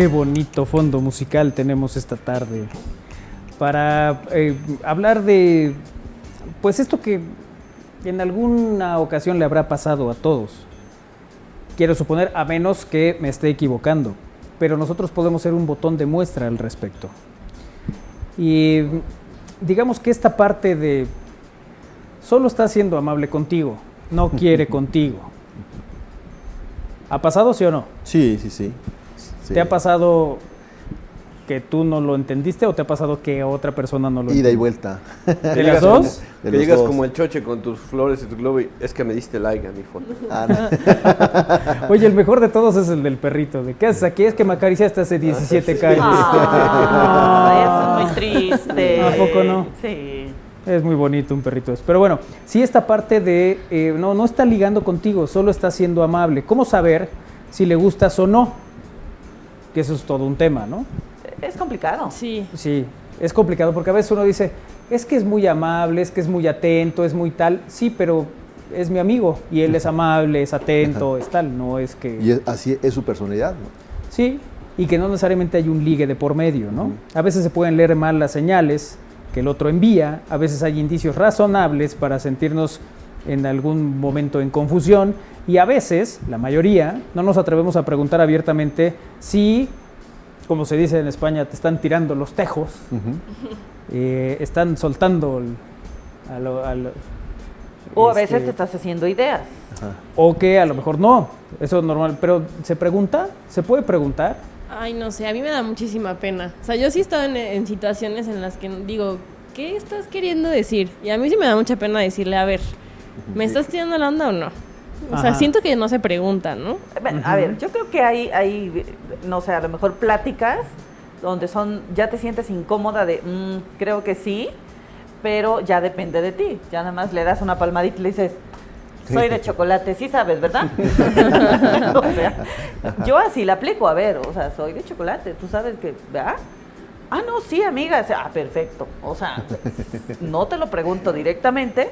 Qué bonito fondo musical tenemos esta tarde para eh, hablar de, pues esto que en alguna ocasión le habrá pasado a todos. Quiero suponer, a menos que me esté equivocando, pero nosotros podemos ser un botón de muestra al respecto. Y digamos que esta parte de solo está siendo amable contigo, no quiere contigo. ¿Ha pasado, sí o no? Sí, sí, sí. Sí. ¿Te ha pasado que tú no lo entendiste o te ha pasado que otra persona no lo Ida y entendió? vuelta. ¿De las dos? De que llegas dos. como el choche con tus flores y tu globo y es que me diste like a mi foto. Ah, no. Oye, el mejor de todos es el del perrito. ¿De qué haces aquí? Es que me acariciaste hace 17 calles. Ah, eso es muy triste. ¿A poco no? Sí. Es muy bonito un perrito. Pero bueno, sí esta parte de, eh, no, no está ligando contigo, solo está siendo amable. ¿Cómo saber si le gustas o no? Que eso es todo un tema, ¿no? Es complicado. Sí. Sí, es complicado porque a veces uno dice, es que es muy amable, es que es muy atento, es muy tal. Sí, pero es mi amigo y él es amable, es atento, es tal. No es que... Y es- así es su personalidad. ¿no? Sí, y que no necesariamente hay un ligue de por medio, ¿no? A veces se pueden leer mal las señales que el otro envía, a veces hay indicios razonables para sentirnos en algún momento en confusión y a veces, la mayoría, no nos atrevemos a preguntar abiertamente si, como se dice en España, te están tirando los tejos, eh, están soltando el- a lo- a lo- O a veces este, te estás haciendo ideas. o que a lo mejor no, eso es normal, pero se pregunta, se puede preguntar. Ay, no sé, a mí me da muchísima pena. O sea, yo sí he estado en, en situaciones en las que digo, ¿qué estás queriendo decir? Y a mí sí me da mucha pena decirle, a ver, ¿me estás tirando la onda o no? O sea, Ajá. siento que no se pregunta, ¿no? A ver, yo creo que hay, hay, no sé, a lo mejor pláticas donde son, ya te sientes incómoda de, "Mm, creo que sí, pero ya depende de ti. Ya nada más le das una palmadita y le dices, soy de chocolate, sí sabes, ¿verdad? o sea, yo así la aplico, a ver, o sea, soy de chocolate, tú sabes que, ¿verdad? Ah, no, sí, amiga, o sea, ah, perfecto. O sea, no te lo pregunto directamente,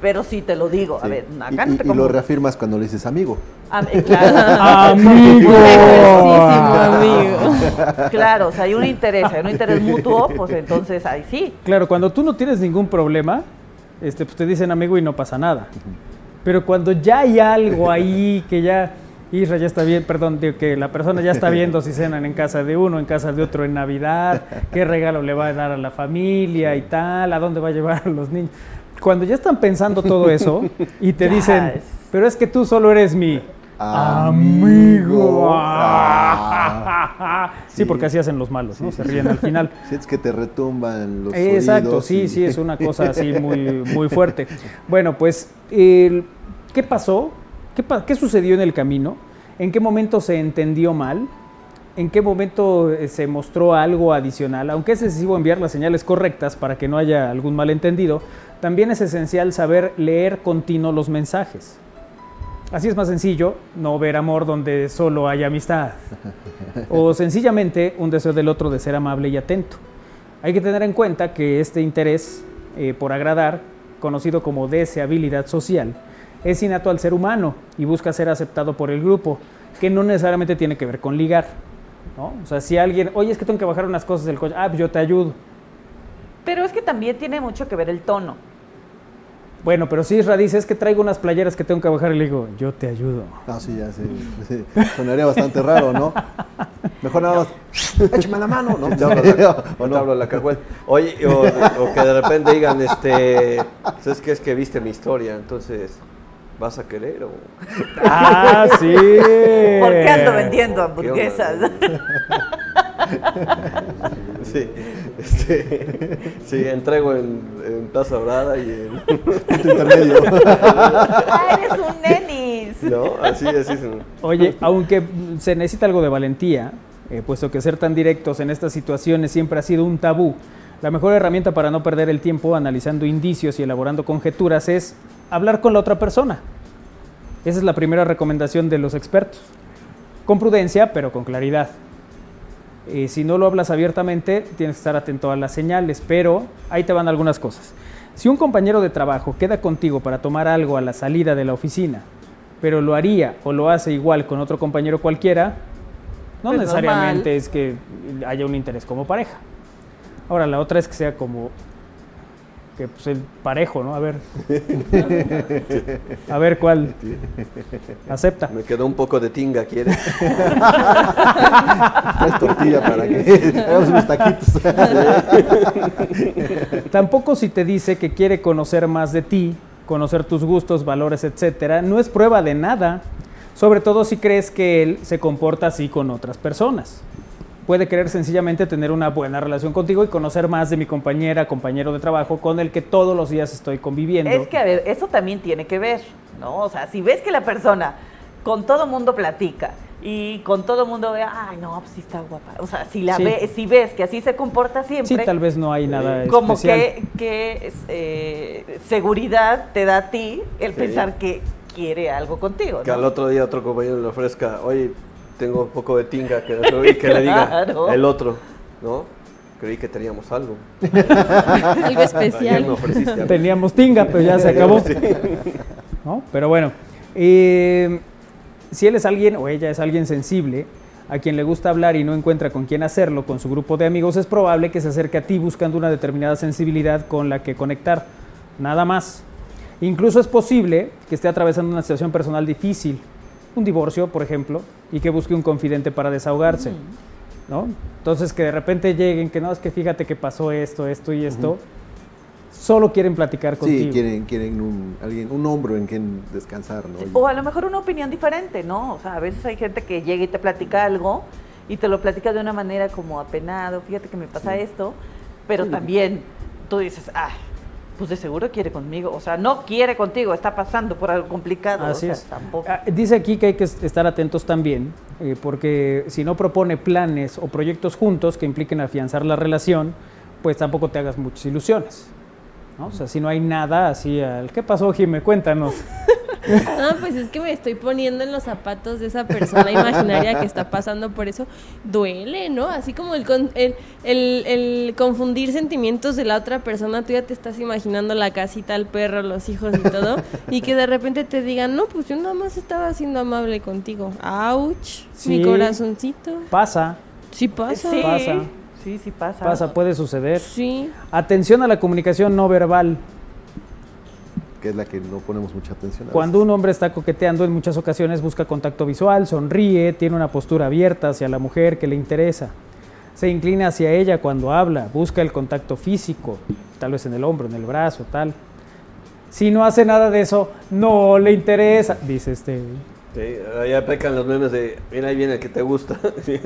pero sí te lo digo. A ver, Y- acá y, y lo reafirmas cuando le dices amigo. Claro. ¡Amigo! Amigo. Claro, o sea, hay un interés, hay un interés mutuo, pues entonces ahí sí. Claro, cuando tú no tienes ningún problema, este, pues te dicen amigo y no pasa nada. Pero cuando ya hay algo ahí que ya Isra ya está bien, perdón, digo que la persona ya está viendo si cenan en casa de uno, en casa de otro en Navidad, qué regalo le va a dar a la familia y tal, a dónde va a llevar a los niños. Cuando ya están pensando todo eso y te dicen, pero es que tú solo eres mi Amigo. Ah. Sí, Sí. porque así hacen los malos, ¿no? Se ríen al final. Sientes que te retumban los Exacto, oídos sí, y- sí, es una cosa así muy, muy fuerte. Bueno, pues, ¿qué pasó? ¿Qué, pa- qué sucedió en el camino? ¿En qué momento se entendió mal? ¿En qué momento eh, se mostró algo adicional? Aunque es excesivo enviar las señales correctas para que no haya algún malentendido, también es esencial saber leer continuo los mensajes. Así es más sencillo no ver amor donde solo hay amistad. O sencillamente un deseo del otro de ser amable y atento. Hay que tener en cuenta que este interés eh, por agradar, conocido como deseabilidad social, es innato al ser humano y busca ser aceptado por el grupo, que no necesariamente tiene que ver con ligar. ¿no? O sea, si alguien, oye, es que tengo que bajar unas cosas del coche, ah, pues yo te ayudo. Pero es que también tiene mucho que ver el tono. Bueno, pero si Isra dice, es que traigo unas playeras que tengo que bajar y le digo, yo te ayudo. Ah, sí, ya sé. sí. Sonaría bastante raro, ¿no? Mejor nada más. Échame la mano, ¿no? Te hablo a la, o te hablo a la cajuela. Oye, o, o que de repente digan, este, ¿sabes qué? Es que viste mi historia, entonces, ¿vas a querer o...? Ah, sí. ¿Por qué ando vendiendo ¿Qué hamburguesas? Sí, este, sí, entrego en, en Plaza Dorada y en... Punto intermedio. ¡Ah, eres un nenis! ¿No? Así, así. es. Oye, aunque se necesita algo de valentía, eh, puesto que ser tan directos en estas situaciones siempre ha sido un tabú, la mejor herramienta para no perder el tiempo analizando indicios y elaborando conjeturas es hablar con la otra persona. Esa es la primera recomendación de los expertos. Con prudencia, pero con claridad. Eh, si no lo hablas abiertamente, tienes que estar atento a las señales, pero ahí te van algunas cosas. Si un compañero de trabajo queda contigo para tomar algo a la salida de la oficina, pero lo haría o lo hace igual con otro compañero cualquiera, no Pues necesariamente normal. es que haya un interés como pareja. Ahora, la otra es que sea como que pues el parejo, ¿no? A ver. A ver cuál acepta. Me quedó un poco de tinga, ¿quieres? Traes tortilla para que hagamos unos taquitos. Tampoco si te dice que quiere conocer más de ti, conocer tus gustos, valores, etcétera, no es prueba de nada. Sobre todo si crees que él se comporta así con otras personas. Puede querer sencillamente tener una buena relación contigo y conocer más de mi compañera, compañero de trabajo con el que todos los días estoy conviviendo. Es que, a ver, eso también tiene que ver, ¿no? O sea, si ves que la persona con todo mundo platica y con todo mundo ve, ay, no, pues sí está guapa. O sea, si, la Sí. ve, si ves que así se comporta sí, siempre, tal vez no hay nada como especial. que, que eh, seguridad te da a ti el Sí. pensar que quiere algo contigo. Que ¿no? al otro día otro compañero le ofrezca, oye, tengo un poco de tinga, que, y que le diga el otro, ¿no? Creí que teníamos algo. Algo especial. algo. Teníamos tinga, pero ya se acabó. ¿No? Pero bueno, eh, si él es alguien o ella es alguien sensible, a quien le gusta hablar y no encuentra con quién hacerlo con su grupo de amigos, es probable que se acerque a ti buscando una determinada sensibilidad con la que conectar. Nada más. Incluso es posible que esté atravesando una situación personal difícil, un divorcio, por ejemplo, y que busque un confidente para desahogarse. ¿no? Entonces que de repente lleguen, que no, es que fíjate que pasó esto, esto y esto, solo quieren platicar contigo. Sí, quieren, quieren un, alguien, un hombro en quien descansar, ¿no? Sí, O a lo mejor una opinión diferente, ¿no? O sea, a veces hay gente que llega y te platica algo y te lo platica de una manera como apenado, fíjate que me pasa esto, pero también tú dices, ah, pues de seguro quiere conmigo, o sea, no quiere contigo, está pasando por algo complicado, Así o sea, es. tampoco. Ah, Dice aquí que hay que est- estar atentos también, eh, porque si no propone planes o proyectos juntos que impliquen afianzar la relación, pues tampoco te hagas muchas ilusiones. ¿No? O sea, si no hay nada así, al, ¿qué pasó, Jimé? Cuéntanos. No, pues es que me estoy poniendo en los zapatos de esa persona imaginaria que está pasando por eso. Duele, ¿no? Así como el, con- el, el- el confundir sentimientos de la otra persona, tú ya te estás imaginando la casita, el perro, los hijos y todo, y que de repente te digan, no, pues yo nada más estaba siendo amable contigo. ¡Auch! Sí. Mi corazoncito. Pasa, Sí pasa. sí, pasa. Sí, sí pasa. pasa, puede suceder. Sí. Atención a la comunicación no verbal. Que es la que no ponemos mucha atención. a Cuando un hombre está coqueteando, en muchas ocasiones busca contacto visual, sonríe, tiene una postura abierta hacia la mujer que le interesa. Se inclina hacia ella cuando habla, busca el contacto físico, tal vez en el hombro, en el brazo, tal. Si no hace nada de eso, no le interesa, dice este. Sí, ahí aplican los memes de, mira, ahí viene el que te gusta. Sí.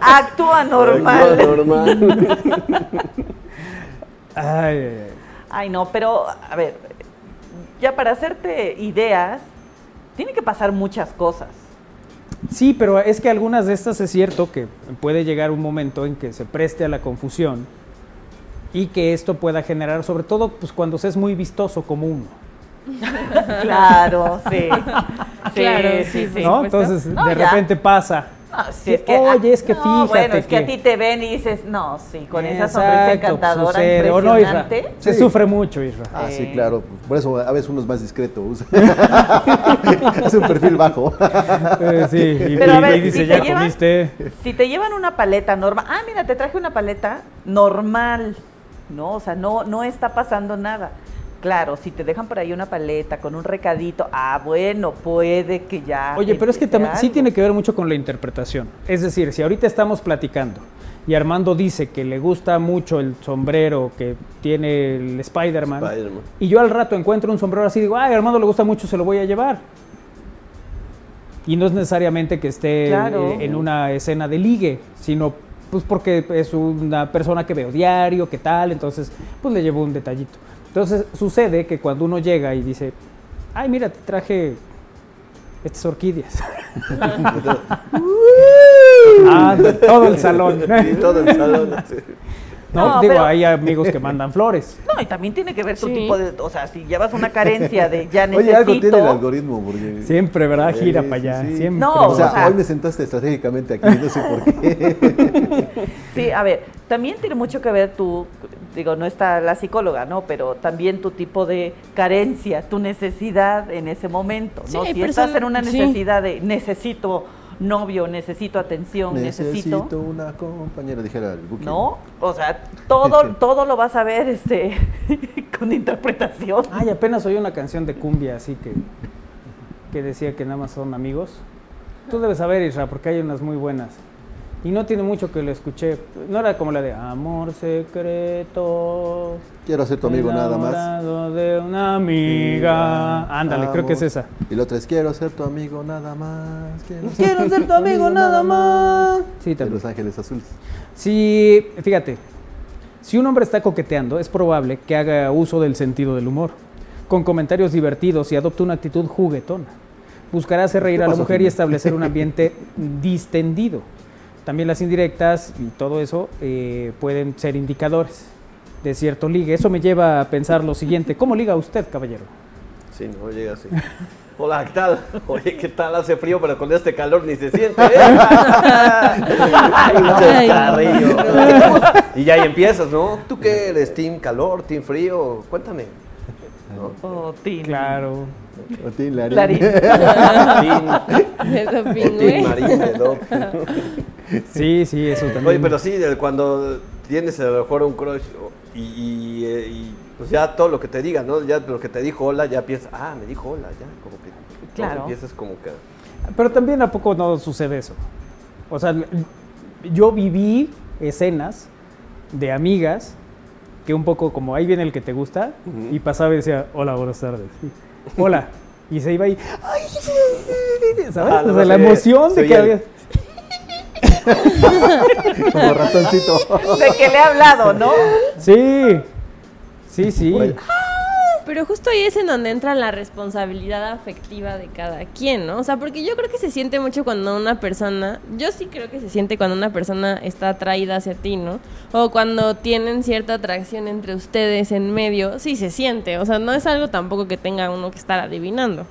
Actúa normal. Actúa normal. Ay, ay, ay. Ay, no, pero a ver, ya para hacerte ideas, tiene que pasar muchas cosas. Sí, pero es que algunas de estas es cierto que puede llegar un momento en que se preste a la confusión y que esto pueda generar, sobre todo pues, cuando se es muy vistoso como uno. Claro, sí. Sí, Claro, sí, sí. Entonces, No, de ya. repente pasa. Ah, es que, oye, es que no, fíjate Bueno, es que, que- a ti te ven y dices, no, sí, con esa sonrisa encantadora, sucede. ¿O no, Isra? impresionante. Se Sí. sufre mucho, Isra. Ah, sí, Sí. claro. Por eso a veces uno es más discreto. es un perfil bajo. Eh, sí, y, Pero a ver, y dice, si te ya llevan- comiste. Si te llevan una paleta normal, ah, mira, te traje una paleta normal, ¿no? O sea, no, no está pasando nada. Claro, si te dejan por ahí una paleta con un recadito, ah, bueno, puede que ya. Oye, pero es que también sí tiene que ver mucho con la interpretación. Es decir, si ahorita estamos platicando y Armando dice que le gusta mucho el sombrero que tiene el Spider-Man, y yo al rato encuentro un sombrero así, digo, ay, a Armando le gusta mucho, se lo voy a llevar. Y no es necesariamente que esté Claro. eh, en una escena de ligue, sino pues porque es una persona que veo diario, que tal, entonces pues le llevo un detallito. Entonces sucede que cuando uno llega y dice, ay, mira, te traje estas orquídeas. Ah, todo el salón. Sí, todo el salón. sí. No, No, digo, pero- hay amigos que mandan flores. No, y también tiene que ver tu Sí. tipo de. O sea, si llevas una carencia de ya necesito. Oye, algo tiene el algoritmo. Porque... Siempre, ¿verdad? Sí, Gira sí, para allá. sí. Siempre. No, O sea, o sea- hoy me sentaste estratégicamente aquí, no sé por qué. Sí, a ver, también tiene mucho que ver tu digo, no está la psicóloga, ¿no? Pero también tu tipo de carencia, tu necesidad en ese momento, Sí, ¿no? hay si estás en una sí. necesidad de necesito novio, necesito atención, necesito, Necesito una compañera, dijera el Buki. ¿no? O sea, todo, todo lo vas a ver este con interpretación. Ay, apenas oí una canción de cumbia así que, que decía que nada más son amigos. Tú debes saber, Isra, porque hay unas muy buenas. Y no tiene mucho que lo escuché. No era como la de Amor secreto. Quiero ser tu amigo nada más. de una amiga. Ándale, creo que es esa. Y la otra es quiero ser tu amigo nada más. Quiero, Quiero ser tu amigo nada más. Sí, De. Los Ángeles Azules. Sí, fíjate, si un hombre está coqueteando, es probable que haga uso del sentido del humor, con comentarios divertidos y adopte una actitud juguetona. Buscará hacer reír ¿Qué a la mujer y establecer un ambiente distendido. También las indirectas y todo eso eh, pueden ser indicadores de cierto ligue. Eso me lleva a pensar lo siguiente. ¿Cómo liga usted, caballero? Sí, no, llega así. Hola, ¿qué tal? Oye, ¿qué tal? Hace frío, pero con este calor ni se siente, ¿eh? Ay. Y ya ahí empiezas, ¿no? ¿Tú qué eres? ¿Team calor? ¿Team frío? Cuéntame. ¿No? Oh, Tini. Claro. A ti, Larín. Team güey. marín de dop. Sí, sí, eso también. Oye, pero sí, cuando tienes a lo mejor un crush o- y, y, eh, y, pues ya todo lo que te diga, ¿no? Ya lo que te dijo hola, ya piensas, ah, me dijo hola, ya, como que Claro. empiezas como que... Pero también a poco no sucede eso. O sea, yo viví escenas de amigas que un poco como ahí viene el que te gusta y pasaba y decía, hola, buenas tardes. Hola. Y se iba y, ay, ¿sabes? Ah, O sea, la emoción de que había... Como ratoncito. De que le he hablado, ¿no? Sí, sí, sí. Oye, Pero justo ahí es en donde entra la responsabilidad afectiva de cada quien, ¿no? O sea, porque yo creo que se siente mucho cuando una persona, yo sí creo que se siente cuando una persona está atraída hacia ti, ¿no? O cuando tienen cierta atracción entre ustedes en medio, sí se siente, o sea, no es algo tampoco que tenga uno que estar adivinando,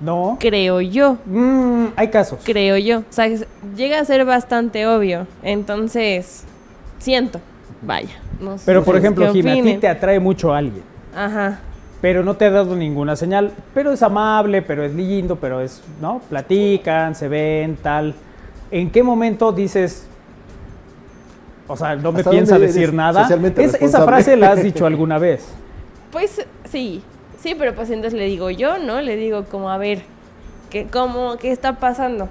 No. creo yo. Mm, hay casos. Creo yo. O sea, llega a ser bastante obvio. Entonces, siento. Vaya. No sé Pero por ejemplo, Jimmy, a ti te atrae mucho a alguien. Ajá. Pero no te ha dado ninguna señal. Pero es amable, pero es lindo, pero es, ¿no? Platican, se ven, tal. ¿En qué momento dices, o sea, no me ¿Hasta piensa decir nada? Es- esa frase la has dicho alguna vez. Pues sí. Sí, pero pues entonces le digo yo, ¿no? Le digo como, a ver, ¿qué, cómo, ¿qué está pasando?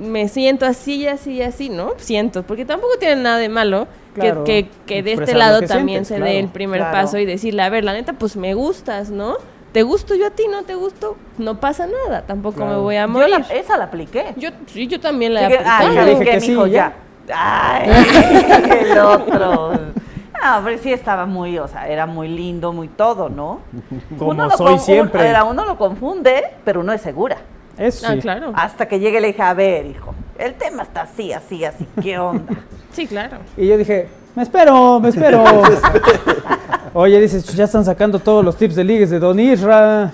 Me siento así y así y así, ¿no? Siento, porque tampoco tiene nada de malo Claro, que, que de este lo lado que también sientes, se claro. dé el primer Claro. paso y decirle, a ver, la neta, pues me gustas, ¿no? ¿Te gusto yo a ti? ¿No te gusto? No pasa nada, tampoco Claro. me voy a Yo morir. la- esa la apliqué. Yo, sí, yo también la que, ay, le ¿sabes dije qué, que sí, mijo? ya. Ay, el otro. Ah, pero sí estaba muy, o sea, era muy lindo, muy todo, ¿no? Como Uno lo soy con- siempre. Era, uno lo confunde, pero uno es segura. Eso Ah, claro. Hasta que llegue y le dije, a ver, hijo, el tema está así, así, así, ¿qué onda? Sí, claro. Y yo dije, me espero, me espero. Oye, dices, ya están sacando todos los tips de ligues de Don Isra.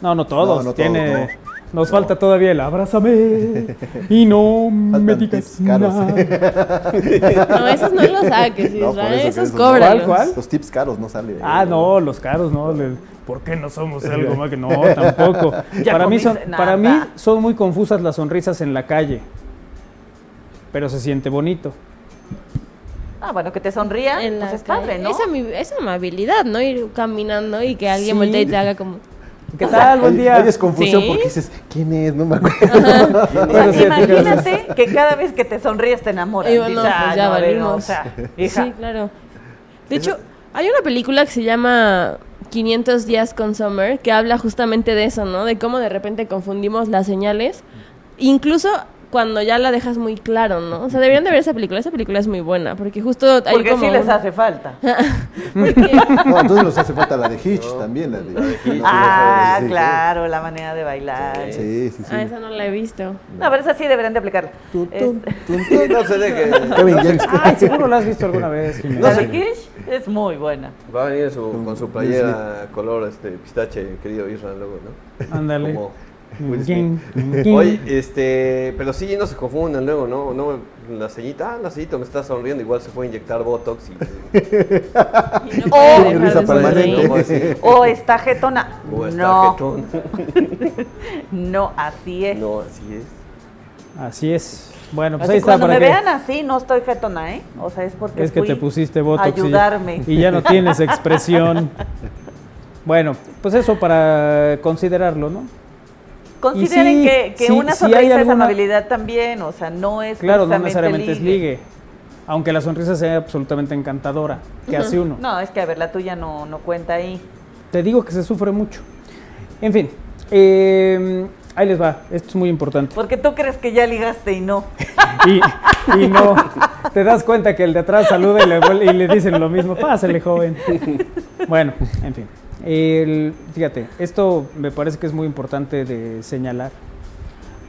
No, no todos. No, no tiene, todos, Nos falta todavía el abrázame y no me Faltan digas tips caros. nada. No, esos no los saques, No, Israel, eso esos cóbralos. ¿Cuál, cuál? Los tips caros no salen. Ah, no, los caros, no. ¿Por qué no somos algo más que no? Tampoco. Para mí, son, para mí son muy confusas las sonrisas en la calle. Pero se siente bonito. Ah, bueno, que te sonría, En pues la es padre, ¿no? Es, ami- es amabilidad, ¿no? Ir caminando y que alguien Sí. voltee y te haga como... ¿Qué tal? Buen Ahí- día. ahí es confusión ¿Sí? porque dices, ¿quién es? No me acuerdo. O sea, Bueno, sí, imagínate que cada vez que te sonríes te enamoras. Y bueno, Dices, pues "Ah, ya no, no, valimos". o sea, hija, Sí, claro. De hecho, hay una película que se llama 500 días con Summer que habla justamente de eso, ¿no? De cómo de repente confundimos las señales. Incluso cuando ya la dejas muy claro, ¿no? O sea, deberían de ver esa película. Esa película es muy buena porque justo hay porque como sí les hace falta. No, entonces nos hace falta la de Hitch también. La de, La de Hitch. Ah, Sí, claro, la manera de bailar. Sí, sí, sí. Ah, esa no la he visto. No, pero esa sí deberían de aplicarla. Tun, tun, Sí, no se deje. Kevin James. Ay, seguro la has visto alguna vez, la de. Kirsch es muy buena. Va a venir su- con su playera color este pistache, querido Israel, luego, ¿no? Ándale. Como Will Smith. Oye, este, pero sí, no se confundan luego, ¿no? no la ceñita, ah, la ceñita me está sonriendo, igual se fue a inyectar Botox y... Y no Oh, puede dejar risa. O está jetona. O está no, no, así es. No, así es. Así es. Bueno, pues Así ahí está cuando para me que vean así, no estoy jetona, ¿eh? O sea, es porque es que fui te pusiste botox y- ayudarme. Y, ya no tienes expresión. Bueno, pues eso para considerarlo, ¿no? Consideren sí, que, que sí, una sí sonrisa es alguna- amabilidad también, o sea, no es Claro, no necesariamente es ligue. Aunque la sonrisa sea absolutamente encantadora, que hace uno. No, es que a ver, la tuya no, no cuenta ahí. Te digo que se sufre mucho. En fin, eh, ahí les va. Esto es muy importante. Porque tú crees que ya ligaste y no. Y, y no, te das cuenta que el de atrás saluda y le, y le dicen lo mismo. Pásale, joven. Bueno, en fin. El- fíjate, esto me parece que es muy importante de señalar.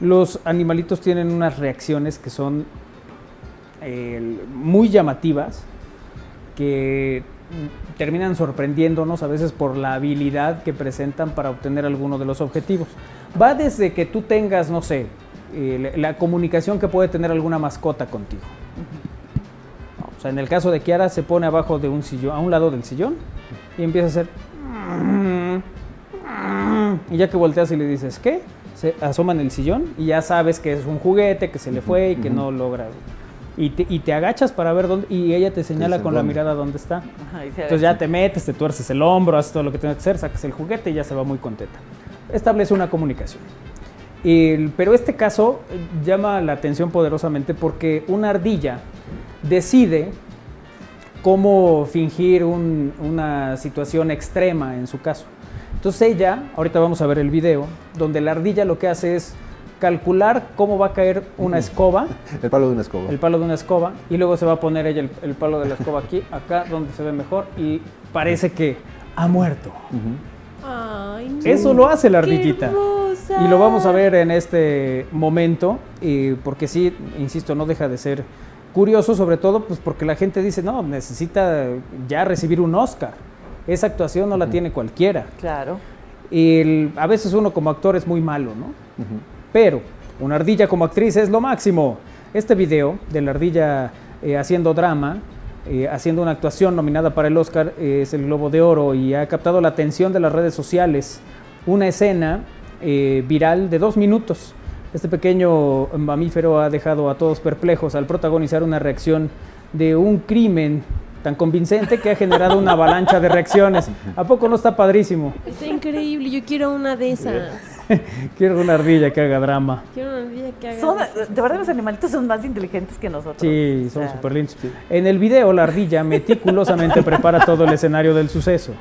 Los animalitos tienen unas reacciones que son el, muy llamativas, que terminan sorprendiéndonos a veces por la habilidad que presentan para obtener alguno de los objetivos. Va desde que tú tengas, no sé, eh, la comunicación que puede tener alguna mascota contigo. O sea, en el caso de Kiara se pone abajo de un sillón, a un lado del sillón y empieza a hacer y ya que volteas y le dices, ¿qué? Se asoma en el sillón y ya sabes que es un juguete, que se le fue y que no logra. Y te, y te agachas para ver dónde, y ella te señala con la mirada dónde está. Ajá, Entonces ya te metes, te tuerces el hombro, haces todo lo que tienes que hacer, sacas el juguete y ya se va muy contenta. Establece una comunicación. El- pero este caso eh, llama la atención poderosamente porque una ardilla decide cómo fingir un- una situación extrema en su caso. Entonces ella, ahorita vamos a ver el video, donde la ardilla lo que hace es calcular cómo va a caer una escoba, El palo de una escoba. el palo de una escoba, y luego se va a poner ella el, el palo de la escoba aquí, acá, donde se ve mejor, y parece que ha muerto. Ujú. Ay, no. Eso lo hace la ardillita. Y lo vamos a ver en este momento, eh, porque sí, insisto, no deja de ser curioso, sobre todo pues porque la gente dice, no, necesita ya recibir un Oscar. Esa actuación no la tiene cualquiera. Claro. El- a veces uno como actor es muy malo, ¿no? Pero una ardilla como actriz es lo máximo. Este video de la ardilla eh, haciendo drama, eh, haciendo una actuación nominada para el Oscar, eh, es el Globo de Oro y ha captado la atención de las redes sociales. Una escena eh, viral de dos minutos. Este pequeño mamífero ha dejado a todos perplejos al protagonizar una reacción de un crimen tan convincente que ha generado una avalancha de reacciones. ¿A poco no está padrísimo? Está increíble, yo quiero una de esas. Quiero una ardilla que haga drama. Quiero una ardilla que haga Son, de verdad los animalitos son más inteligentes que nosotros. Sí, O son sea, súper lindos. En el video, la ardilla meticulosamente prepara todo el escenario del suceso.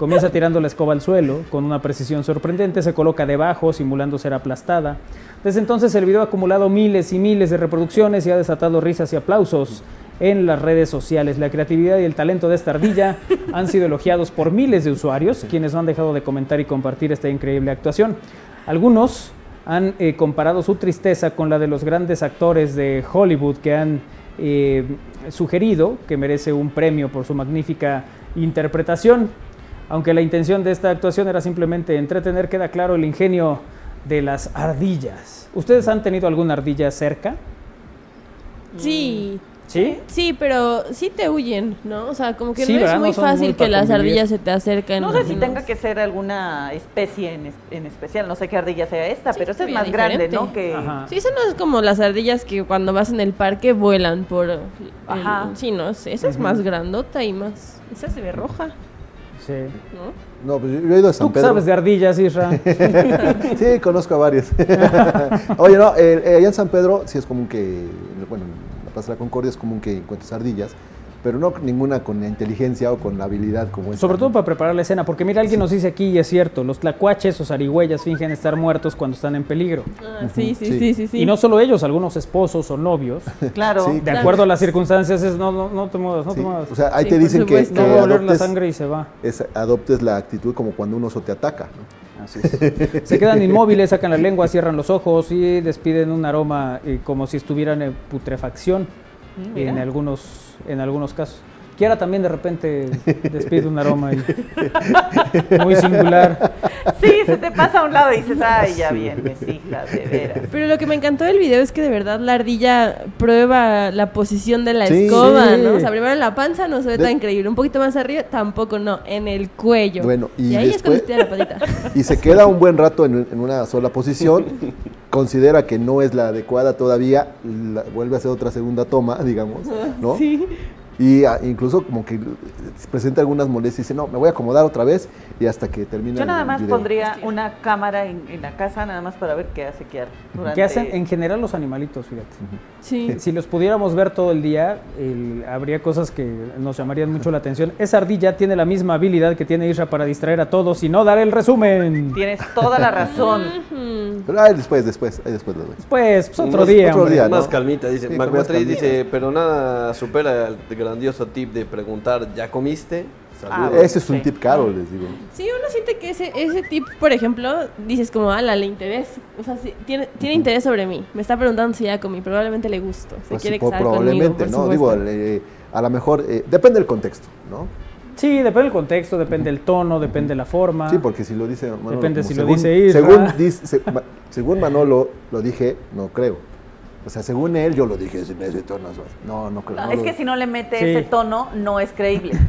Comienza tirando la escoba al suelo, con una precisión sorprendente, se coloca debajo, simulando ser aplastada. Desde entonces, el video ha acumulado miles y miles de reproducciones y ha desatado risas y aplausos en las redes sociales. La creatividad y el talento de esta ardilla han sido elogiados por miles de usuarios, quienes no han dejado de comentar y compartir esta increíble actuación. Algunos han eh, comparado su tristeza con la de los grandes actores de Hollywood que han eh, sugerido que merece un premio por su magnífica interpretación. Aunque la intención de esta actuación era simplemente entretener, queda claro el ingenio de las ardillas. ¿Ustedes han tenido alguna ardilla cerca? Sí, ¿Sí? sí, pero sí te huyen, ¿no? O sea, como que Sí, no ¿verdad? es muy fácil que las convivir. ardillas se te acerquen. No sé si tenga que ser alguna especie en, es- en especial, no sé qué ardilla sea esta, Sí, pero esta es más grande. ¿no? Que Ajá. Sí, eso no es como las ardillas que cuando vas en el parque vuelan por... el- Ajá. sí, no, sé, esa es más grandota y más... Esa se ve roja, Sí. ¿no? No, pues yo he ido a San ¿Tú Pedro. sabes de ardillas, Isra? sí, conozco a varios. Oye, no, eh, eh, allá en San Pedro sí es común que, bueno, en la Plaza de la Concordia es común que encuentres ardillas, pero no ninguna con la inteligencia o con la habilidad como esta, Sobre todo ¿no? para preparar la escena, porque mira, alguien nos dice aquí, y es cierto, los tlacuaches o zarigüeyas fingen estar muertos cuando están en peligro. Ah, sí, sí, Sí. sí, sí, sí. Y no solo ellos, algunos esposos o novios, claro. Sí. de acuerdo a las circunstancias, es no, no, no te muevas, no Sí, te muevas. O sea, ahí Sí, te dicen que, no que va a oler la adoptes, sangre y se va. es- adoptes la actitud como cuando un oso te ataca. ¿no? Así es. Se quedan inmóviles, sacan la lengua, cierran los ojos y despiden un aroma eh, como si estuvieran en putrefacción mira. en algunos, en algunos casos. Kiara también de repente despide un aroma ahí muy singular. Sí, se te pasa a un lado y dices, ay, ya vienes, hija, de veras. Pero lo que me encantó del video es que de verdad la ardilla prueba la posición de la Sí. escoba, Sí. ¿no? O sea, primero en la panza no se ve De- tan increíble. Un poquito más arriba tampoco, no. En el cuello. Bueno, y ahí después- es cuando la patita. y se queda un buen rato en, en una sola posición, considera que no es la adecuada todavía, la- vuelve a hacer otra segunda toma, digamos, ¿no? Sí. Y ah, incluso como que presenta algunas molestias y dice, no, me voy a acomodar otra vez y hasta que termine Yo nada el más video. pondría una cámara en, en la casa, nada más para ver qué hace Kiara. durante- ¿Qué hacen en general los animalitos, fíjate? Sí. Si los pudiéramos ver todo el día, el- habría cosas que nos llamarían mucho la atención. Esa ardilla tiene la misma habilidad que tiene Isra para distraer a todos y no dar el resumen. Tienes toda la razón. Pero ahí después, después, ahí después lo doy. Pues, pues otro Más- día. otro hombre. día, ¿no? Más calmita, dice. Sí, dice, pero nada supera el grandioso tip de preguntar, ¿ya comiste? Ah. Ese es un sí. tip caro, les digo. Sí, uno siente que ese, ese tip, por ejemplo, dices como, ala, le interesa. O sea, sí, tiene, tiene interés sobre mí. Me está preguntando si ya comí. Probablemente le gusto. Se Pues, quiere casar conmigo, probablemente, por ¿no? supuesto. Digo, eh, a lo mejor, eh, depende del contexto, ¿no? Sí, depende del contexto, depende del tono, depende de la forma. Sí, porque si lo dice Manolo. Depende si lo según- dice Isra. Según, ma- según Manolo lo dije, no creo. O sea, según él, yo lo dije en ese tono. No, no creo. No, no es que si no le mete Sí. ese tono, no es creíble.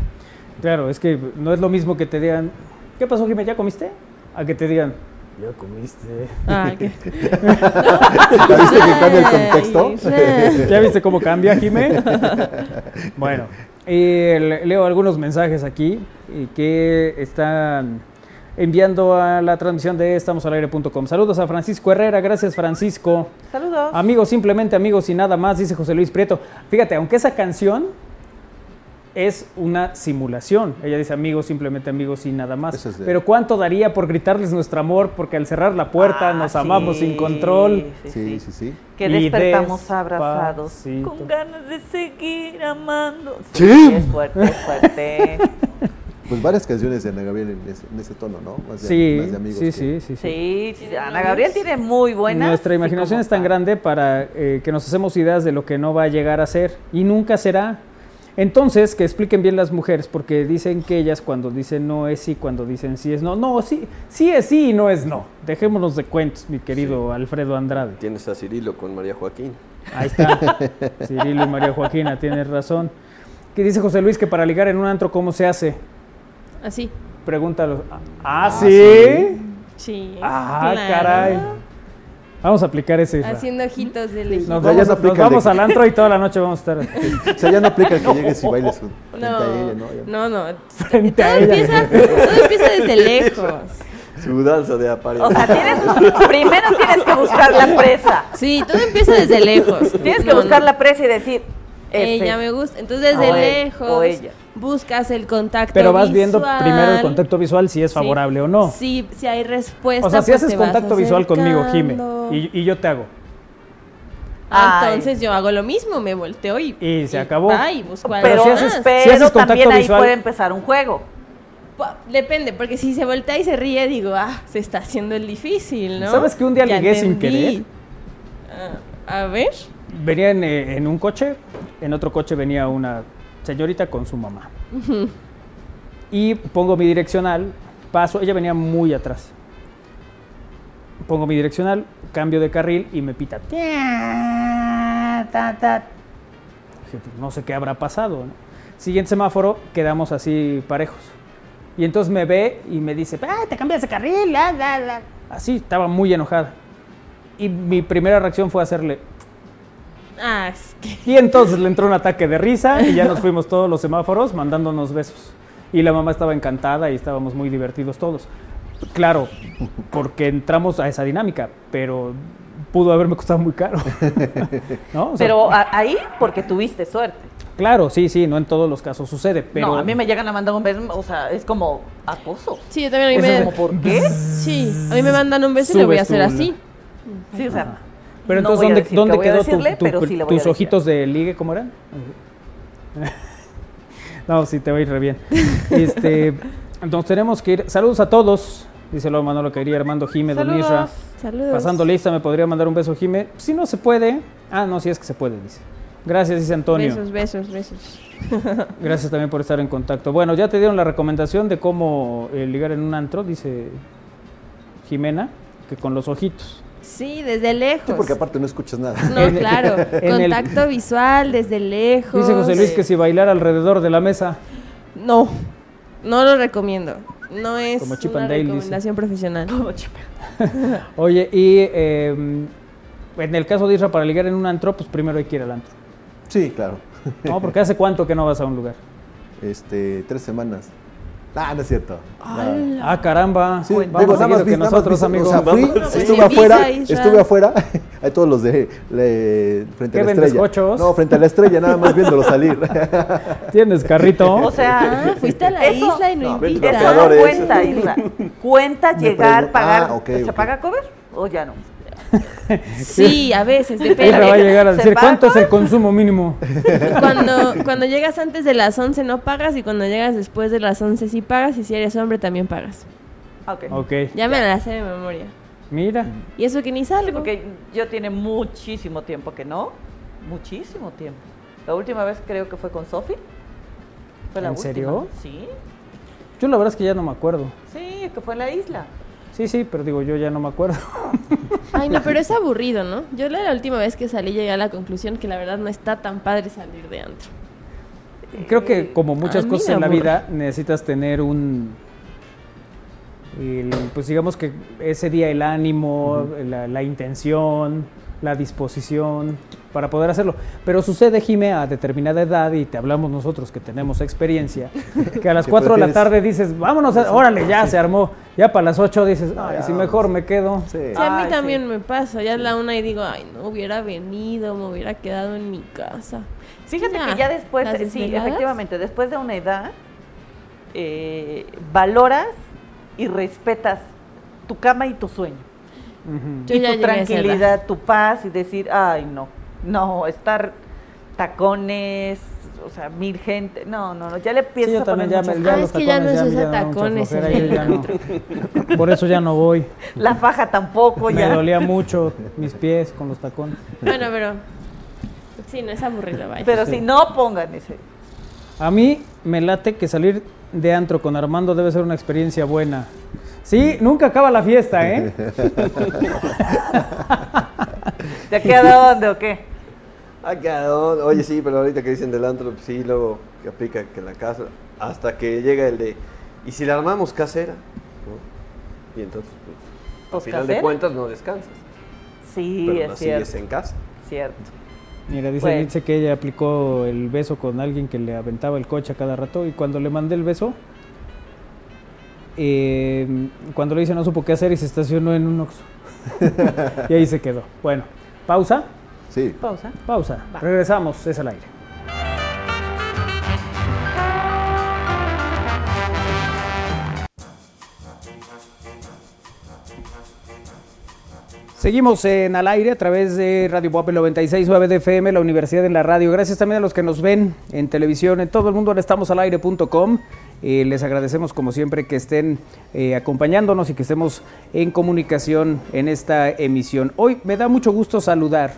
Claro, es que no es lo mismo que te digan, ¿qué pasó, Jiménez? ¿Ya comiste? A que te digan, ya comiste. Ah, qué- ¿Ya viste que cambia el contexto? ¿Ya viste cómo cambia, Jimé? bueno, eh, le- leo algunos mensajes aquí eh, que están enviando a la transmisión de estamosalaire.com. Saludos a Francisco Herrera, gracias Francisco. Saludos. Amigos, simplemente amigos y nada más, dice José Luis Prieto. Fíjate, aunque esa canción es una simulación. Ella dice amigos, simplemente amigos y nada más. Eso es de- Pero ¿cuánto daría por gritarles nuestro amor? Porque al cerrar la puerta Ah, nos amamos sí, sin control. Sí, sí, sí. Que Y despertamos abrazados con ganas de seguir amando. Sí. es fuerte, es fuerte. Pues varias canciones de Ana Gabriel en ese, en ese tono, ¿no? Más de, Sí, más de amigos sí, que- sí, sí, sí. Sí, sí, Ana Gabriel tiene muy buenas. Nuestra imaginación es tan grande para eh, que nos hacemos ideas de lo que no va a llegar a ser y nunca será. Entonces, que expliquen bien las mujeres, porque dicen que ellas cuando dicen no es sí, cuando dicen sí es no. No, sí, sí es sí y no es no. Dejémonos de cuentos, mi querido Alfredo Andrade. Tienes a Cirilo con María Joaquín. Ahí está. Cirilo y María Joaquina, tienes razón. ¿Qué dice José Luis que para ligar en un antro cómo se hace? Así. Pregúntalo. Ah, Ah, ¿sí? sí. Ah, claro. caray. Vamos a aplicar ese. Haciendo ojitos de lejos. Nos vamos, no nos vamos al antro y toda la noche vamos a estar O sea, ya no aplica el que llegues y bailes frente No, a ella, ¿no? Ya- no, no. frente Todo a ella. empieza, todo empieza desde lejos. Su danza de apariencia. O sea, tienes, primero tienes que buscar la presa. Sí, todo empieza desde lejos. Tienes que No, buscar no. la presa y decir. Ella me gusta. Entonces, desde O él, lejos, o ella. buscas el contacto Pero vas viendo primero el contacto visual si es Sí. favorable o no. Sí, si hay respuesta. o sea, si pues haces contacto visual conmigo, Jime, y, y yo te hago, Ah, Ay. entonces yo hago lo mismo, me volteo y. Y se acabó. Ay, busco algo Pero, si haces- más. pero si haces contacto también ahí visual- puede empezar un juego. Depende, porque si se voltea y se ríe, digo, ah, se está haciendo el difícil, ¿no? ¿Sabes que un día Ya ligué sin querer? Ah, a ver. Venía en, eh, en un coche, en otro coche venía una señorita con su mamá. Y pongo mi direccional, paso, ella venía muy atrás. Pongo mi direccional, cambio de carril y me pita. Pues, no sé qué habrá pasado. ¿no? Siguiente semáforo, quedamos así parejos. Y entonces me ve y me dice, "Ah, te cambias de carril, la, la, la". Así, estaba muy enojada. Y mi primera reacción fue hacerle, Ah, es que. y entonces le entró un ataque de risa y ya nos fuimos todos los semáforos mandándonos besos. Y la mamá estaba encantada y estábamos muy divertidos todos. Claro, porque entramos a esa dinámica, pero pudo haberme costado muy caro. ¿No? O sea, Pero ahí porque tuviste suerte. claro, sí, sí, no en todos los casos sucede, pero No, a mí me llegan a mandar un beso, o sea, es como acoso. Sí, yo también a mí Es me. como, ¿por qué? Sí, a mí me mandan un beso y le voy a hacer así. Sí, o sea, Pero no entonces, ¿dónde, decir dónde que voy a quedó tu- decirle, tu- pero sí le voy a tus ojitos de ligue? ¿Cómo eran? no, sí, te va a ir re bien. Este, entonces tenemos que ir. Saludos a todos. Dice lo Manolo quería Armando Jime, Don Saludos. Isra. Saludos. Pasando lista, ¿me podría mandar un beso, Jime? Si no se puede. Ah, no, si es que se puede, dice. Gracias, dice Antonio. Besos, besos, besos. Gracias también por estar en contacto. Bueno, ya te dieron la recomendación de cómo eh, ligar en un antro, dice Jimena, que con los ojitos. Sí, desde lejos. Sí, porque aparte no escuchas nada. No, En- claro. en el- Contacto visual desde lejos. Dice José Luis que si bailar alrededor de la mesa. No, no lo recomiendo. No es Como Chip una and Dale, dice. recomendación profesional. Oye, y eh, en el caso de Isra para ligar en un antro, pues primero hay que ir al antro. Sí, claro. No, porque hace cuánto que no vas a un lugar. Este, tres semanas. Ah, no es cierto. Ah, caramba. Sí, Vamos digo, nada más vi- que nosotros, vi- amigo. O sea, fui, Vamos. pues, estuve afuera, estuve afuera. Hay todos los de le- frente ¿Qué a la estrella. cochos? No, frente a la estrella, nada más viéndolo salir. ¿Tienes carrito? O sea, fuiste a la Eso- isla y no, no, invitas. eso no Trapeadores. cuenta, Isla. Cuenta llegar, pagar. Ah, ¿Se ok. paga cover o ya no? Sí, a veces, Isra va a depende. llegar a ¿Se decir? ¿cuánto es el consumo mínimo? Cuando, cuando llegas antes de las 11 no pagas y cuando llegas después de las 11 sí pagas y si eres hombre también pagas. Ok. Ok, Ya me la sé de memoria. mira. Y eso que ni salgo. Sí, porque yo tiene muchísimo tiempo que no. Muchísimo tiempo. La última vez creo que fue con Sofi. Fue la ¿En última. serio? Sí. Yo la verdad es que ya no me acuerdo. Sí, que fue en la isla. Sí, sí, pero digo, yo ya no me acuerdo. Ay, no, pero es aburrido, ¿no? Yo la, última vez que salí llegué a la conclusión que la verdad no está tan padre salir de antro. Creo que como muchas a mí cosas en la vida necesitas tener un, el, pues digamos que ese día el ánimo, la, la intención, la disposición para poder hacerlo. Pero sucede, Jime, a determinada edad, y te hablamos nosotros que tenemos experiencia, que a las Que 4 de la tarde dices, vámonos, a- órale, ya se armó. Ya para las 8 dices, ay, si mejor me quedo. Sí. Sí, a mí Ay, también sí. me pasa. Ya es la una y digo, ay, no hubiera venido, me hubiera quedado en mi casa. Fíjate Ya, que ya después, las sí, desveladas. efectivamente, después de una edad, eh, valoras y respetas tu cama y tu sueño. Yo y ya tu tranquilidad, tu paz y decir, ay, no, no, estar tacones, o sea, mil gente, no, no, no, ya le Sí, empiezas yo a poner también ya, me, muchas ya Ah, los es que ya no se me usa tacones flojera, no- Por eso ya no voy. La faja tampoco Me ya. dolía mucho mis pies con los tacones. Bueno, pero. Sí, no es aburrido, vaya. Pero si no pongan ese. A mí me late que salir de antro con Armando debe ser una experiencia buena. Sí, nunca acaba la fiesta, ¿eh? ¿De aquí a dónde o qué? Ah, cabrón. Oye, sí, pero ahorita que dicen del antro, pues sí, luego que aplica que en la casa, hasta que llega el de, ¿y si la armamos casera? ¿no? Y entonces, pues, Pues, al final ¿casera? de cuentas no descansas, Sí, pero es no cierto. sigues en casa. Cierto. Mira, dice, Bueno. dice que ella aplicó el beso con alguien que le aventaba el coche a cada rato y cuando le mandé el beso, eh, cuando le hice no supo qué hacer y se estacionó en un Oxxo. y ahí se quedó. Bueno, pausa, Sí. Pausa. pausa. Va. Regresamos, es al aire. Seguimos en al aire a través de Radio Guape 96.9 de FM, la Universidad de la Radio. Gracias también a los que nos ven en televisión, en todo el mundo en estamosalaire.com. Eh, les agradecemos como siempre que estén eh, acompañándonos y que estemos en comunicación en esta emisión. Hoy me da mucho gusto saludar,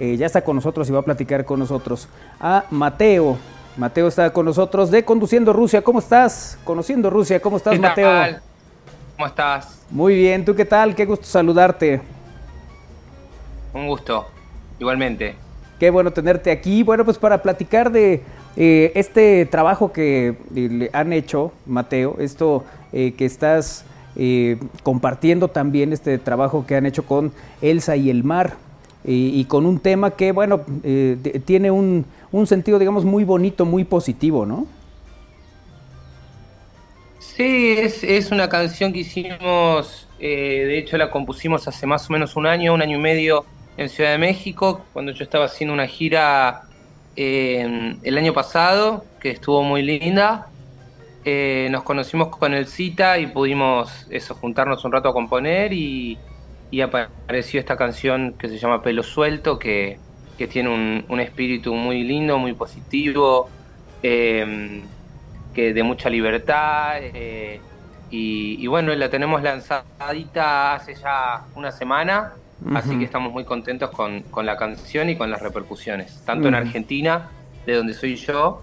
eh, ya está con nosotros y va a platicar con nosotros, a Mateo. Mateo está con nosotros de Conduciendo Rusia. ¿Cómo estás? Conociendo Rusia, ¿cómo estás ¿Qué Mateo? tal? ¿Cómo estás? Muy bien, ¿tú qué tal? Qué gusto saludarte. Un gusto, igualmente. Qué bueno tenerte aquí. Bueno, pues para platicar de eh, este trabajo que eh, le han hecho, Mateo, esto eh, que estás eh, compartiendo también, este trabajo que han hecho con Elsa y el mar, y con un tema que, bueno, tiene un, un sentido, digamos, muy bonito, muy positivo, ¿no? Sí, es, es una canción que hicimos, de hecho la compusimos hace más o menos un año, un año y medio en Ciudad de México, cuando yo estaba haciendo una gira eh, el año pasado, que estuvo muy linda. Eh, nos conocimos con el Cita y pudimos eso, juntarnos un rato a componer y, apareció esta canción que se llama Pelo Suelto, que, que tiene un, un espíritu muy lindo, muy positivo. eh, que de mucha libertad eh, y, y bueno, la tenemos lanzadita hace ya una semana Así que estamos muy contentos con, con la canción y con las repercusiones, tanto en. Argentina, de donde soy yo,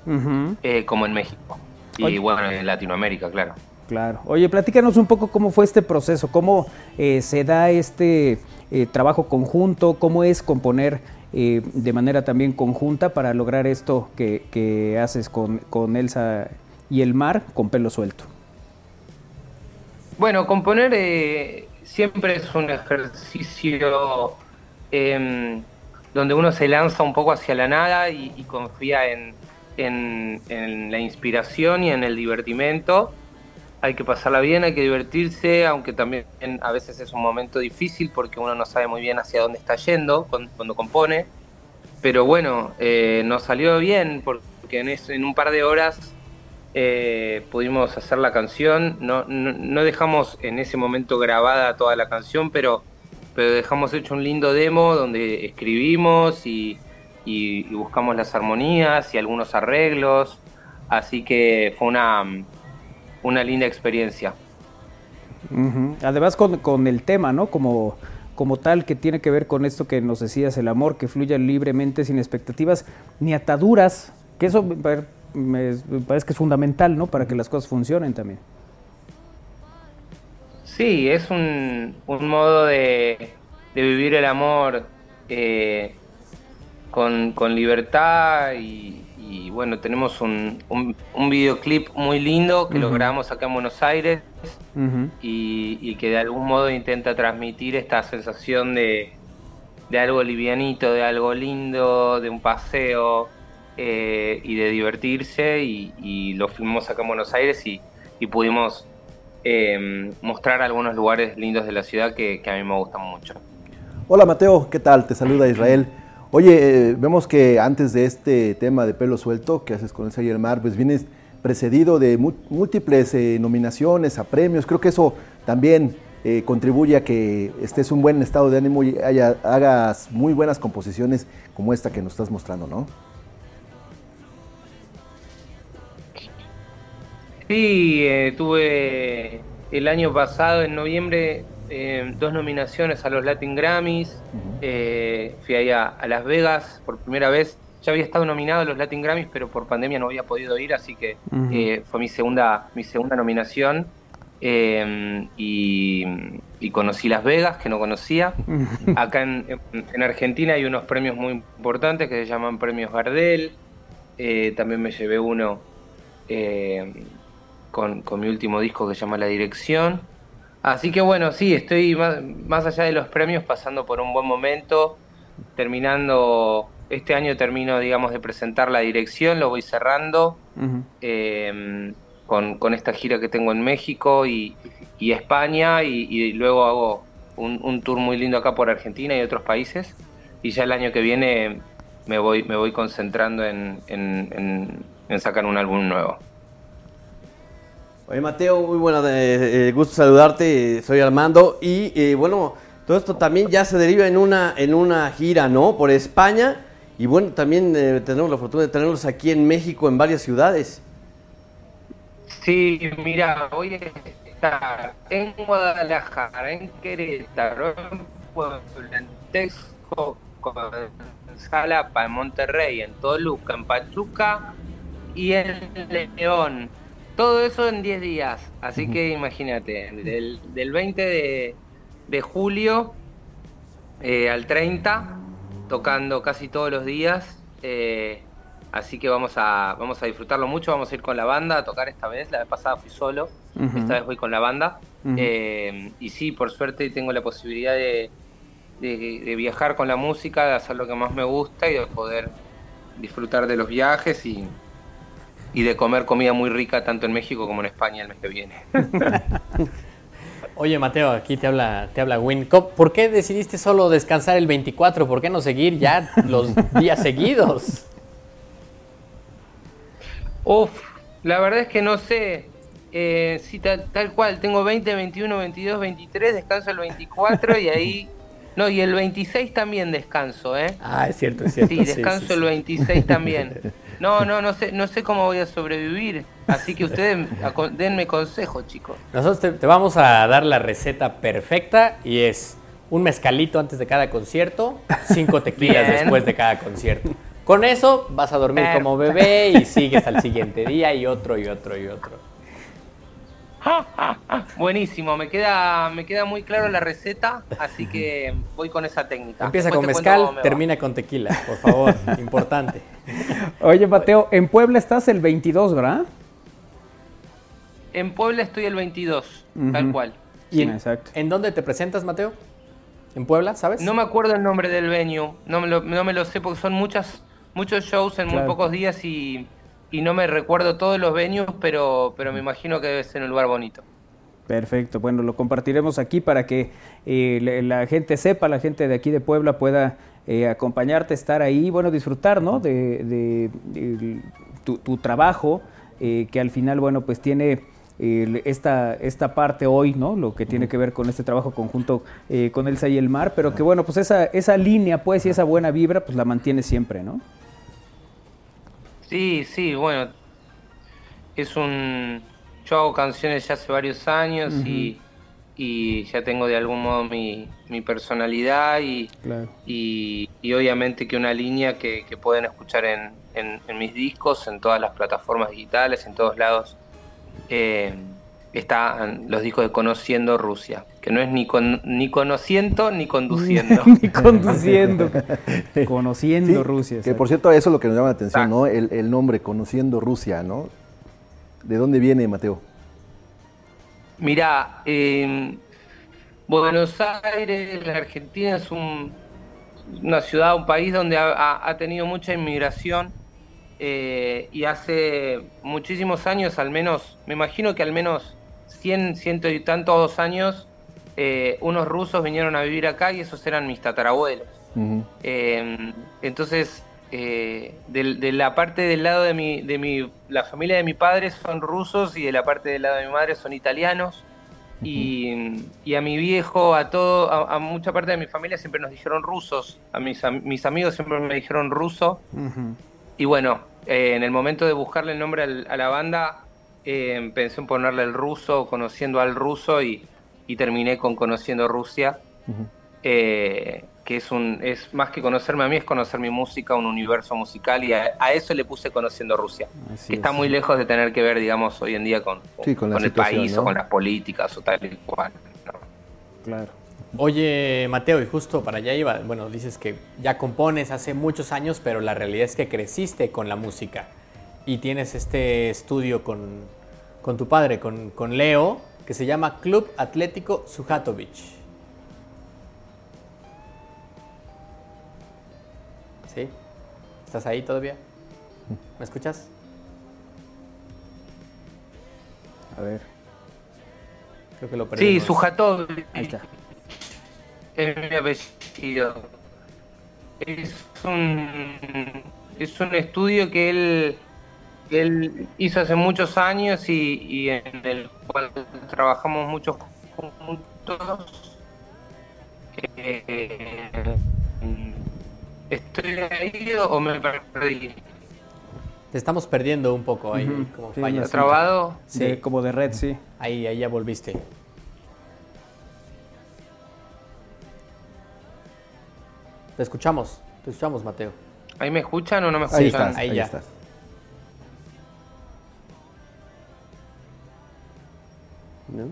eh, como en México. Y Oye. bueno, en Latinoamérica, claro. Claro. Oye, platícanos un poco cómo fue este proceso, cómo eh, se da este eh, trabajo conjunto, cómo es componer de manera también conjunta para lograr esto que, que haces con, con Elsa y el mar con pelo suelto. Bueno, componer eh, siempre es un ejercicio em, donde uno se lanza un poco hacia la nada y, confía en, en- la inspiración y en el divertimento. Hay que pasarla bien, hay que divertirse, aunque también a veces es un momento difícil porque uno no sabe muy bien hacia dónde está yendo cuando, cuando compone. Pero bueno, eh, nos salió bien porque en, eso- en un par de horas eh, pudimos hacer la canción. No, no, dejamos en ese momento grabada toda la canción, pero, pero dejamos hecho un lindo demo donde escribimos y, buscamos las armonías y algunos arreglos. Así que fue una, una linda experiencia. Además con, con el tema, ¿no? Como, como tal que tiene que ver con esto que nos decías, el amor que fluya libremente, sin expectativas ni ataduras, que eso me, pare- me- me parece que es fundamental, ¿no? Para que las cosas funcionen también. Sí, es un, un modo de, de vivir el amor eh, con, con libertad y, y, bueno, tenemos un, un, un videoclip muy lindo que lo Ujú. grabamos acá en Buenos Aires y, y que de algún modo intenta transmitir esta sensación de, de algo livianito, de algo lindo, de un paseo eh, y de divertirse y, y lo filmamos acá en Buenos Aires y, pudimos eh, mostrar algunos lugares lindos de la ciudad que, a mí me gustan mucho. Hola Mateo, ¿qué tal? Te saluda Israel. Oye, eh, vemos que antes de este tema de pelo suelto que haces con el el Mar, pues vienes precedido de múltiples nominaciones a premios. Creo que eso también contribuye a que estés en un buen estado de ánimo y hagas muy buenas composiciones como esta que nos estás mostrando, ¿no? Sí, eh, tuve el año pasado, en noviembre, eh, dos nominaciones a los Latin Grammys. Eh, fui ahí a, Las Vegas por primera vez. Ya había estado nominado a los Latin Grammys, pero por pandemia no había podido ir, así que eh, fue mi segunda, mi segunda nominación. Eh, y, y conocí Las Vegas, que no conocía. Acá en, en- en Argentina hay unos premios muy importantes que se llaman Premios Gardel. Eh, también me llevé uno eh, con, con mi último disco que se llama La Dirección. Así que bueno, sí, estoy más, más allá de los premios pasando por un buen momento, terminando, este año termino, digamos, de presentar La Dirección, lo voy cerrando eh, con, con esta gira que tengo en México y, y España y, y luego hago un, un tour muy lindo acá por Argentina y otros países y ya el año que viene me voy, me voy concentrando en, en- en- en sacar un álbum nuevo. Oye, Mateo, muy bueno, eh, eh, gusto saludarte, soy Armando y eh, bueno, todo esto también ya se deriva en una, en una gira, ¿no? Por España y bueno, también eh, tenemos la fortuna de tenerlos aquí en México, en varias ciudades. Sí, mira, voy a estar en Guadalajara, en Querétaro, en Puebla, en Texcoco, en Jalapa, en Monterrey, en Toluca, en Pachuca y en León. Todo eso en 10 días. Así que imagínate, del, del 20 de, de julio eh, al 30, tocando casi todos los días. eh, así que vamos a, vamos a disfrutarlo mucho. Vamos a ir con la banda a tocar esta vez. La vez pasada fui solo. Esta vez voy con la banda. Eh, y sí, por suerte tengo la posibilidad de, de- de viajar con la música, de hacer lo que más me gusta y de poder disfrutar de los viajes y, y de comer comida muy rica tanto en México como en España el mes que viene. Oye, Mateo, aquí te habla, te habla Win. ¿Por qué decidiste solo descansar el 24? ¿Por qué no seguir ya los días seguidos? Uf, la verdad es que no sé. Eh, sí, tal, tal cual, tengo 20, 21, 22, 23, descanso el 24 y ahí... No, y el 26 también descanso, ¿eh? Ah, es cierto, es cierto. Sí, descanso el 26 también. No, no, no sé, no sé cómo voy a sobrevivir. Así que ustedes denme consejo, chicos. Nosotros te, te vamos a dar la receta perfecta y es un mezcalito antes de cada concierto, cinco tequilas Bien. después de cada concierto. Con eso vas a dormir como bebé y sigues al siguiente día y otro y otro y otro. Buenísimo, me queda, me queda muy claro la receta, así que voy con esa técnica. Empieza Después con mezcal, termina con tequila, por favor, importante. Oye, Mateo, en Puebla estás el 22, ¿verdad? En Puebla estoy el 22, Ujú. tal cual. ¿Y en, Exacto. en dónde te presentas, Mateo? ¿En Puebla, sabes? No me acuerdo el nombre del venue, no me lo, no me lo sé porque son muchas, muchos shows en Claro. muy pocos días y, y no me recuerdo todos los venues, pero, pero me imagino que debe ser un lugar bonito. Perfecto, bueno, lo compartiremos aquí para que eh, la gente sepa, la gente de aquí de Puebla pueda eh, acompañarte, estar ahí, bueno, disfrutar, ¿no? De, de- de tu, tu trabajo, eh, que al final, bueno, pues tiene esta, esta parte hoy, ¿no? Lo que tiene que ver con este trabajo conjunto eh, con Elsa y el mar, pero que bueno, pues esa, esa línea, pues, y esa buena vibra, pues la mantiene siempre, ¿no? Sí, sí, bueno, es un... Yo hago canciones ya hace varios años y, y ya tengo de algún modo mi, mi personalidad y, Claro. y, y obviamente que una línea que, que pueden escuchar en, en- en mis discos, en todas las plataformas digitales, en todos lados, eh, están los discos de Conociendo Rusia, que no es ni, con, ni conociendo ni conduciendo. Ni conduciendo, conociendo Sí, Rusia. Que por cierto, eso es lo que nos llama la atención, Exacto. ¿no? El, el nombre, conociendo Rusia, ¿no? ¿De dónde viene, Mateo? Mirá, eh, Buenos Aires, la Argentina es un- una ciudad, un país donde ha, tenido mucha inmigración eh, y hace muchísimos años, al menos, me imagino que al menos 100, ciento y tantos años, eh, unos rusos vinieron a vivir acá y esos eran mis tatarabuelos. Eh, entonces, eh, de, la parte del lado de mi, de mi, la familia de mi padre son rusos y de la parte del lado de mi madre son italianos. Y, y a mi viejo, a todo, a, a mucha parte de mi familia siempre nos dijeron rusos. A mis, am- mis amigos siempre me dijeron ruso. Y bueno, eh, en el momento de buscarle el nombre al- a la banda, eh, pensé en ponerle el ruso, conociendo al ruso, y, y terminé con Conociendo Rusia. Eh, que es un es más que conocerme a mí, es conocer mi música, un universo musical, y a, a eso le puse Conociendo Rusia. Así que está es. muy lejos de tener que ver, digamos, hoy en día con, Sí, con la el país ¿no? o con las políticas o tal y cual. ¿no? Claro. Oye, Mateo, y justo para allá iba, bueno, dices que ya compones hace muchos años, pero la realidad es que creciste con la música y tienes este estudio con, con tu padre, con, con Leo, que se llama Club Atlético Sujatovic. ¿Estás ahí todavía? ¿Me escuchas? A ver. Creo que lo Sí, perdimos. Sujatovic Ahí está. es mi apellido. Es un, es un estudio que él, que él hizo hace muchos años y, y en el cual trabajamos muchos juntos. Eh, ¿Estoy ahí o me perdí? Te estamos perdiendo un poco ahí, Ujú. como Sí, fallas. ¿Está trabado? Sí. De- como de red, sí. Ahí, ahí ya volviste. Te escuchamos, te escuchamos, Mateo. ¿Ahí me escuchan o no me Ahí escuchan? estás, ahí ahí, ya. estás. ¿No?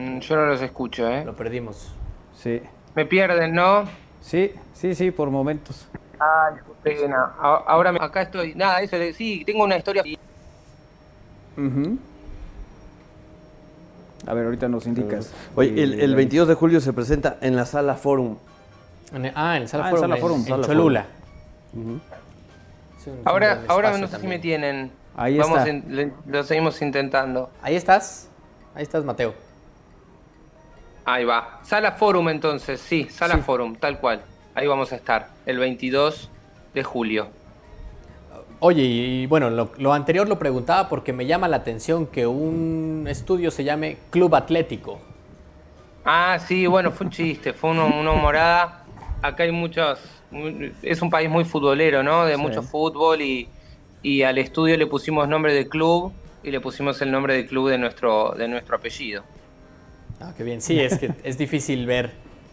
Mm, Yo no los escucho, ¿eh? Lo perdimos. Sí. Me pierden, ¿no? Sí, sí, sí, por momentos. Ay, qué pena. A- Ahora me- acá estoy. Nada, eso le- sí, tengo una historia. Ujú. A ver, ahorita nos indicas. Oye, el, el la- 22 de julio se presenta en la sala Forum. En el- ah, en el Sala Ah, en Forum, Sala en- Forum, en Sala Cholula. Es un Ahora, ahora no sé si también. me tienen. Ahí Vamos, está. in- le- lo seguimos intentando. Ahí estás, ahí estás, Mateo. Ahí va. Sala Forum entonces, sí, Sala Sí. Forum, tal cual. Ahí vamos a estar, el 22 de julio. Oye, y bueno, lo, lo anterior lo preguntaba porque me llama la atención que un estudio se llame Club Atlético. Ah, sí, bueno, fue un chiste, fue una, una humorada. Acá hay muchos, mu- es un país muy futbolero, ¿no? De Sí. mucho fútbol y, y al estudio le pusimos nombre de club y le pusimos el nombre de club de nuestro, de nuestro apellido. Ah, qué bien. Sí, es que es difícil ver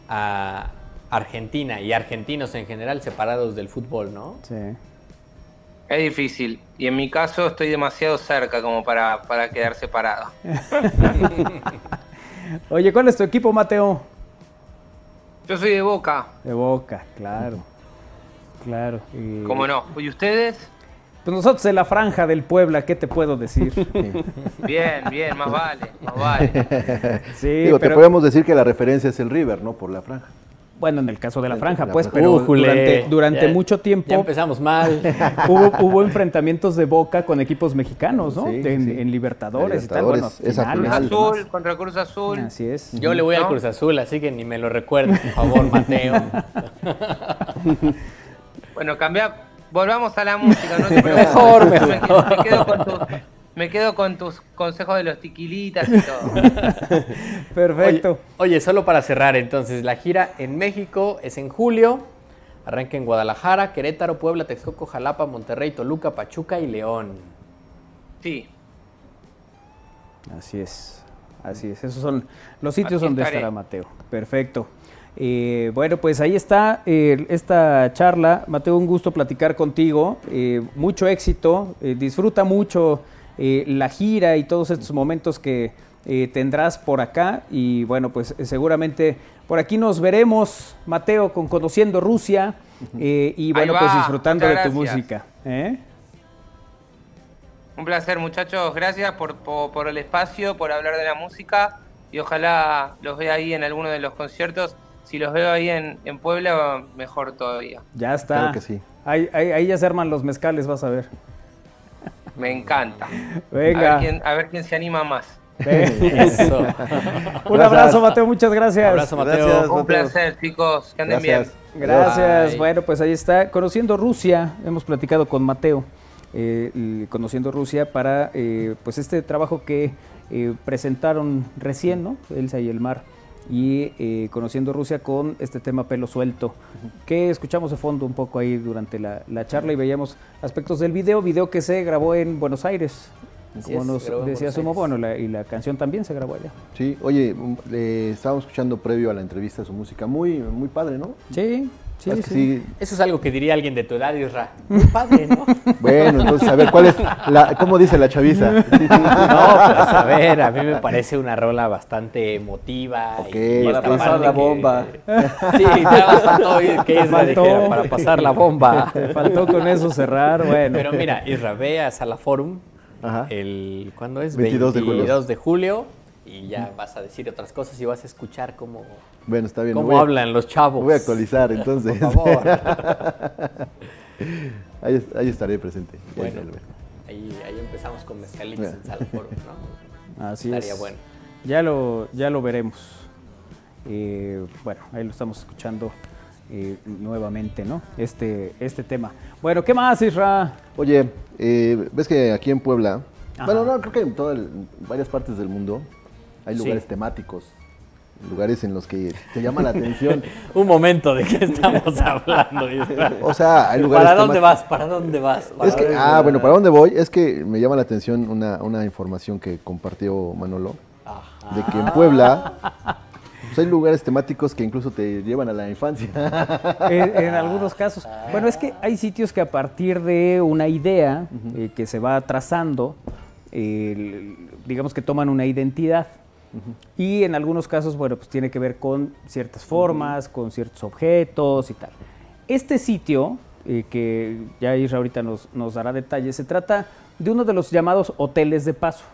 a Argentina y argentinos en general separados del fútbol, ¿no? Sí. Es difícil. Y en mi caso estoy demasiado cerca como para, para quedar separado. Oye, ¿cuál es tu equipo, Mateo? Yo soy de Boca, De Boca, claro. Claro. y- ¿cómo no? ¿Y ustedes? Pues nosotros de la franja del Puebla, ¿qué te puedo decir? Bien, bien, más vale, más vale. Sí, Digo, te podemos decir que la referencia es el River, ¿no? Por la franja. Bueno, en el caso de la En franja, pues, pero durante, durante ya- mucho Ya tiempo empezamos mal. hubo, hubo enfrentamientos de Boca con equipos mexicanos, ¿no? Sí, en, sí. en Libertadores, y tal. Bueno, esa final. Azul contra Cruz Azul. Así es. Yo le voy al ¿No? Cruz Azul, así que ni me lo recuerdes, por favor, Mateo. Bueno, cambia. Volvamos a la música, no te preocupes. Mejor, Me mejor. quedo, me quedo con tus, me quedo con tus consejos de los tiquilitas y todo. Perfecto. Oye, oye, solo para cerrar entonces, la gira en México es en julio. Arranca en Guadalajara, Querétaro, Puebla, Texcoco, Jalapa, Monterrey, Toluca, Pachuca y León. Sí, Así es, así es. Esos son los sitios Aquí donde estaré. estará Mateo. Perfecto. Eh, bueno, pues ahí está eh, esta charla. Mateo, un gusto platicar contigo. Eh, mucho éxito. Eh, disfruta mucho eh, la gira y todos estos momentos que eh, tendrás por acá. Y bueno, pues eh, seguramente por aquí nos veremos, Mateo, con Conociendo Rusia. eh, y bueno, pues disfrutando de tu música. ¿eh? un placer muchachos. Gracias por, por, por el espacio, por hablar de la música. Y ojalá los vea ahí en alguno de los conciertos. Si los veo ahí en, en Puebla, mejor todavía. Ya está. Claro que sí. Ahí, ahí- ahí ya se arman los mezcales, vas a ver. Me encanta. Venga. A ver quién, a ver quién se anima más. Eso. Un abrazo, Mateo, muchas gracias. Abrazo, Mateo. Gracias. Un Mateo. placer, chicos. Que anden Gracias. bien. Gracias. Bye. Bueno, pues ahí está. Conociendo Rusia, hemos platicado con Mateo, eh, conociendo Rusia para eh, pues este trabajo que eh, presentaron recién, ¿no? Elsa y el mar. Y eh, conociendo Rusia con este tema pelo suelto, que escuchamos de fondo un poco ahí durante la, la charla y veíamos aspectos del video, video que se grabó en Buenos Aires, Así como es, nos decía Sumo, bueno, la- y la canción también se grabó allá. Sí, oye, mm, eh, estábamos escuchando previo a la entrevista su música, muy, muy padre, ¿no? Sí, sí, Es que sí. sí. Eso es algo que diría alguien de tu edad, Isra. Muy padre, ¿no? Bueno, entonces, a ver, ¿cuál es la, cómo dice la chaviza? No, pues a ver, a mí me parece una rola bastante emotiva. Ok, y para pasar la que- bomba. Sí, nada más faltó oír que Isra Faltó. dijera, para pasar la bomba. Te faltó con eso cerrar, bueno. Pero mira, Isra, ve a Sala Forum Ajá. el, ¿cuándo es? 22 de julio. 22 de julio. Y ya vas a decir otras cosas y vas a escuchar cómo, Bueno, está bien. cómo a- hablan los chavos. Voy a actualizar, entonces. Por favor. ahí, ahí estaré presente. Bueno, ahí, ahí empezamos con mezcalitos en Sala Forum, ¿no? Así Estaría es. bueno. Ya lo, ya lo veremos. Eh, bueno, ahí lo estamos escuchando eh, nuevamente, ¿no? Este, este tema. Bueno, ¿qué más, Isra? Oye, eh, ves que aquí en Puebla, Ajá. bueno, no, creo que en todas en varias partes del mundo hay Sí. lugares temáticos, lugares en los que te llama la atención. Un momento, ¿de qué estamos hablando? O sea, hay lugares ¿Para dónde vas? ¿Para dónde vas? ¿Para Es que, dónde ah, vas? bueno, ¿para dónde voy? Es que me llama la atención una, una información que compartió Manolo, Ajá. de que en Puebla pues, hay lugares temáticos que incluso te llevan a la infancia. En, en algunos casos. Bueno, es que hay sitios que a partir de una idea eh, que se va trazando, eh, digamos que toman una identidad. Y en algunos casos, bueno, pues tiene que ver con ciertas formas, con ciertos objetos y tal. Este sitio, eh, que ya Isra ahorita nos, nos dará detalles, se trata de uno de los llamados hoteles de paso,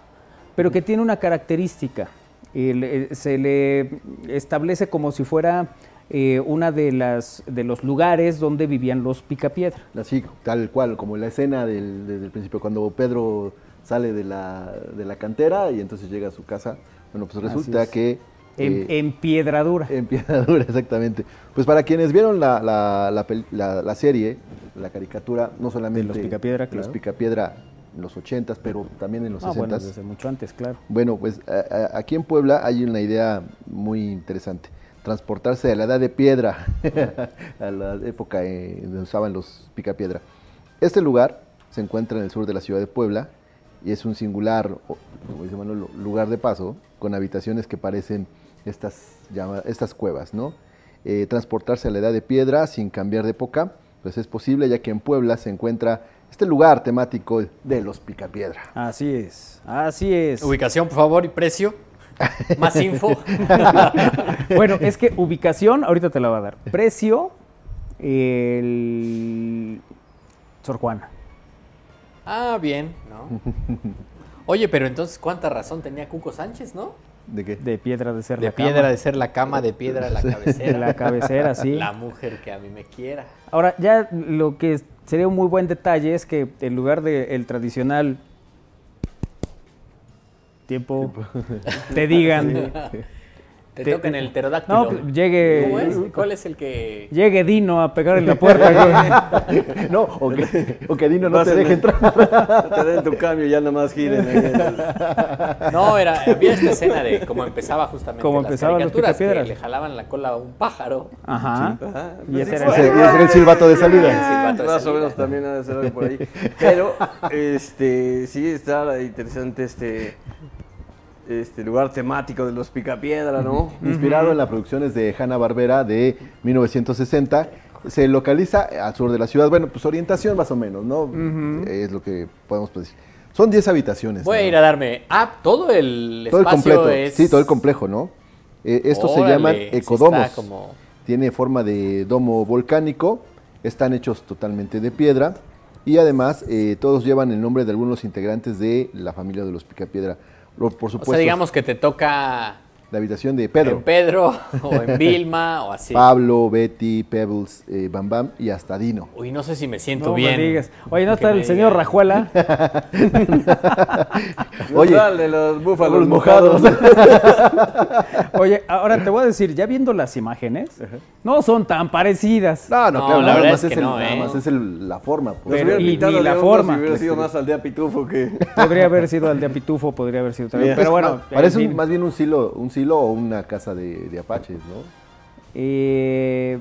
pero que tiene una característica. Eh, se le establece como si fuera eh, una de las de los lugares donde vivían los picapiedra. Así, tal cual, como la escena del, desde el principio, cuando Pedro sale de la, de la cantera y entonces llega a su casa. Bueno, pues resulta es. que... En, eh, en piedradura. En Piedradura, exactamente. Pues para quienes vieron la, la, la pel- la- la serie, la caricatura, no solamente los Picapiedra, de los claro. Picapiedra en los 80s, pero también en los Ah, 60s. bueno, desde mucho antes, claro. Bueno, pues a- a- aquí en Puebla hay una idea muy interesante. Transportarse de la edad de piedra a la época eh, donde usaban los picapiedra. Este lugar se encuentra en el sur de la ciudad de Puebla y es un singular, o, como dice Manolo, lugar de paso con habitaciones que parecen estas, llama- estas cuevas, ¿no? eh, transportarse a la Edad de Piedra sin cambiar de época, pues es posible ya que en Puebla se encuentra este lugar temático de los Picapiedra. Así es, así es. Ubicación, por favor, y precio. Más info. Bueno, es que ubicación, ahorita te la va a dar. Precio, el Sor Juana. Ah, bien, ¿no? Oye, pero entonces, ¿cuánta razón tenía Cuco Sánchez, no? ¿De qué? De piedra de ser De la piedra cama. de ser la cama, de piedra la cabecera. La cabecera, sí. La mujer que a mí me quiera. Ahora, ya lo que sería un muy buen detalle es que en lugar del tradicional tiempo, te digan, Te, Te- toca en el pterodáctilo. no, pues, llegue, ¿Cómo es? ¿Cuál es el que...? llegue Dino a pegar en la puerta. No, o que, o que Dino no Vas te en deje el- entrar. Te den tu cambio y ya nada más giren. en No, era, había esta escena de cómo empezaba justamente Como las empezaban los caricaturas, que Picapiedras. le jalaban la cola a un pájaro. Ajá. Ajá, Y pues ese sí, era Ese, el- ese era el silbato de El salida. silbato de Más o menos también ha de ser algo por ahí. Pero, este, sí está interesante este, este lugar temático de los Picapiedra, ¿no? Inspirado en las producciones de Hanna-Barbera de 1960, se localiza al sur de la ciudad. Bueno, pues orientación más o menos, ¿no? Es lo que podemos decir. Son 10 habitaciones. Voy a ¿no? ir a darme... Ah, todo el Todo el espacio completo. es... Sí, todo el complejo, ¿no? Eh, estos se Órale, llaman ecodomos. como- Tiene forma de domo volcánico. Están hechos totalmente de piedra. Y además, eh, todos llevan el nombre de algunos integrantes de la familia de los Picapiedra. Lo- Por O supuesto, sea, digamos que te toca la habitación de Pedro. en Pedro o en Vilma o así. Pablo, Betty, Pebbles, eh, Bam Bam y hasta Dino. Uy, no sé si me siento No me bien. digas. Oye, ¿no está me el señor. Rajuela? Oye, de los búfalos los mojados. Oye, ahora te voy a decir, ya viendo las imágenes, no son tan parecidas. No, no, No, claro, la nada verdad más es que el, no, nada ¿eh? más es el- la forma. pues. Pero- y ni de la hongos forma. y hubiera sido más aldea pitufo que... Podría haber sido al de Pitufo, podría haber sido también. Pero bueno, Parece un- más bien un silo, un silo o una casa de, de apaches, ¿no? Eh,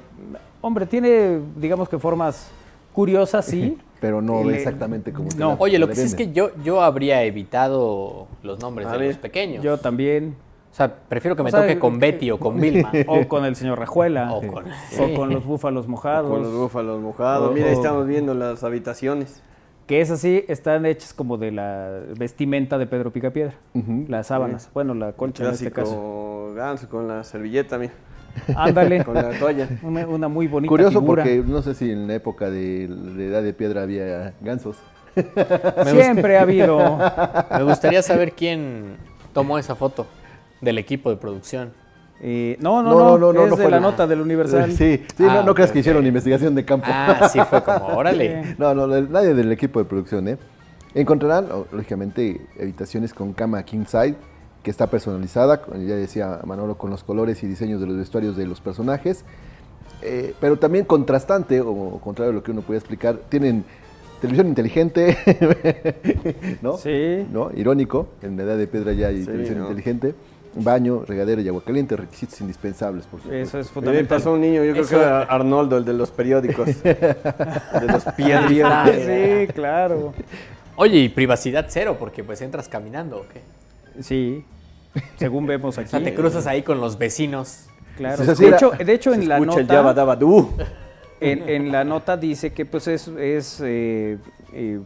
hombre, tiene, digamos que formas curiosas, sí. Pero no Le- exactamente como no. Oye, lo que sí es que yo, yo habría evitado los nombres A de ver. los pequeños. Yo también. O sea, prefiero que O me sea, toque con que- Betty o con Vilma. O con el señor Rajuela. O O con- con, los búfalos mojados. Con los búfalos mojados. O- Mira, estamos viendo las habitaciones. Que es así, están hechas como de la vestimenta de Pedro Picapiedra. Ujú. Las sábanas. Bueno, la colcha en este caso. Clásico ganso con la servilleta, mira. Ándale. Con la toalla. Una, una muy bonita Curioso figura. porque no sé si en la época de la Edad de Piedra había gansos. Siempre ha habido. Me gustaría saber quién tomó esa foto del equipo de producción. Eh, no, no, no, es de fue la nota del Universal. Sí, sí Ah, no, no creas que hicieron investigación de campo. Ah, sí fue como, órale. No, no, nadie del equipo de producción, ¿eh? Encontrarán, lógicamente, habitaciones con cama king side, que está personalizada, ya decía Manolo, con los colores y diseños de los vestuarios de los personajes, eh, pero también contrastante, o contrario a lo que uno puede explicar, tienen televisión inteligente, ¿no? Sí. ¿No? Irónico, en la edad de piedra ya hay Sí, televisión ¿no? inteligente, baño, regadera y agua caliente, requisitos indispensables, por supuesto. Eso es fundamental. pasó un niño, yo creo Eso- que era Arnoldo, el de los periódicos. de los piedrieros. Sí, claro. Oye, y privacidad cero, porque pues entras caminando, ¿o qué? Sí. Según vemos O aquí. sea, te cruzas ahí con los vecinos. Claro. Sí, de, hecho, de hecho, Se en la el nota. Yabba Dabba Doo. En, en la nota dice que pues es, es eh, eh,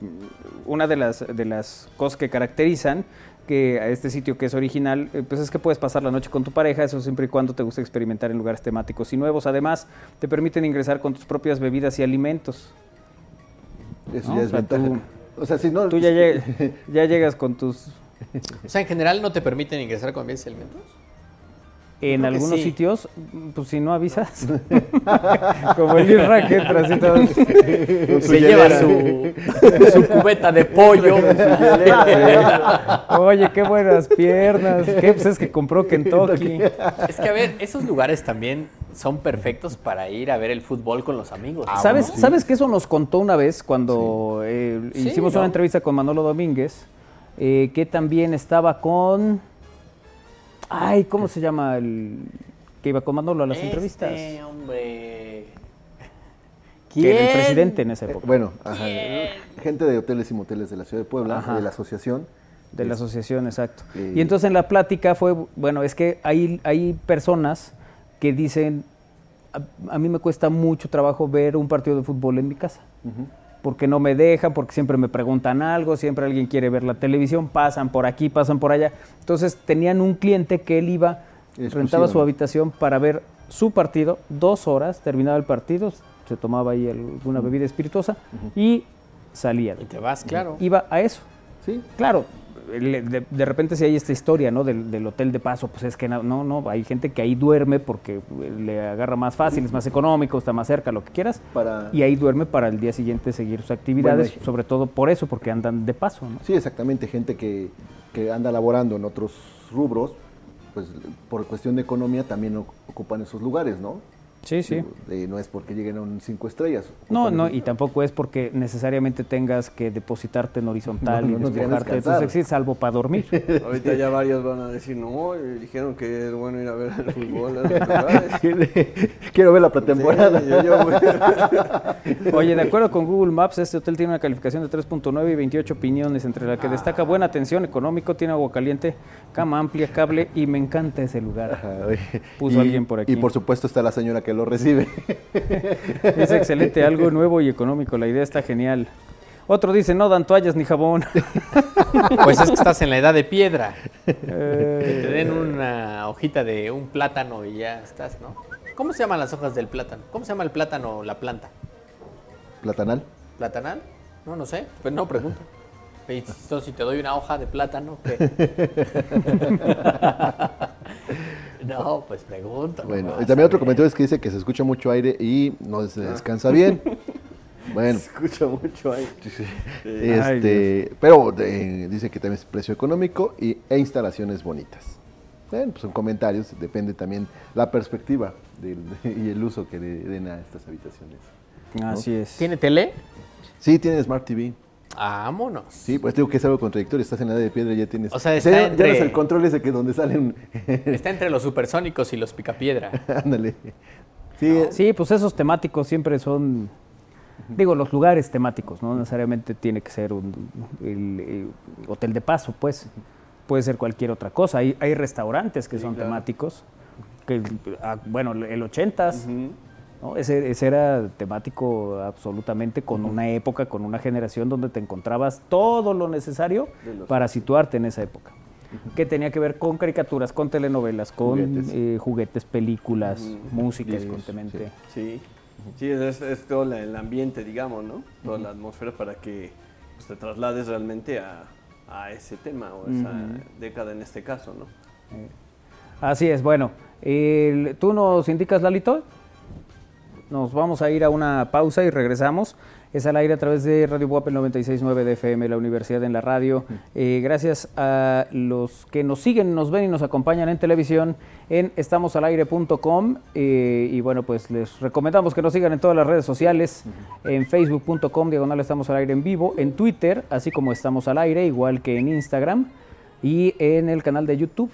una de las, de las cosas que caracterizan que a este sitio que es original, eh, pues es que puedes pasar la noche con tu pareja, eso siempre y cuando te guste experimentar en lugares temáticos y nuevos. Además, te permiten ingresar con tus propias bebidas y alimentos. Eso ¿no? ya O es sea, ventaja. tú- o sea, si no... Tú ya, lleg- ya llegas con tus... O sea, en general no te permiten ingresar con bienes y alimentos. En Creo algunos sí. sitios, pues si no avisas. Como el Isra que entra así todo. Se lleva su, su cubeta de pollo. Oye, qué buenas piernas. ¿Qué? Pues es que compró Kentucky. es que, a ver, esos lugares también son perfectos para ir a ver el fútbol con los amigos. ¿no? ¿Sabes, ¿Sabes que eso nos contó una vez cuando eh, Sí, hicimos ¿no? una entrevista con Manolo Domínguez? eh, que también estaba con. Ay, ¿cómo se llama el que iba con Manolo a las Este entrevistas? hombre. Que era el ¿Quién? presidente en esa Eh, época. bueno, ajá, gente de hoteles y moteles de la ciudad de Puebla, Ajá. de la asociación. De la asociación, exacto. Eh, Y entonces en la plática fue, bueno, es que hay, hay personas que dicen a, a mí me cuesta mucho trabajo ver un partido de fútbol en mi casa. Porque no me dejan, porque siempre me preguntan algo, siempre alguien quiere ver la televisión, pasan por aquí, pasan por allá. Entonces tenían un cliente que él iba, Exclusivo, rentaba su habitación para ver su partido, dos horas, terminaba el partido, se tomaba ahí alguna bebida espirituosa y salía. Y te vas, claro. Iba a eso. Sí, Claro, de, de repente si hay esta historia, ¿no? Del, del hotel de paso, pues es que no, no, hay gente que ahí duerme porque le agarra más fácil, es más económico, está más cerca, lo que quieras. Para- Y ahí duerme para el día siguiente seguir sus actividades, Bueno, sobre todo por eso, porque andan de paso, ¿no? Sí, exactamente, gente que, que anda laborando en otros rubros, pues por cuestión de economía también ocupan esos lugares, ¿no? Sí, sí. No es porque lleguen a un cinco estrellas. No, no, y tampoco es porque necesariamente tengas que depositarte en horizontal No, y no, no quieran despojarte de tus descansar. excesos, salvo para dormir. Ahorita ya varios van a decir, no, eh, dijeron que es bueno ir a ver el fútbol. a los lugares". Quiero ver la pretemporada. Sí, yo- yo voy. Oye, de acuerdo con Google Maps, este hotel tiene una calificación de 3.9 y 28 opiniones, entre la que destaca buena atención, económico, tiene agua caliente, cama amplia, cable y me encanta ese lugar. Puso alguien por aquí. Y por supuesto está la señora que lo recibe. Es excelente, algo nuevo y económico, la idea está genial. Otro dice, no dan toallas ni jabón. Pues es que estás en la edad de piedra. Que te Eh, den una hojita de un plátano y ya estás, ¿no? ¿Cómo se llaman las hojas del plátano? ¿Cómo se llama el plátano, la planta? Platanal. ¿Platanal? No, no sé. Pues no, pregunto. Entonces, si te doy una hoja de plátano, ¿qué? no, pues pregunto. Bueno, y también otro comentario es que dice que se escucha mucho aire y no se descansa bien. Bueno, Se escucha mucho. Ay, este, pero eh, dice que también es precio económico y, e instalaciones bonitas. Bueno, pues son comentarios, depende también la perspectiva del- y el uso que le den a estas habitaciones. Así es. ¿Tiene tele? Sí, tiene Smart TV. Vámonos. Sí, pues digo que es algo contradictorio. Estás en la edad de piedra y ya tienes. O sea, está ya, ya entre- no es el control ese que donde salen. Está entre los supersónicos y los picapiedra. Ándale. Sí, Sí, pues esos temáticos siempre son, digo, los lugares temáticos, no necesariamente tiene que ser un el, eh, hotel de paso, pues, puede ser cualquier otra cosa. Hay, hay restaurantes que son temáticos, que, ah, bueno, el 80s, ¿no? ese, ese era temático absolutamente con una época, con una generación donde te encontrabas todo lo necesario para situarte en esa época. Que tenía que ver con caricaturas, con telenovelas, con Juguetes. eh, juguetes, películas, música, Discos, evidentemente. Sí, sí, es, es todo la- el ambiente, digamos, ¿no? Toda la atmósfera para que pues, te traslades realmente a, a ese tema o esa década en este caso, ¿no? Así es, bueno. ¿Tú nos indicas, Lalito? Nos vamos a ir a una pausa y regresamos. Es al aire a través de Radio Buap el 96.9 de FM, la Universidad en la Radio. Eh, gracias a los que nos siguen, nos ven y nos acompañan en televisión en estamosalaire.com. eh, y bueno, pues les recomendamos que nos sigan en todas las redes sociales, en facebook.com, diagonal estamos al aire en vivo, en Twitter, así como estamos al aire, igual que en Instagram, y en el canal de YouTube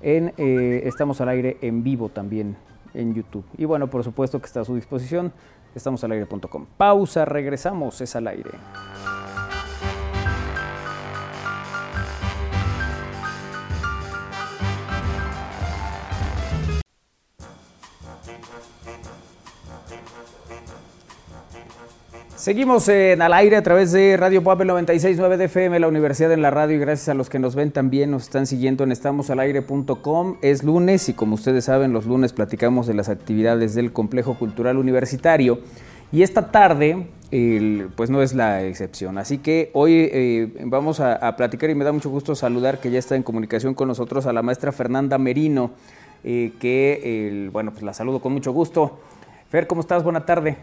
en eh, Estamos al aire en vivo también en YouTube. Y bueno, por supuesto que está a su disposición, estamosalaire.com. Pausa, regresamos, es al aire. Seguimos en al aire a través de Radio Puebla 969 de FM, la Universidad en la Radio, y gracias a los que nos ven también, nos están siguiendo en estamosalaire.com. Es lunes y como ustedes saben, los lunes platicamos de las actividades del Complejo Cultural Universitario. Y esta tarde, pues no es la excepción. Así que hoy eh, vamos a, platicar y me da mucho gusto saludar que ya está en comunicación con nosotros a la maestra Fernanda Merino, eh, que, bueno, pues la saludo con mucho gusto. Fer, ¿cómo estás? Buena tarde.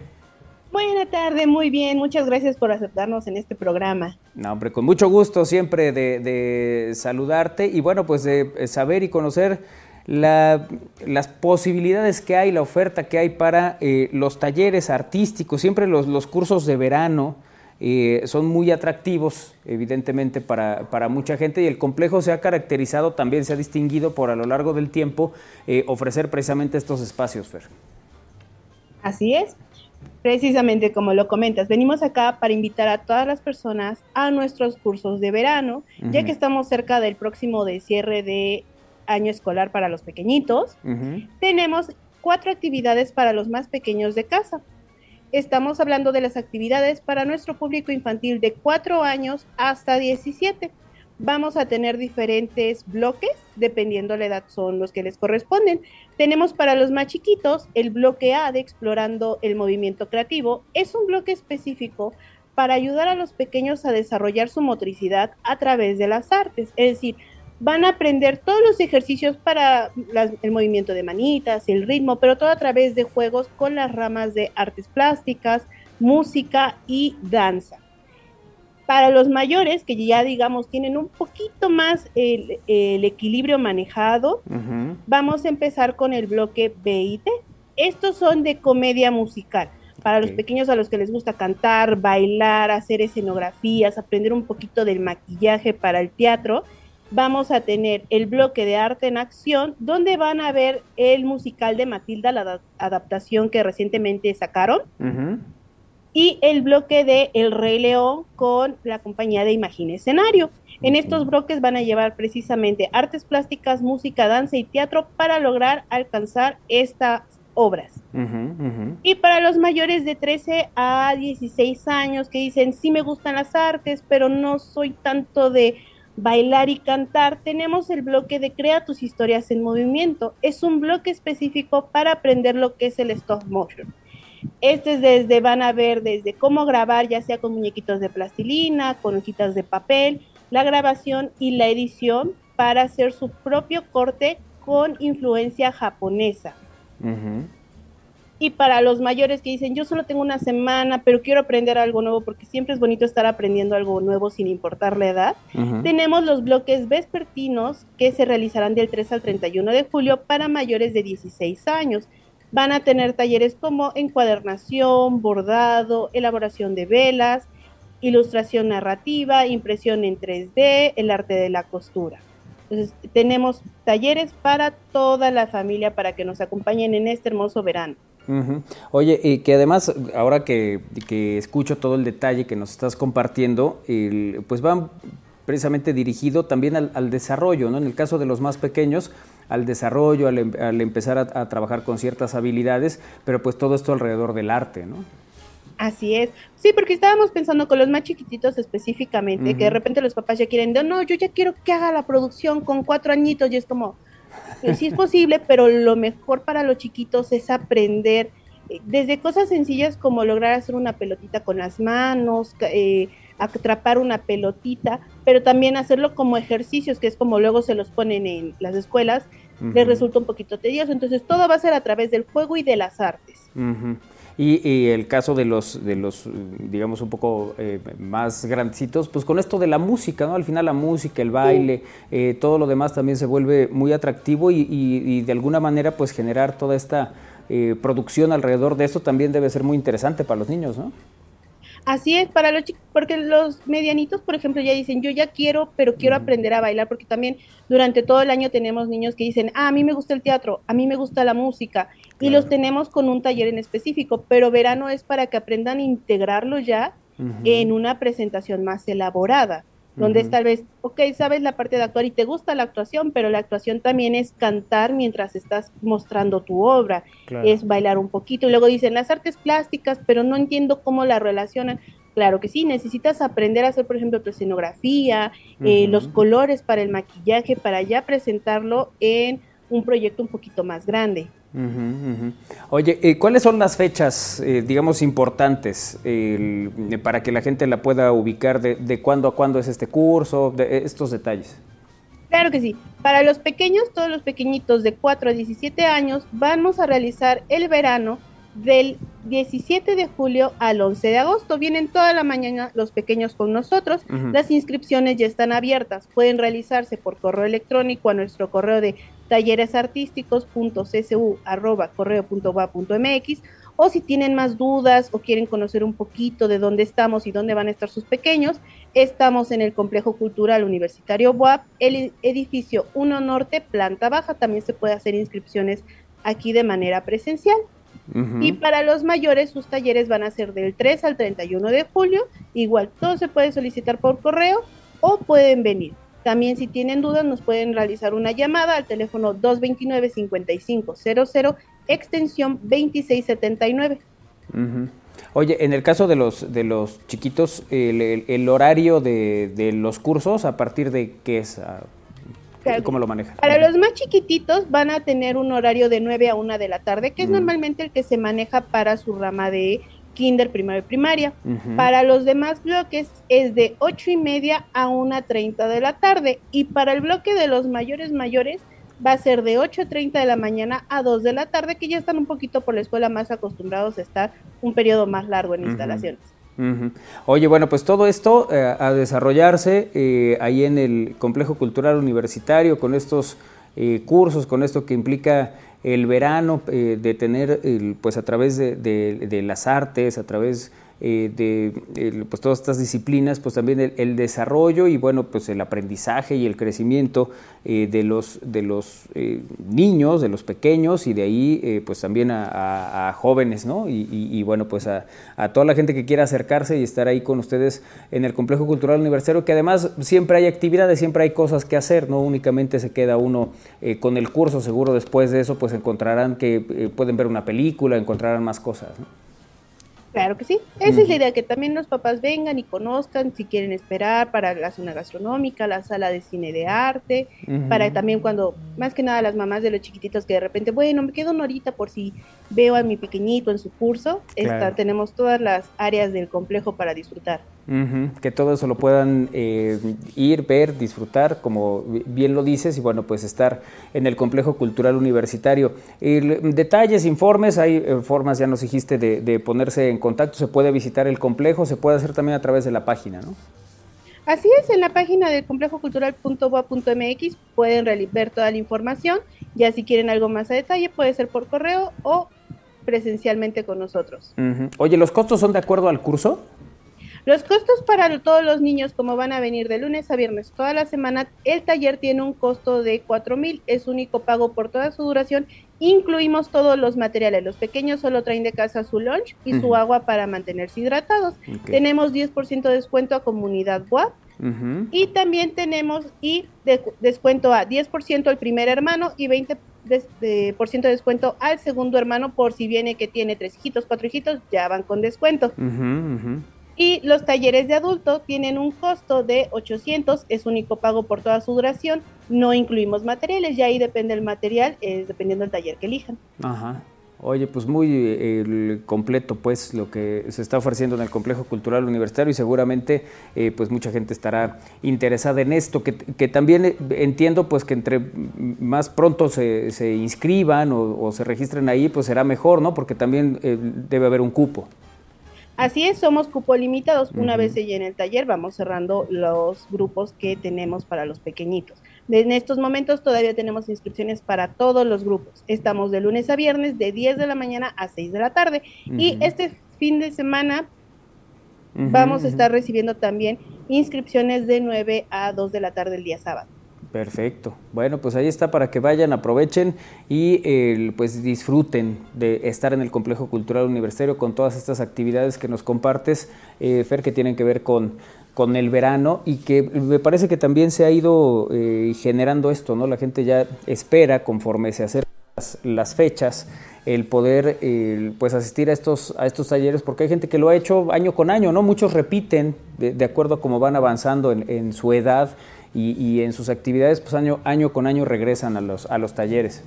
Buena tarde, muy bien. Muchas gracias por aceptarnos en este programa. No, hombre, con mucho gusto siempre de, de saludarte y bueno, pues de saber y conocer la- las posibilidades que hay, la oferta que hay para eh, los talleres artísticos. Siempre los, los cursos de verano eh, son muy atractivos, evidentemente, para, para mucha gente y el complejo se ha caracterizado, también se ha distinguido por a lo largo del tiempo eh, ofrecer precisamente estos espacios, Fer. Así es. Precisamente como lo comentas, venimos acá para invitar a todas las personas a nuestros cursos de verano, ya que estamos cerca del próximo de cierre de año escolar para los pequeñitos. Tenemos cuatro actividades para los más pequeños de casa. Estamos hablando de las actividades para nuestro público infantil de 4 años hasta 17. Vamos a tener diferentes bloques, dependiendo la edad son los que les corresponden. Tenemos para los más chiquitos el bloque A de Explorando el Movimiento Creativo. Es un bloque específico para ayudar a los pequeños a desarrollar su motricidad a través de las artes. Es decir, van a aprender todos los ejercicios para el movimiento de manitas, el ritmo, pero todo a través de juegos con las ramas de artes plásticas, música y danza. Para los mayores, que ya digamos tienen un poquito más el, el equilibrio manejado, vamos a empezar con el bloque B y D. Estos son de comedia musical. Para los pequeños a los que les gusta cantar, bailar, hacer escenografías, aprender un poquito del maquillaje para el teatro, vamos a tener el bloque de arte en acción, donde van a ver el musical de Matilda, la ada- adaptación que recientemente sacaron. Y el bloque de El Rey León con la compañía de Imagine Escenario. En estos bloques van a llevar precisamente artes plásticas, música, danza y teatro para lograr alcanzar estas obras. Y para los mayores de 13 a 16 años que dicen, sí me gustan las artes, pero no soy tanto de bailar y cantar, tenemos el bloque de Crea tus historias en movimiento. Es un bloque específico para aprender lo que es el stop motion. Este es desde, van a ver desde cómo grabar, ya sea con muñequitos de plastilina, con hojitas de papel, la grabación y la edición para hacer su propio corte con influencia japonesa. Y para los mayores que dicen, yo solo tengo una semana, pero quiero aprender algo nuevo, porque siempre es bonito estar aprendiendo algo nuevo sin importar la edad, tenemos los bloques vespertinos que se realizarán del 3 al 31 de julio para mayores de 16 años. Van a tener talleres como encuadernación, bordado, elaboración de velas, ilustración narrativa, impresión en 3D, el arte de la costura. Entonces, tenemos talleres para toda la familia para que nos acompañen en este hermoso verano. Oye, y que además, ahora que, que escucho todo el detalle que nos estás compartiendo, pues van precisamente dirigido también al desarrollo, ¿no? En el caso de los más pequeños, al desarrollo, al, em- al empezar a, a trabajar con ciertas habilidades, pero pues todo esto alrededor del arte, ¿no? Así es. Sí, porque estábamos pensando con los más chiquititos específicamente, que de repente los papás ya quieren, no, yo ya quiero que haga la producción con cuatro añitos, y es como, sí es posible, pero lo mejor para los chiquitos es aprender eh, desde cosas sencillas como lograr hacer una pelotita con las manos, eh, atrapar una pelotita, pero también hacerlo como ejercicios, que es como luego se los ponen en las escuelas, les resulta un poquito tedioso. Entonces todo va a ser a través del juego y de las artes. Y, y el caso de los, de los, digamos, un poco eh, más grandecitos, pues con esto de la música, ¿no? Al final la música, el baile, eh, todo lo demás también se vuelve muy atractivo y, y- y de alguna manera, pues generar toda esta eh, producción alrededor de esto también debe ser muy interesante para los niños, ¿no? Así es, para los chicos, porque los medianitos, por ejemplo, ya dicen, yo ya quiero, pero quiero aprender a bailar, porque también durante todo el año tenemos niños que dicen, ah, a mí me gusta el teatro, a mí me gusta la música, y los tenemos con un taller en específico, pero verano es para que aprendan a integrarlo ya en una presentación más elaborada, donde es tal vez, ok, sabes la parte de actuar y te gusta la actuación, pero la actuación también es cantar mientras estás mostrando tu obra, Claro. es bailar un poquito. Y luego dicen las artes plásticas, pero no entiendo cómo la relacionan. Claro que sí, necesitas aprender a hacer, por ejemplo, tu escenografía, eh, los colores para el maquillaje, para ya presentarlo en un proyecto un poquito más grande. Ujú, ujú. Oye, eh, ¿cuáles son las fechas, eh, digamos, importantes eh, para que la gente la pueda ubicar de, cuándo a cuándo es este curso, de estos detalles? Claro que sí. Para los pequeños, todos los pequeñitos de 4 a 17 años, vamos a realizar el verano del 17 de julio al 11 de agosto. Vienen toda la mañana los pequeños con nosotros. Las inscripciones ya están abiertas. Pueden realizarse por correo electrónico a nuestro correo de talleresartísticos.csu@correo.va.mx o si tienen más dudas o quieren conocer un poquito de dónde estamos y dónde van a estar sus pequeños, estamos en el Complejo Cultural Universitario BUAP, el edificio 1 Norte, planta baja. También se puede hacer inscripciones aquí de manera presencial. Y para los mayores, sus talleres van a ser del 3 al 31 de julio. Igual, todo se puede solicitar por correo o pueden venir. También si tienen dudas nos pueden realizar una llamada al teléfono 229-5500, extensión 2679. Ujú. Oye, en el caso de los de los chiquitos, el, el- el horario de, de los cursos, ¿a partir de qué es? Claro. ¿Cómo lo manejan? Para los más chiquititos van a tener un horario de 9 a 1 de la tarde, que es Mm. normalmente el que se maneja para su rama de kinder, primero y primaria. Para los demás bloques es de 8 y media a 1.30 de la tarde. Y para el bloque de los mayores mayores va a ser de 8.30 de la mañana a 2 de la tarde, que ya están un poquito por la escuela más acostumbrados a estar un periodo más largo en instalaciones. Ujú. Oye, bueno, pues todo esto eh, a desarrollarse eh, ahí en el Complejo Cultural Universitario con estos eh, cursos, con esto que implica el verano, eh, de tener, pues a través de las artes, a través eh, de pues todas estas disciplinas, pues también el, desarrollo y bueno, pues el aprendizaje y el crecimiento eh, de los, de los eh, niños, de los pequeños y de ahí eh, pues también a, jóvenes, ¿no? Y, bueno, pues a, toda la gente que quiera acercarse y estar ahí con ustedes en el Complejo Cultural Universitario, que además siempre hay actividades, siempre hay cosas que hacer, no únicamente se queda uno con el curso, seguro después de eso pues encontrarán que pueden ver una película, encontrarán más cosas, ¿no? Claro que sí. Esa es la idea, que también los papás vengan y conozcan si quieren esperar para la zona gastronómica, la sala de cine de arte, para también cuando, más que nada las mamás de los chiquititos que de repente, bueno, me quedo una horita por si veo a mi pequeñito en su curso, está- Claro. tenemos todas las áreas del complejo para disfrutar. Que todo eso lo puedan eh, ir, ver, disfrutar, como bi- bien lo dices, y bueno, pues estar en el Complejo Cultural Universitario. El- detalles, informes, hay eh, formas, ya nos dijiste, de, de ponerse en contacto, se puede visitar el complejo, se puede hacer también a través de la página, ¿no? Así es, en la página del complejocultural.boa.mx pueden ver toda la información, ya si quieren algo más a detalle puede ser por correo o presencialmente con nosotros. Oye, ¿los costos son de acuerdo al curso? Los costos para todos los niños, como van a venir de lunes a viernes toda la semana, el taller tiene un costo de 4 mil, es único pago por toda su duración. Incluimos todos los materiales. Los pequeños solo traen de casa su lunch y su agua para mantenerse hidratados. Tenemos 10% de descuento a comunidad WAP y también tenemos y de- descuento a 10% al primer hermano y 20% des- de, por ciento de descuento al segundo hermano por si viene que tiene tres hijitos, cuatro hijitos, ya van con descuento. Y los talleres de adulto tienen un costo de 800, es único pago por toda su duración, no incluimos materiales, ya ahí depende el material, eh, dependiendo del taller que elijan. Ajá. Oye, pues muy eh, completo, pues, lo que se está ofreciendo en el Complejo Cultural Universitario y seguramente, eh, pues, mucha gente estará interesada en esto, que, que también eh, entiendo, pues, que entre más pronto se, se inscriban o, o se registren ahí, pues, será mejor, ¿no? Porque también eh, debe haber un cupo. Así es, somos cupo limitados. Una vez se llene el taller, vamos cerrando los grupos que tenemos para los pequeñitos. En estos momentos todavía tenemos inscripciones para todos los grupos. Estamos de lunes a viernes de 10 de la mañana a 6 de la tarde. Y este fin de semana vamos a estar recibiendo también inscripciones de 9 a 2 de la tarde el día sábado. Perfecto. Bueno, pues ahí está para que vayan, aprovechen y eh, pues disfruten de estar en el Complejo Cultural Universitario con todas estas actividades que nos compartes, eh, Fer, que tienen que ver con, con el verano y que me parece que también se ha ido eh, generando esto, ¿no? La gente ya espera conforme se acercan las, fechas el poder pues asistir a estos a estos talleres porque hay gente que lo ha hecho año con año no muchos repiten de, de acuerdo a cómo van avanzando en, en su edad y, y en sus actividades pues año año con año regresan a los a los talleres.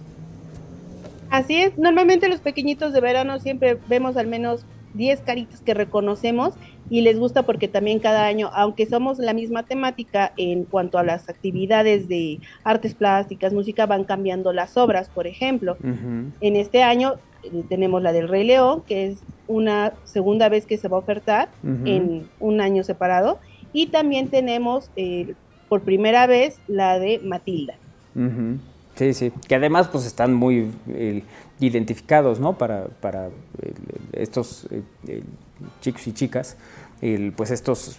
Así es, normalmente los pequeñitos de verano siempre vemos al menos 10 caritas que reconocemos y les gusta porque también cada año, aunque somos la misma temática en cuanto a las actividades de artes plásticas, música, van cambiando las obras, por ejemplo. En este año eh, tenemos la del Rey León, que es una segunda vez que se va a ofertar en un año separado, y también tenemos eh, por primera vez la de Matilda. Sí, sí, que además pues están muy eh, identificados, ¿no? Para, para eh, estos eh, chicos y chicas, el, pues estos,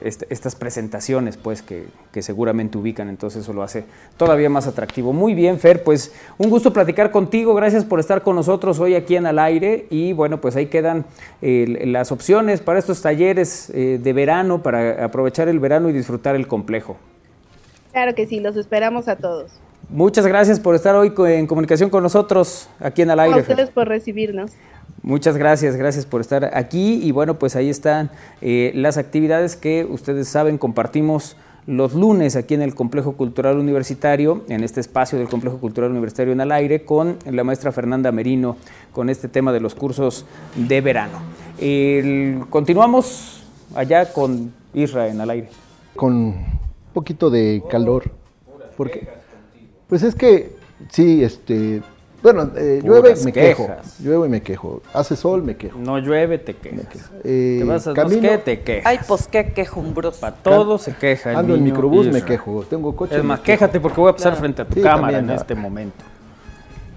estas presentaciones pues que, que seguramente ubican, entonces eso lo hace todavía más atractivo. Muy bien, Fer, pues un gusto platicar contigo, gracias por estar con nosotros hoy aquí en Al Aire y bueno, pues ahí quedan las opciones para estos talleres eh, de verano, para aprovechar el verano y disfrutar el complejo. Claro que sí, los esperamos a todos. Muchas gracias por estar hoy en comunicación con nosotros aquí en Al A Aire. Fer. ustedes por recibirnos. Muchas gracias, gracias por estar aquí y bueno, pues ahí están eh, las actividades que ustedes saben compartimos los lunes aquí en el Complejo Cultural Universitario, en este espacio del Complejo Cultural Universitario en al aire, con la maestra Fernanda Merino, con este tema de los cursos de verano. El- continuamos allá con Isra en al aire. con un poquito de calor. Porque, pues es que, sí, este, bueno, eh, llueve, me quejo. Llueve, me quejo. Hace sol, me quejo. No llueve, te quejas. Eh, Te vas a camino, ¿qué te quejas? Ay, pues qué quejumbroso. Para todo se queja. el ando en niño microbús, me quejo. Tengo coche. Es más, quejo. quéjate porque voy a pasar frente a tu Sí, cámara también, en ¿no? este momento.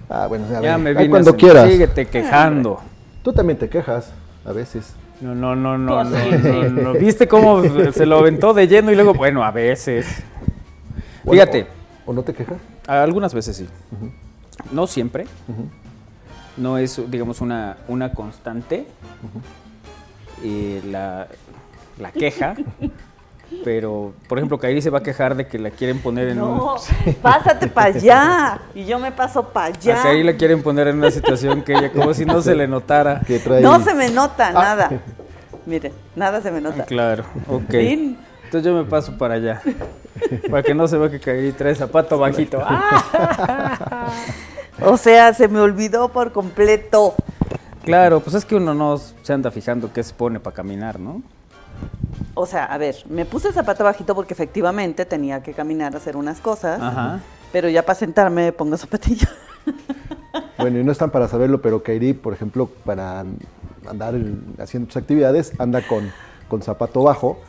Ah, bueno, Ya ver, me vine cuando quieras. Síguete quejando. Tú también te quejas, a veces. No, no, no, no, no, no, no. ¿Viste cómo se lo aventó de lleno y luego, bueno, a veces. Bueno, Fíjate, ¿O, o no te quejas? Algunas veces sí. No siempre. No es, digamos, una, una constante eh, la, la queja. Pero, por ejemplo, Kairi se va a quejar de que la quieren poner en un... No, pásate para allá. Y yo me paso para A Kairi allá. la quieren poner en una situación que ella, como si no se le notara. Que trae... No se me nota nada. Mire, nada se me nota. Claro, ok. Fin. Entonces yo me paso para allá. Para que no se vea que Kairi trae zapato bajito. ¡Ah! O sea, se me olvidó por completo. Claro, pues es que uno no se anda fijando qué se pone para caminar, ¿no? O sea, a ver, me puse zapato bajito porque efectivamente tenía que caminar a hacer unas cosas. Ajá. Pero ya para sentarme me pongo zapatilla. Bueno, y no están para saberlo, pero Kairi, por ejemplo, para andar en- haciendo sus actividades, anda con, con zapato bajo.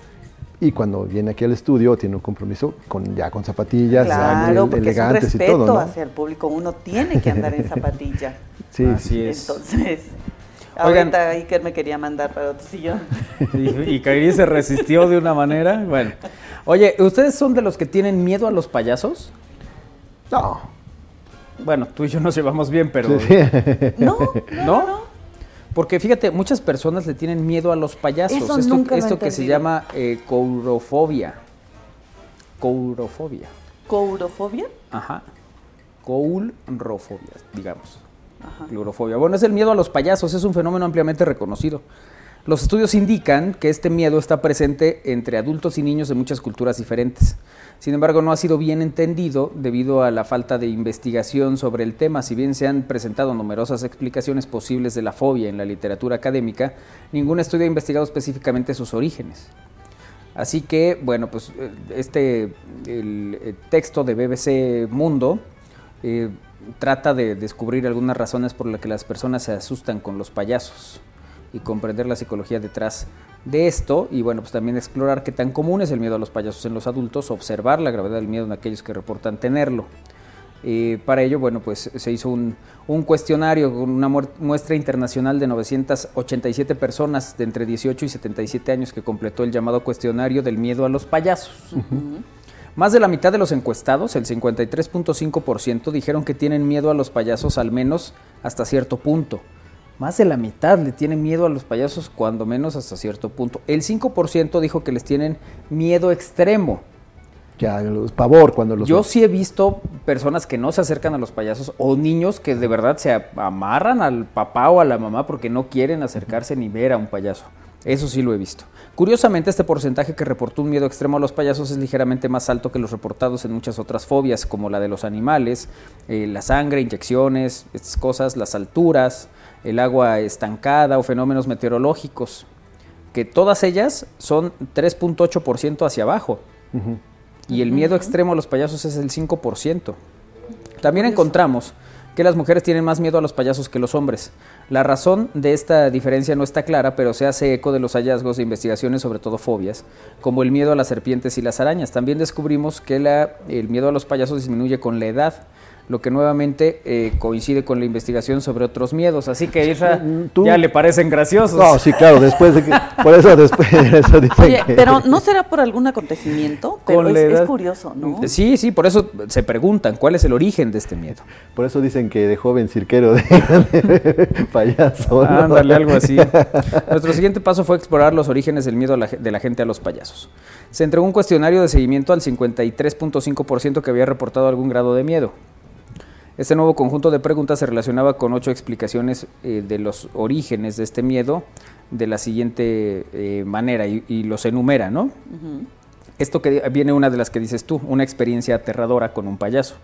Y cuando viene aquí al estudio, tiene un compromiso con ya con zapatillas, ya Claro, porque es un y respeto todo, ¿no? hacia el público. Uno tiene que andar en zapatilla. Sí, Así sí. es. Entonces, Oigan. ahorita Iker me quería mandar para otro sillón. Y, y Kairi se resistió de una manera. Bueno. Oye, ¿ustedes son de los que tienen miedo a los payasos? No. Bueno, tú y yo nos llevamos bien, pero... Sí, sí. No, ¿No? Porque fíjate, muchas personas le tienen miedo a los payasos. Eso esto nunca que se llama eh, courofobia. Courofobia. ¿Courofobia? Ajá. Coulrofobia, digamos. Clorofobia. Bueno, es el miedo a los payasos, es un fenómeno ampliamente reconocido. Los estudios indican que este miedo está presente entre adultos y niños de muchas culturas diferentes. Sin embargo, no ha sido bien entendido debido a la falta de investigación sobre el tema. Si bien se han presentado numerosas explicaciones posibles de la fobia en la literatura académica, ningún estudio ha investigado específicamente sus orígenes. Así que, bueno, pues eh, este eh, texto de BBC Mundo eh, trata de descubrir algunas razones por las que las personas se asustan con los payasos y comprender la psicología detrás de esto y bueno, pues también explorar qué tan común es el miedo a los payasos en los adultos, observar la gravedad del miedo en aquellos que reportan tenerlo. Eh, para ello, bueno, pues se hizo un, un cuestionario con una muestra internacional de 987 personas de entre 18 y 77 años que completó el llamado cuestionario del miedo a los payasos. Más de la mitad de los encuestados, el 53.5%, dijeron que tienen miedo a los payasos al menos hasta cierto punto. Más de la mitad le tienen miedo a los payasos cuando menos hasta cierto punto. El 5% dijo que les tienen miedo extremo. Ya, los pavor cuando los Yo sí he visto personas que no se acercan a los payasos o niños que de verdad se amarran al papá o a la mamá porque no quieren acercarse ni ver a un payaso. Eso sí lo he visto. Curiosamente, este porcentaje que reportó un miedo extremo a los payasos es ligeramente más alto que los reportados en muchas otras fobias, como la de los animales, eh, la sangre, inyecciones, estas cosas, las alturas, el agua estancada o fenómenos meteorológicos, que todas ellas son 3.8% hacia abajo. Y el miedo extremo a los payasos es el 5%. También encontramos que las mujeres tienen más miedo a los payasos que los hombres. La razón de esta diferencia no está clara, pero se hace eco de los hallazgos de investigaciones, sobre todo fobias, como el miedo a las serpientes y las arañas. También descubrimos que la- el miedo a los payasos disminuye con la edad. Lo que nuevamente eh, coincide con la investigación sobre otros miedos. Así que Isra, Mm, tú- ya le parecen graciosos. No, sí, claro, después de que, por eso después de eso dicen Oye, que- pero no será por algún acontecimiento, pero Con es, curioso, ¿no? Sí, sí, por eso se preguntan cuál es el origen de este miedo. por eso dicen que de joven cirquero de payaso. ¿no? Ándale, algo así. Nuestro siguiente paso fue explorar los orígenes del miedo a la de la gente a los payasos. Se entregó un cuestionario de seguimiento al 53.5% que había reportado algún grado de miedo. Este nuevo conjunto de preguntas se relacionaba con ocho explicaciones eh, de los orígenes de este miedo de la siguiente eh, manera y, y los enumera, ¿no? Esto que viene una de las que dices tú, una experiencia aterradora con un payaso.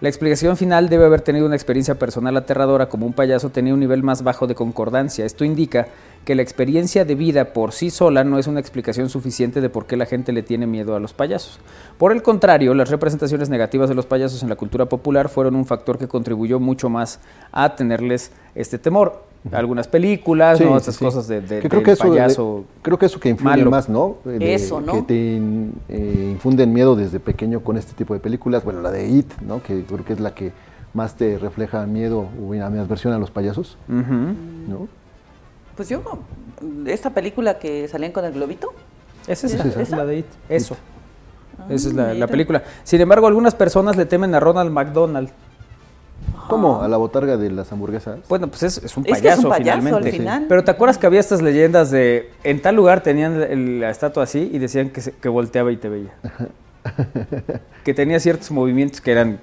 La explicación final debe haber tenido una experiencia personal aterradora como un payaso tenía un nivel más bajo de concordancia. Esto indica que la experiencia de vida por sí sola no es una explicación suficiente de por qué la gente le tiene miedo a los payasos. Por el contrario, las representaciones negativas de los payasos en la cultura popular fueron un factor que contribuyó mucho más a tenerles este temor. Algunas películas, Sí, ¿no? Estas sí. cosas de, de- Que creo del que eso, payaso. creo que eso que influye malo. más, ¿no? Eh, de- Eso, ¿no? Que te in- eh, infunden miedo desde pequeño con este tipo de películas. Bueno, la de It, ¿no? Que creo que es la que más te refleja miedo o una aversión a los payasos, Ujú. ¿no? Pues yo, esta película que salían con el globito, Esa es ¿Esa? la, ¿Esa? la de It. Eso. Esa es la, película. Sin embargo, algunas personas le temen a Ronald McDonald. ¿Cómo? A la botarga de las hamburguesas. Bueno, pues es, es un Es que es payaso, un payaso finalmente. al final. Pero ¿te acuerdas que había estas leyendas de en tal lugar tenían el- la estatua así y decían que, se- que volteaba y te veía? que tenía ciertos movimientos que eran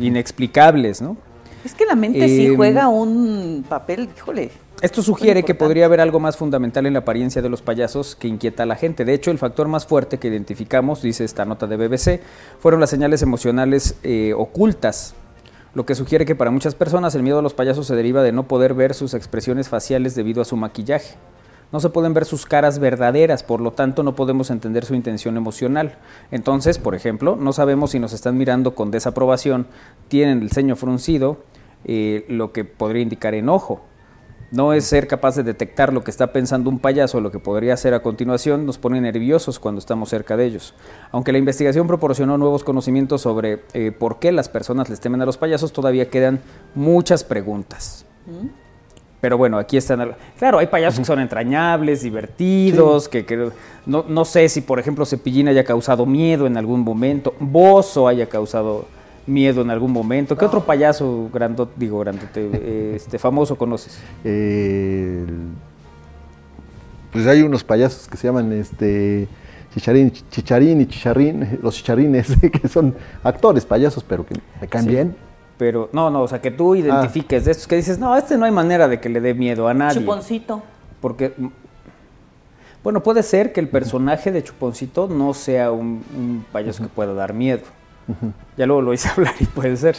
inexplicables, ¿no? es que la mente sí Em, juega un papel, híjole. Esto sugiere que podría haber algo más fundamental en la apariencia de los payasos que inquieta a la gente. De hecho, el factor más fuerte que identificamos, dice esta nota de BBC, fueron las señales emocionales eh, ocultas, lo que sugiere que para muchas personas el miedo a los payasos se deriva de no poder ver sus expresiones faciales debido a su maquillaje. No se pueden ver sus caras verdaderas, por lo tanto no podemos entender su intención emocional. Entonces, por ejemplo, no sabemos si nos están mirando con desaprobación, tienen el ceño fruncido, eh, lo que podría indicar enojo. No es ser capaz de detectar lo que está pensando un payaso, lo que podría hacer a continuación, nos pone nerviosos cuando estamos cerca de ellos. Aunque la investigación proporcionó nuevos conocimientos sobre eh, por qué las personas les temen a los payasos, todavía quedan muchas preguntas. Pero bueno, aquí están. Claro, hay payasos que son entrañables, divertidos, que, que no, no sé si, por ejemplo, Cepillín haya causado miedo en algún momento, Bozo haya causado miedo en algún momento. ¿Qué otro payaso grandote, digo grandote, este, famoso conoces? Eh, pues hay unos payasos que se llaman este Chicharín, Chicharín y Chicharrín, los chicharrines, que son actores payasos, pero que me caen Sí. bien. Pero no, no, o sea, que tú identifiques de estos que dices, no, este no hay manera de que le dé miedo a nadie. Chuponcito. Porque, mm, bueno, puede ser que el personaje de Chuponcito no sea un, un payaso que pueda dar miedo. Ya luego lo hice hablar y puede ser.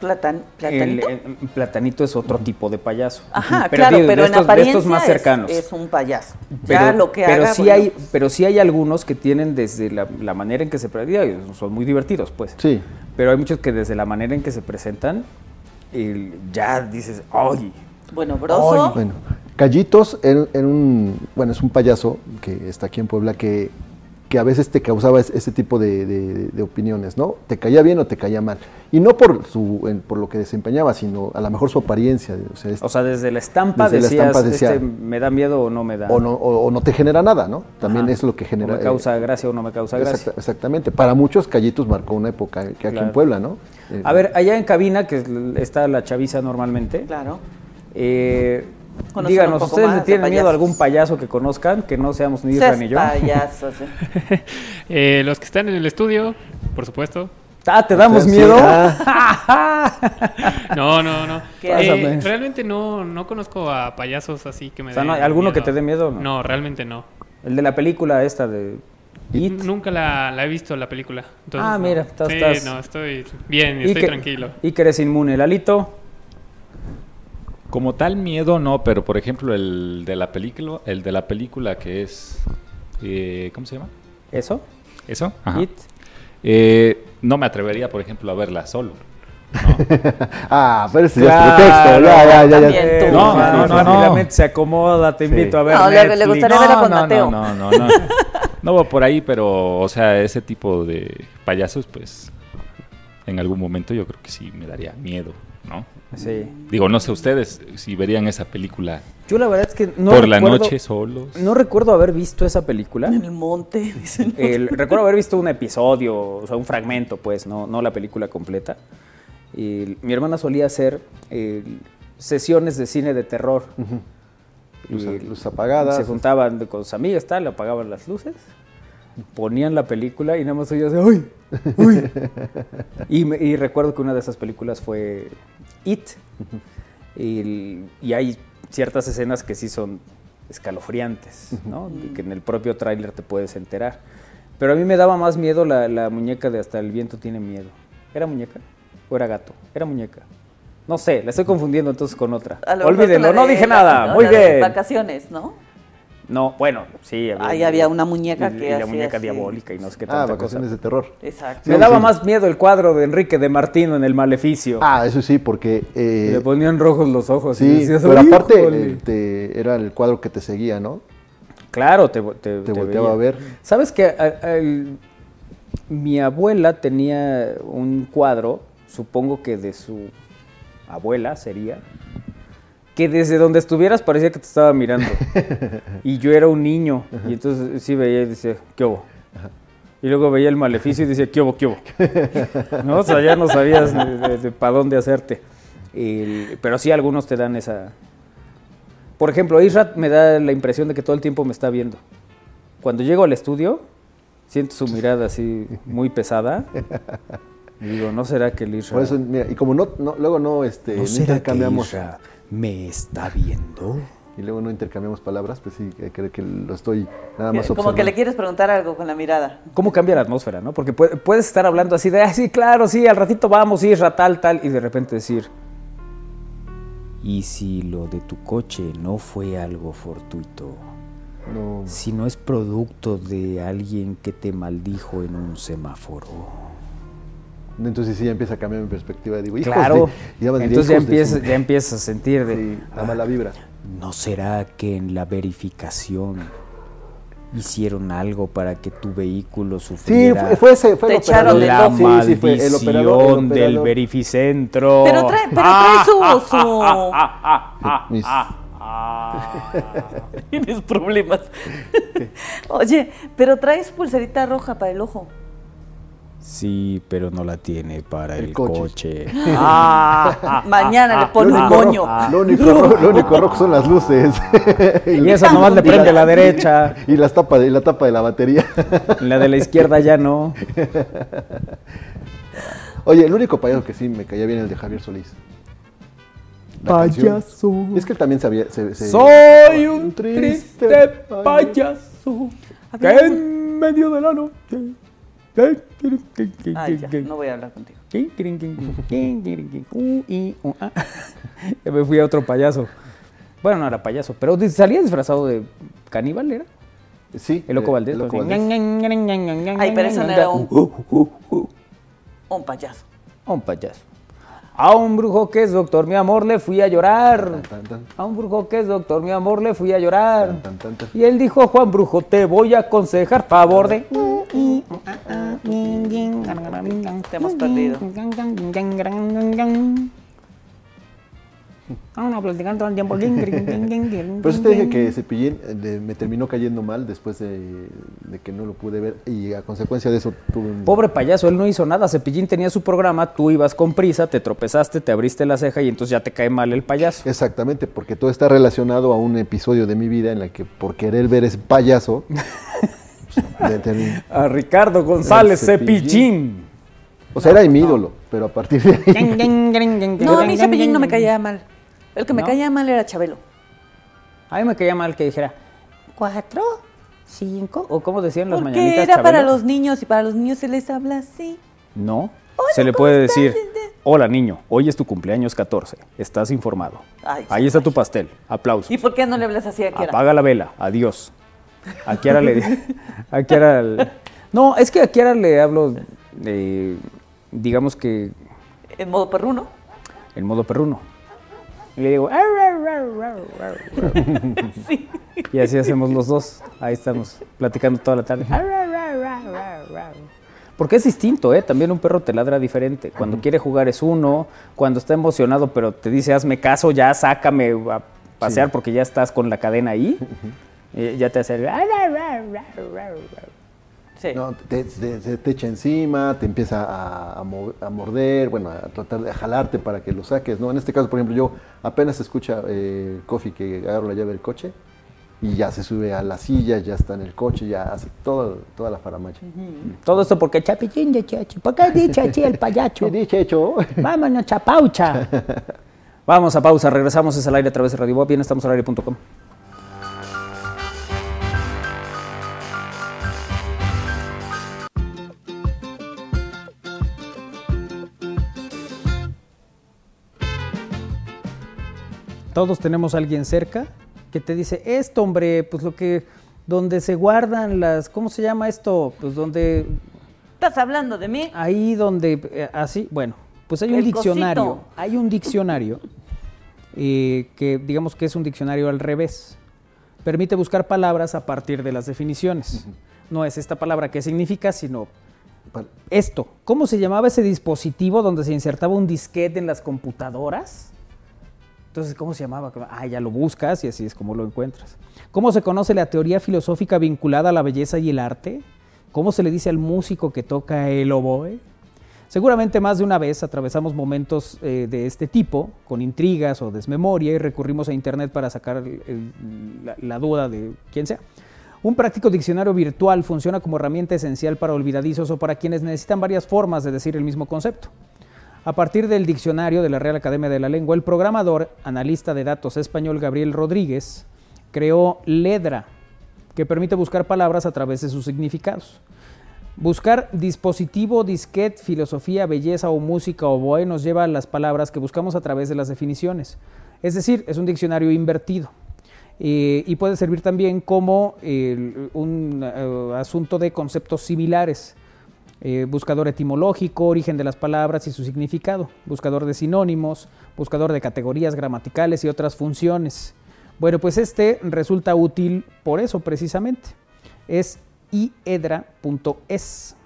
Platan, platanito. el platanito es otro tipo de payaso. Ajá, Pero claro, digo, de pero en estos- de apariencia estos más es- cercanos. Es, un payaso. Pero, ya lo que pero haga, sí bueno, hay, pero sí hay algunos que tienen desde la, la manera en que se presentan, son muy divertidos, pues. Sí. Pero hay muchos que desde la manera en que se presentan, el- ya dices, ¡ay! Bueno, Broso. Bueno, Callitos en, en un, bueno, es un payaso que está aquí en Puebla que, que a veces te causaba es- ese tipo de, de- de opiniones, ¿no? Te caía bien o te caía mal. Y no por su, en- por lo que desempeñaba, sino a lo mejor su apariencia. O sea, es- O sea, desde la estampa Desde la decías, estampa decía- este, ¿me da miedo o no me da? o, no, o, o no te genera nada, ¿no? También Ajá. es lo que O genera. me eh, causa gracia o no me causa gracia. exacta- exactamente. Para muchos, Callitos marcó una época que aquí Claro. en Puebla, ¿no? Eh, A ver, allá en cabina, que está la chaviza normalmente, Claro. eh, díganos, poco ¿ustedes más le tienen miedo a payasos. algún payaso que conozcan, que no seamos ni Isra ni yo? payaso, sí. Eh, los que están en el estudio, por supuesto. Ah, ¿te damos miedo? ah, No, no, no. ¿Qué Eh, realmente no, no conozco a payasos así que me O sea, den ¿no alguno que te dé miedo o no? No, realmente no. El de la película esta de It. Nunca la, la he visto la película. entonces Ah, no. mira, estás- Sí, estás- no, estoy bien, estoy que- tranquilo. Y que eres inmune. Lalito, Como tal miedo no, pero por ejemplo el de la película, el de la película que es eh, ¿cómo se llama? ¿eso? Eso. Ajá. It. Eh, no me atrevería, por ejemplo, a verla solo. ¿no? ah, pero ese ya es pretexto. Ya, ya, ya, ya. No, no, no, no. rápidamente se acomoda, te Sí. invito a ver No, le- gustaría verla con no, Mateo. no, no, no, no. No voy por ahí, pero, o sea, ese tipo de payasos, pues, en algún momento yo creo que sí me daría miedo, ¿no? Sí. Digo, no sé ustedes si verían esa película Yo la verdad es que no por la recuerdo- noche solos. No recuerdo haber visto esa película. En el monte, dicen. El- recuerdo haber visto un episodio, o sea, un fragmento, pues, no, no la película completa. Y mi hermana solía hacer eh, sesiones de cine de terror. Luz- Y luces apagadas. Se juntaban con sus amigas, tal, apagaban las luces, ponían la película y nada más oías, ¡uy! ¡uy! y, me- y recuerdo que una de esas películas fue It. y, y hay ciertas escenas que sí son escalofriantes, ¿no? Que en el propio tráiler te puedes enterar. Pero a mí me daba más miedo la, la muñeca de Hasta el viento tiene miedo. ¿Era muñeca? ¿O era gato? Era muñeca. No sé, la estoy confundiendo entonces con otra. Olvídenlo, no de- dije la- nada. no, Muy de bien. Vacaciones, ¿no? No, bueno, sí. Ahí había una muñeca y- que y la hacía muñeca así. diabólica y no sé qué Ah, tanta vacaciones cosa. de terror. Exacto. Me daba más miedo el cuadro de Enrique de Martino en El Maleficio. Ah, eso sí, porque... eh, Le ponían rojos los ojos. y sí, decías, pero "Ay, aparte híjole". eh, te- era el cuadro que te seguía, ¿no? Claro, te, te, Te volteaba a ver. ¿Sabes que a- a- el- mi abuela tenía un cuadro, supongo que de su abuela sería, que desde donde estuvieras parecía que te estaba mirando. y yo era un niño, y entonces sí veía y decía, ¿qué hubo? Y luego veía el maleficio y decía, ¿qué hubo, qué hubo? ¿No? O sea, ya no sabías para dónde hacerte. El- pero sí, algunos te dan esa... Por ejemplo, Isra me da la impresión de que todo el tiempo me está viendo. Cuando llego al estudio, siento su mirada así muy pesada. Y digo, ¿no será que el Isra... Por eso, mira, y como no, no- luego no, este, no intercambiamos... me está viendo? Y luego no intercambiamos palabras, pues sí, que creo que lo estoy nada más Como que le quieres preguntar algo con la mirada. ¿Cómo cambia la atmósfera, no? Porque puede- puedes estar hablando así de, ah, sí, claro, sí, al ratito vamos, Isra, tal, tal, y de repente decir, ¿y si lo de tu coche no fue algo fortuito? No, Si no es producto de alguien que te maldijo en un semáforo. Entonces sí ya empieza a cambiar mi perspectiva. Digo, hijos Claro. de- ya Entonces ya de su- ya empiezas a sentir de. Sí, la "Ah, mala vibra. ¿No será que en la verificación hicieron algo para que tu vehículo Sí, sufriera fue, fue ese, fue Te el echaron la ojo. Sí, sí, fue el maldición operador, el del operador. verificentro? Pero trae, pero trae su... su... Mis- Tienes problemas. Oye, pero traes pulserita roja para el ojo. Sí, pero no la tiene para El el, coche. coche. Mañana le pone un moño. Lo único, rojo, lo único rojo son las luces. Y esa nomás le prende a la derecha. Y las tapa de, la tapa de la batería. La de la izquierda ya no. Oye, el único payaso que sí me caía bien es el de Javier Solís. La canción. Es que él también sabía. se- se- Soy un triste payaso que en medio de la noche. Ay, ya, no voy a hablar contigo. Ya me fui a otro payaso. Bueno, no era payaso, pero salía disfrazado de caníbal, ¿era? Sí. El loco eh, Valdés. el Loco pues, Valdés. Ay, pero eso no era un- Uh, uh, uh. Un payaso. Un payaso. A un brujo que es doctor, mi amor, le fui a llorar. Tan, tan, A un brujo que es doctor, mi amor, le fui a llorar. tan, tan, tan, tan. Y él dijo, Juan Brujo, te voy a aconsejar favor de... Te hemos perdido. Vamos a platicar todo el tiempo. Por eso te dije que Cepillín eh, me terminó cayendo mal después de, de que no lo pude ver y a consecuencia de eso tuve un... Pobre payaso, él no hizo nada. Cepillín tenía su programa, tú ibas con prisa, te tropezaste, te abriste la ceja y entonces ya te cae mal el payaso. Exactamente, porque todo está relacionado a un episodio de mi vida en la que por querer ver ese payaso... pues, A Ricardo González Cepillín. Cepillín. o sea, era mi ídolo, pero a partir de ahí... No, a mí Cepillín no me caía mal. El que me ¿No? caía mal era Chabelo. A mí me caía mal que dijera cuatro, cinco, o como decían las Porque mañanitas era para los niños y para los niños se les habla así. No, se le puede decir, hola niño, hoy es tu cumpleaños 14, estás informado. Ay, Ahí está tu pastel, aplausos. ¿Y por qué no le hablas así a Kiara? Apaga la vela, adiós. A Kiara le... A Kiara le- No, es que a Kiara le hablo, de, digamos que En modo perruno. en modo perruno. Y le digo... Sí. Y así hacemos los dos. Ahí estamos platicando toda la tarde. Ar, ar, ar, ar, ar, ar. Porque es distinto, ¿eh? También un perro te ladra diferente. Cuando quiere jugar es uno, cuando está emocionado pero te dice hazme caso, ya sácame a pasear porque ya estás con la cadena ahí, eh, ya te hace... Sí. No, te, te- echa encima, te empieza a, a mo- a morder, bueno, a tratar de jalarte para que lo saques, ¿no? En este caso, por ejemplo, yo apenas escucha eh, Coffee que agarro la llave del coche y ya se sube a la silla, ya está en el coche, ya hace todo, toda la faramacha. Todo esto porque chapichín de chachi. ¿Por qué dice así el payacho? ¿Qué dice, hecho? Vámonos, chapaucha. Vamos a pausa, regresamos es al aire a través de Radio Bob, bien estamos al aire.com. Todos tenemos a alguien cerca que te dice, esto hombre, pues lo que, donde se guardan las, ¿cómo se llama esto? Pues donde ¿Estás hablando de mí? Ahí donde, eh, así, bueno, pues hay un El diccionario, cosito. hay un diccionario eh, que digamos que es un diccionario al revés. Permite buscar palabras a partir de las definiciones. No es esta palabra qué significa, sino esto. ¿Cómo se llamaba ese dispositivo donde se insertaba un disquete en las computadoras? Entonces, ¿cómo se llamaba? Ah, ya lo buscas y así es como lo encuentras. ¿Cómo se conoce la teoría filosófica vinculada a la belleza y el arte? ¿Cómo se le dice al músico que toca el oboe? Seguramente más de una vez atravesamos momentos eh, de este tipo, con intrigas o desmemoria, y recurrimos a Internet para sacar la, la duda de quién sea. Un práctico diccionario virtual funciona como herramienta esencial para olvidadizos o para quienes necesitan varias formas de decir el mismo concepto. A partir del diccionario de la Real Academia de la Lengua, el programador, analista de datos español Gabriel Rodríguez, creó Ledra, que permite buscar palabras a través de sus significados. Buscar dispositivo, disquete, filosofía, belleza o música o boe nos lleva a las palabras que buscamos a través de las definiciones. Es decir, es un diccionario invertido. Y puede servir también como un eh, asunto de conceptos similares. Eh, buscador etimológico, origen de las palabras y su significado, buscador de sinónimos, buscador de categorías gramaticales y otras funciones. Bueno, pues este resulta útil por eso precisamente. Es iedra.es,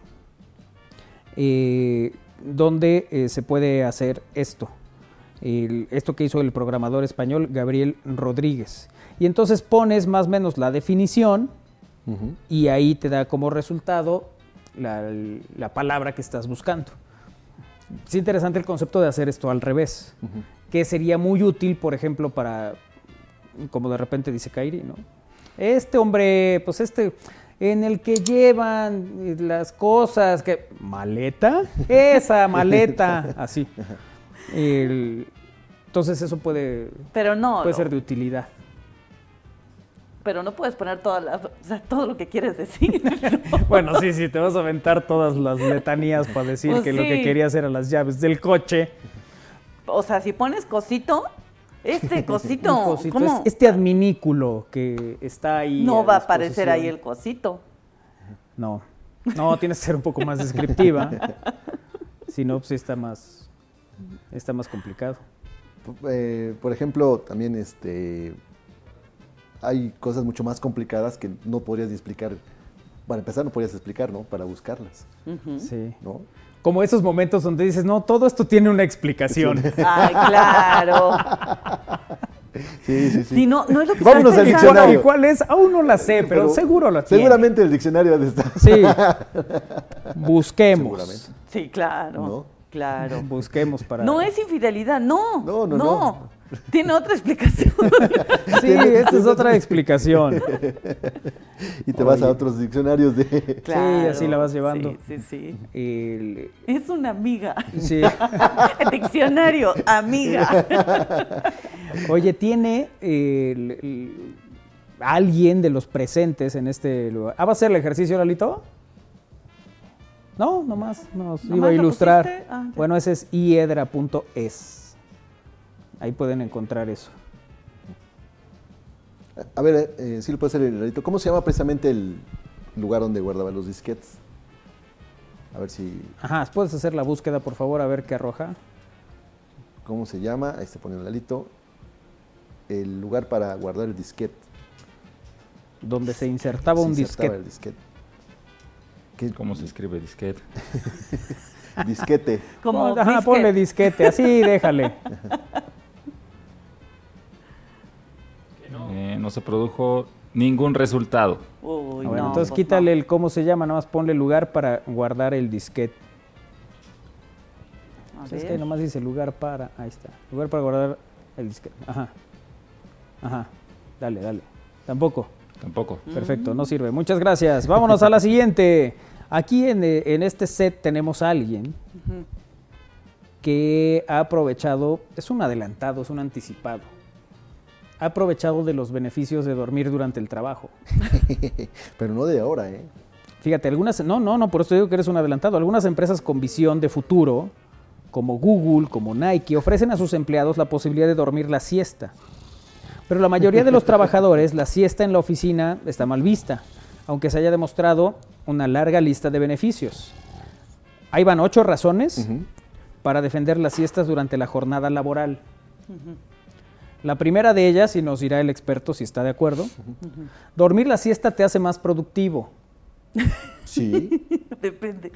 eh, donde eh, se puede hacer esto. El- esto que hizo el programador español Gabriel Rodríguez. Y entonces pones más o menos la definición y ahí te da como resultado la, la palabra que estás buscando. Es interesante el concepto de hacer esto al revés, que sería muy útil, por ejemplo, para, como de repente dice Kairi, ¿no? Este hombre, pues este, en el que llevan las cosas, que maleta, esa maleta, así. El- entonces eso puede, Pero no. puede ser de utilidad. Pero no puedes poner toda la- o sea, todo lo que quieres decir. Bueno, sí, sí, te vas a aventar todas las letanías para decir Pues que lo que querías eran las llaves del coche. O sea, si pones cosito, este cosito, ¿cómo? es- este adminículo que está ahí. no a va a aparecer ahí el cosito. No, no, tienes que ser un poco más descriptiva. si no, pues sí está más, está más complicado. Eh, por ejemplo, también este hay cosas mucho más complicadas que no podrías ni explicar. Para empezar, no podrías explicar, ¿no? Para buscarlas, Sí. ¿no? Como esos momentos donde dices, no, todo esto tiene una explicación. Ay, claro. Sí, sí, sí. Si no, no es lo que Vámonos al diccionario. ¿Y cuál es? Aún no la sé, pero, seguro la tiene. Seguramente el diccionario de estar. Sí. Busquemos. Seguramente. Sí, claro. ¿No? Claro. Busquemos para. No es infidelidad, no. No, no, no. Tiene otra explicación. Sí, esta es otra explicación. Y te vas a otros diccionarios de... Claro. así la vas llevando. Sí, sí, sí. El- Es una amiga. sí. Diccionario, amiga. Oye, ¿tiene el- el- alguien de los presentes en este lugar? ¿Ah, va a hacer el ejercicio, Lalito? No, nomás nos ¿Nomás iba a ilustrar. Ah, bueno, ese es iedra.es. Ahí pueden encontrar eso. A ver, eh, sí lo puede hacer el Lalito. ¿Cómo se llama precisamente el lugar donde guardaban los disquetes? A ver si... Ajá, ¿puedes hacer la búsqueda, por favor, a ver qué arroja? ¿Cómo se llama? Ahí se pone el Lalito. El lugar para guardar el disquete. Donde se insertaba Se un insertaba disquete. el disquete. ¿Qué? ¿Cómo se escribe disquete? Disquete. Como ajá, disquete. ponle disquete, así déjale. Eh, no se produjo ningún resultado. Uy, bueno, no, entonces pues quítale no. el cómo se llama, nada más ponle lugar para guardar el disquete. Es que nomás dice lugar para, ahí está, lugar para guardar el disquete. Ajá. Ajá. Dale, dale. Tampoco. Tampoco. Perfecto, no sirve. Muchas gracias. Vámonos a la siguiente. Aquí en, eh, en este set tenemos a alguien que ha aprovechado, es un adelantado, es un anticipado. Ha aprovechado de los beneficios de dormir durante el trabajo. Pero no de ahora, ¿eh? Fíjate, algunas, no, no, no, por eso digo que eres un adelantado. Algunas empresas con visión de futuro, como Google, como Nike, ofrecen a sus empleados la posibilidad de dormir la siesta. Pero la mayoría de los trabajadores, la siesta en la oficina está mal vista, aunque se haya demostrado una larga lista de beneficios. Ahí van ocho razones para defender las siestas durante la jornada laboral. La primera de ellas, y nos dirá el experto si está de acuerdo, dormir la siesta te hace más productivo. Sí. Depende.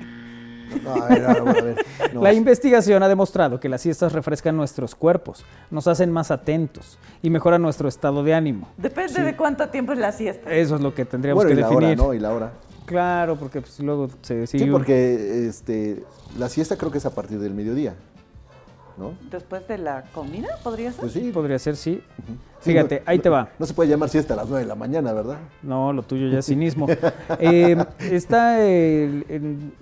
No, a ver, a ver, a ver. No. La investigación ha demostrado que las siestas refrescan nuestros cuerpos, nos hacen más atentos y mejoran nuestro estado de ánimo. Depende de cuánto tiempo es la siesta. Eso es lo que tendríamos Bueno, y que la definir. hora, ¿no? Y la hora. Claro, porque pues, luego se sigue Sí, porque este, la siesta creo que es a partir del mediodía, ¿no? Después de la comida, ¿podría ser? Pues sí. podría ser, sí. Sí, Fíjate, no- ahí te no- va. No se puede llamar siesta a las 9 de la mañana, ¿verdad? No, lo tuyo ya es cinismo. Eh, está el, el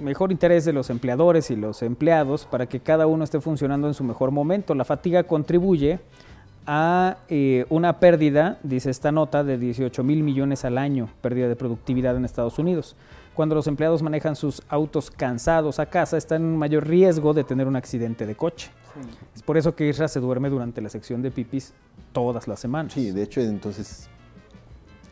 mejor interés de los empleadores y los empleados para que cada uno esté funcionando en su mejor momento. La fatiga contribuye a eh, una pérdida, dice esta nota, de 18 mil millones al año, pérdida de productividad en Estados Unidos. Cuando los empleados manejan sus autos cansados a casa, están en mayor riesgo de tener un accidente de coche. Es por eso que Isra se duerme durante la sección de pipis todas las semanas. Sí, de hecho, entonces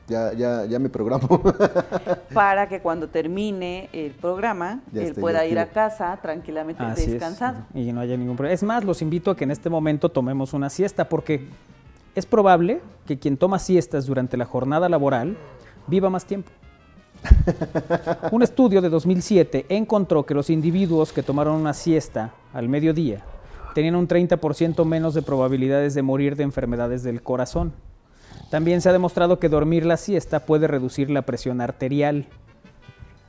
ya, ya, ya me programo. Para que cuando termine el programa, Ya él pueda ir a casa tranquilamente Así descansado. es. Y no haya ningún problema. Es más, los invito a que en este momento tomemos una siesta porque es probable que quien toma siestas durante la jornada laboral viva más tiempo. Un estudio de 2007 encontró que los individuos que tomaron una siesta al mediodía tenían un 30% menos de probabilidades de morir de enfermedades del corazón. También se ha demostrado que dormir la siesta puede reducir la presión arterial.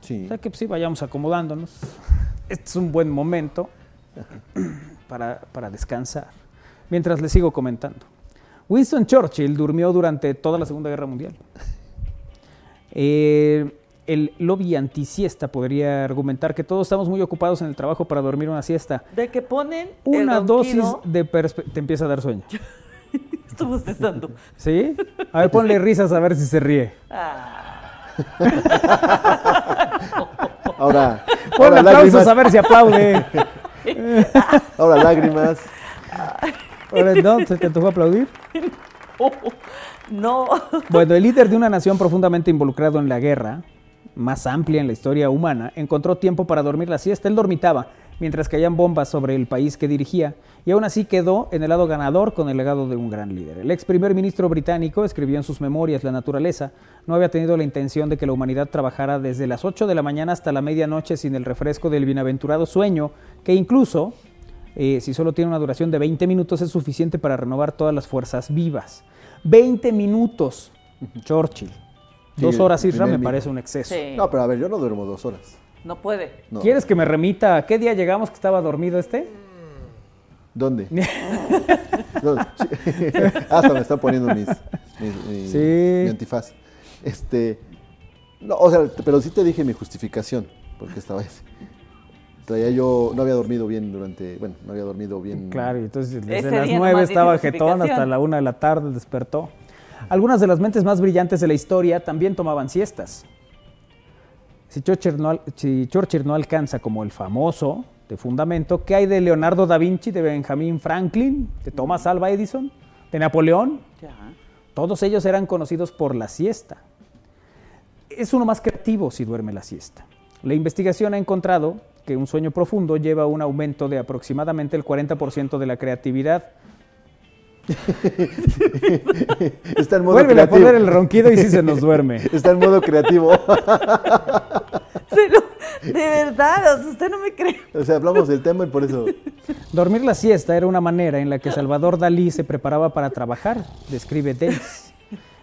Sí. O sea que pues, sí, vayamos acomodándonos. Este es un buen momento para, para descansar. Mientras les sigo comentando. Winston Churchill durmió durante toda la Segunda Guerra Mundial. Eh, el lobby antisiesta podría argumentar que todos estamos muy ocupados en el trabajo para dormir una siesta. De que ponen el Una dosis de te empieza a dar sueño. Estoy bostezando. ¿Sí? A ver, ponle risas a ver si se ríe. Ah, Ahora, Ponle ahora aplausos lágrimas. a ver si aplaude. Ahora lágrimas. Ahora, ¿No? ¿Se te antojó aplaudir? No. Bueno, el líder de una nación profundamente involucrado en la guerra, más amplia en la historia humana, encontró tiempo para dormir la siesta. Él dormitaba mientras caían bombas sobre el país que dirigía y aún así quedó en el lado ganador con el legado de un gran líder. El ex primer ministro británico escribió en sus memorias La naturaleza no había tenido la intención de que la humanidad trabajara desde las 8 de la mañana hasta la medianoche sin el refresco del bienaventurado sueño que incluso eh, si solo tiene una duración de 20 minutos es suficiente para renovar todas las fuerzas vivas. 20 minutos, Churchill. Sí, Dos el horas, Isra, me parece un exceso. Sí. No, pero a ver, yo no duermo dos horas. No puede. No. ¿Quieres que me remita a qué día llegamos que estaba dormido este? ¿Dónde? No, sí. Hasta me están poniendo mis, mis- mi, Sí. mi antifaz. Este, no, o sea, pero sí te dije mi justificación, porque estaba ese. Traía yo, no había dormido bien durante, bueno, no había dormido bien. Claro, y entonces desde las día 9 nomás dice estaba jetón hasta la 1 de la tarde despertó. Algunas de las mentes más brillantes de la historia también tomaban siestas. Si Churchill no, si Churchill no alcanza como el famoso de fundamento, ¿qué hay de Leonardo da Vinci, de Benjamin Franklin, de Thomas Alva Edison, de Napoleón? Ya. Todos ellos eran conocidos por la siesta. Es uno más creativo si duerme la siesta. La investigación ha encontrado que un sueño profundo lleva a un aumento de aproximadamente el 40% de la creatividad. Está en modo Vuelve a poner el ronquido y sí se nos duerme. Está en modo creativo. Se Se lo- de verdad, o sea, usted no me cree. O sea, hablamos del tema y por eso. Dormir la siesta era una manera en la que Salvador Dalí se preparaba para trabajar, describe Denis.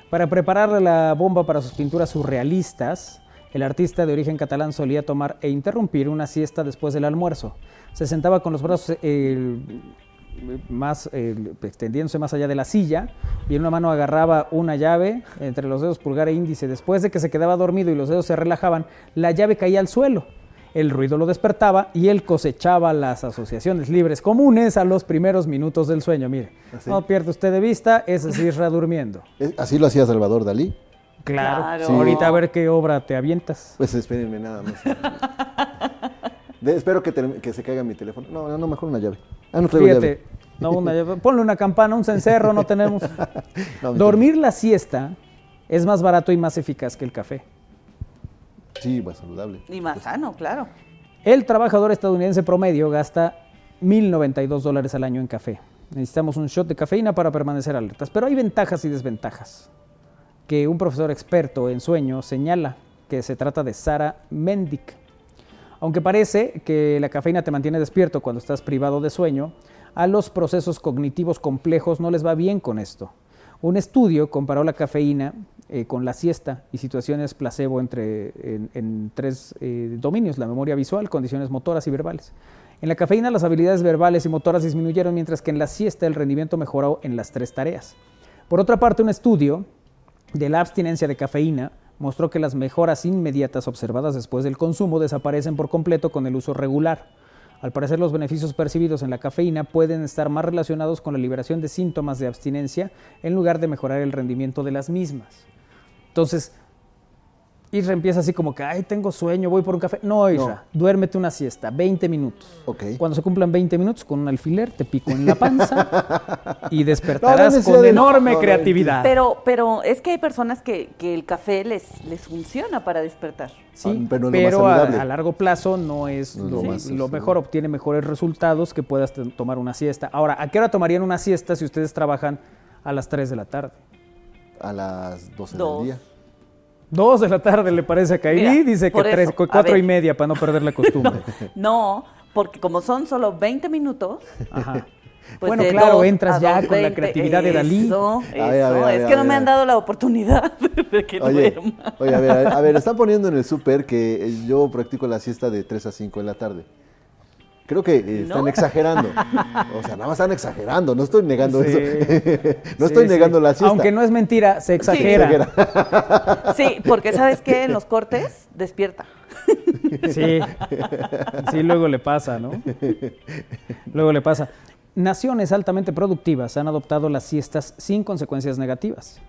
Para preparar la bomba para sus pinturas surrealistas, el artista de origen catalán solía tomar e interrumpir una siesta después del almuerzo. Se sentaba con los brazos eh, más eh, extendiéndose más allá de la silla y en una mano agarraba una llave entre los dedos pulgar e índice. Después de que se quedaba dormido y los dedos se relajaban, la llave caía al suelo. El ruido lo despertaba y él cosechaba las asociaciones libres comunes a los primeros minutos del sueño. Mire, Así. no pierde usted de vista, ese es Isra durmiendo. Así lo hacía Salvador Dalí. Claro. Claro. Sí. Ahorita a ver qué obra te avientas. Pues espérenme nada más. De- espero que, se caiga mi teléfono. No, no, no, mejor una llave. Ah, no traigo Fíjate, llave. no una llave. Ponle una campana, un cencerro, no tenemos. No, Dormir la siesta es más barato y más eficaz que el café. Sí, más saludable. Y más sano, claro. El trabajador estadounidense promedio gasta 1.092 dólares al año en café. Necesitamos un shot de cafeína para permanecer alertas, pero hay ventajas y desventajas que un profesor experto en sueño señala que se trata de Sara Mendick. Aunque parece que la cafeína te mantiene despierto cuando estás privado de sueño, a los procesos cognitivos complejos no les va bien con esto. Un estudio comparó la cafeína eh, con la siesta y situaciones placebo entre, en, tres eh, dominios, la memoria visual, condiciones motoras y verbales. En la cafeína las habilidades verbales y motoras disminuyeron, mientras que en la siesta el rendimiento mejoró en las tres tareas. Por otra parte, un estudio de la abstinencia de cafeína mostró que las mejoras inmediatas observadas después del consumo desaparecen por completo con el uso regular. Al parecer, los beneficios percibidos en la cafeína pueden estar más relacionados con la liberación de síntomas de abstinencia en lugar de mejorar el rendimiento de las mismas. Entonces, Isra empieza así como que, ay, tengo sueño, voy por un café. No, Isra, duérmete una siesta, 20 minutos. Ok. Cuando se cumplan 20 minutos, con un alfiler te pico en la panza y No, no despertarás con de- enorme no, no, creatividad. Pero, pero es que hay personas que, que el café les, les funciona para despertar. Sí, Ah, pero pero, a, largo plazo no es lo, lo más, lo sí. mejor, obtiene mejores resultados que puedas tomar una siesta. Ahora, ¿a qué hora tomarían una siesta si ustedes trabajan a las 3 de la tarde? A las 12 Dos. del día. 2 de la tarde le parece a Kairi, dice que tres, eso, 4 y media para no perder la costumbre. No, porque como son solo 20 minutos, Ajá. pues Bueno, claro, dos entras ya dos con la creatividad de Dalí. Eso, A ver, a ver, eso. a es ver, que a no me han dado la oportunidad de que Oye, duerma. oye, a ver, a ver, están poniendo en el súper que eh, yo practico la siesta de 3 a 5 de la tarde. Creo que eh, están ¿No? exagerando. O sea, nada más están exagerando. No estoy negando Sí. eso. no Sí, estoy sí. negando la siesta. Aunque no es mentira, se exagera. Sí, porque ¿sabes qué? En los cortes despierta. Sí, sí, luego le pasa, ¿no? Luego le pasa. Naciones altamente productivas han adoptado las siestas sin consecuencias negativas.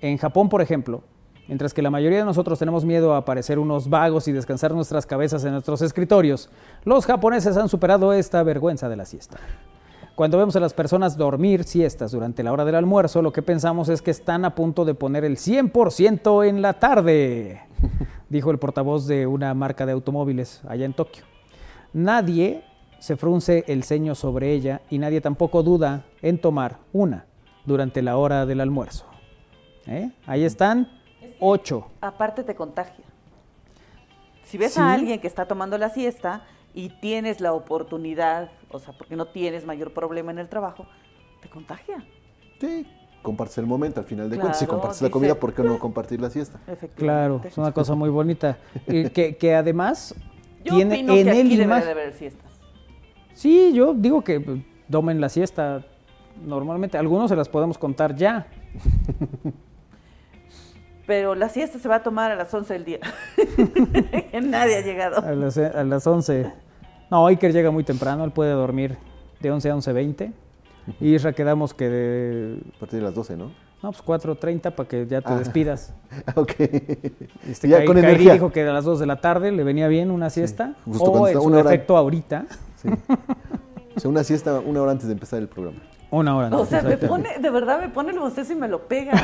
En Japón, por ejemplo, mientras que la mayoría de nosotros tenemos miedo a parecer unos vagos y descansar nuestras cabezas en nuestros escritorios, los japoneses han superado esta vergüenza de la siesta. Cuando vemos a las personas dormir siestas durante la hora del almuerzo, lo que pensamos es que están a punto de poner el 100% en la tarde, dijo el portavoz de una marca de automóviles allá en Tokio. Nadie se frunce el ceño sobre ella y nadie tampoco duda en tomar una durante la hora del almuerzo. ¿Eh? Ahí están ocho. Aparte te contagia. Si ves Sí. a alguien que está tomando la siesta y tienes la oportunidad, o sea, porque no tienes mayor problema en el trabajo, te contagia. Sí, compartes el momento al final de cuentas. Si compartes la comida, ¿por qué no compartir la siesta? Efectivamente. Claro, es una cosa muy bonita. Y que, que además Yo tiene en que el imagen- de haber siestas. Sí, yo digo que pues, tomen la siesta normalmente. Algunos se las podemos contar ya. Pero la siesta se va a tomar a las 11 del día. Nadie ha llegado. A las, a las 11. No, Iker llega muy temprano, él puede dormir de 11 a 11.20. Y Isra quedamos que de... A partir de las 12, ¿no? No, pues 4.30 para que ya te Ah. despidas. ok. Este, ya Kai- con Kairi energía. dijo que a las 2 de la tarde le venía bien una siesta. justo o en su defecto ahorita. Sí. O sea, una siesta una hora antes de empezar el programa. Una hora. O antes, sea, me pone, de verdad me pone el bostezo y me lo pega.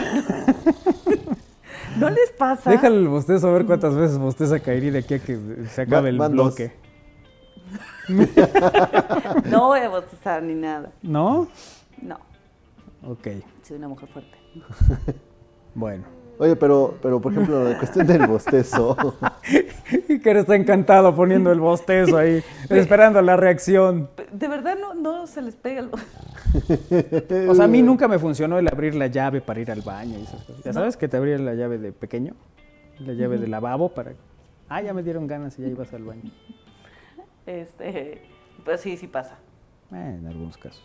¿No les pasa? Déjale el bostezo a ver cuántas veces bosteza Kairi de aquí a que se acabe Va- el van dos. bloque. No voy a bostezar ni nada. ¿No? No, Ok, soy una mujer fuerte. bueno. Oye, pero, pero por ejemplo, la cuestión del bostezo. Iker está encantado poniendo el bostezo ahí, esperando la reacción. De verdad no, no se les pega el... O sea, a mí nunca me funcionó el abrir la llave para ir al baño y esas cosas. Ya sabes que te abría la llave de pequeño, la llave de lavabo para... Ah, ya me dieron ganas y ya ibas al baño. Este, pues sí, sí pasa. Eh, en algunos casos.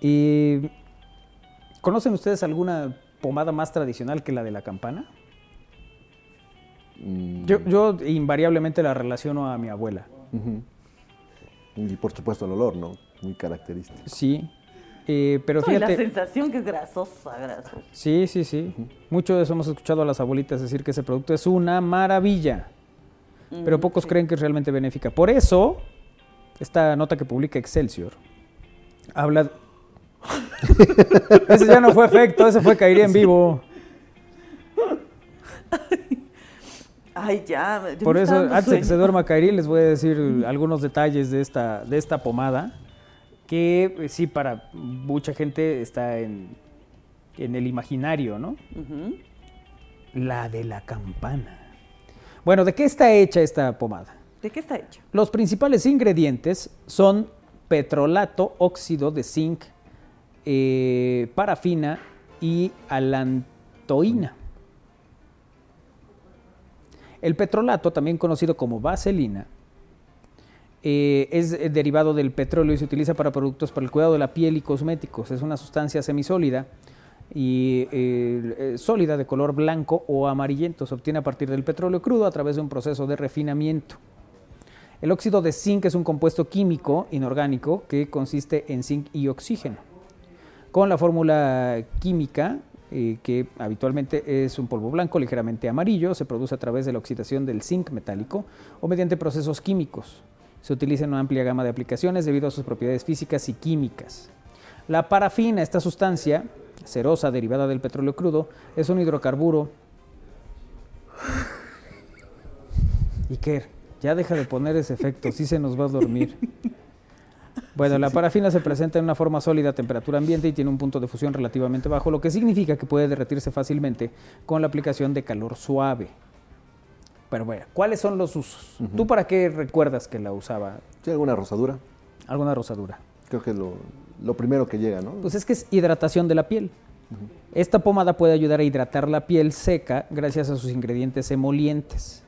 ¿Y conocen ustedes alguna pomada más tradicional que la de la campana? Mm, Yo, yo invariablemente la relaciono a mi abuela. Y por supuesto el olor, ¿no? Muy característico. Sí. Eh, pero No, y la sensación que es grasosa, grasosa. sí, sí, sí. Mucho de eso hemos escuchado a las abuelitas decir que ese producto es una maravilla. Pero Mm, pocos sí. creen que es realmente benéfica. Por eso, esta nota que publica Excelsior habla. Ese ya no fue efecto, ese fue caería en vivo. Ay, ya. Por eso, antes de que se sueño. duerma Kairi, les voy a decir algunos detalles de esta, de esta pomada, que eh, sí, para mucha gente está en, en el imaginario, ¿no? La de la campana. Bueno, ¿de qué está hecha esta pomada? ¿De qué está hecho? Los principales ingredientes son petrolato, óxido de zinc, eh, parafina y alantoína. El petrolato, también conocido como vaselina, eh, es eh, derivado del petróleo y se utiliza para productos para el cuidado de la piel y cosméticos. Es una sustancia semisólida y sólida de color blanco o amarillento. Se obtiene a partir del petróleo crudo a través de un proceso de refinamiento. El óxido de zinc es un compuesto químico inorgánico que consiste en zinc y oxígeno. Con la fórmula química, eh, que habitualmente es un polvo blanco ligeramente amarillo, se produce a través de la oxidación del zinc metálico o mediante procesos químicos. Se utiliza en una amplia gama de aplicaciones debido a sus propiedades físicas y químicas. La parafina, esta sustancia cerosa derivada del petróleo crudo, es un hidrocarburo. Iker, ya deja de poner ese efecto, sí se nos va a dormir. Bueno, la parafina se presenta en una forma sólida a temperatura ambiente y tiene un punto de fusión relativamente bajo, lo que significa que puede derretirse fácilmente con la aplicación de calor suave. Pero bueno, ¿cuáles son los usos? ¿Tú para qué recuerdas que la usaba? ¿Tiene alguna rosadura? ¿Alguna rosadura? Creo que es lo, lo primero que llega, ¿no? Pues es que es hidratación de la piel. Esta pomada puede ayudar a hidratar la piel seca gracias a sus ingredientes emolientes.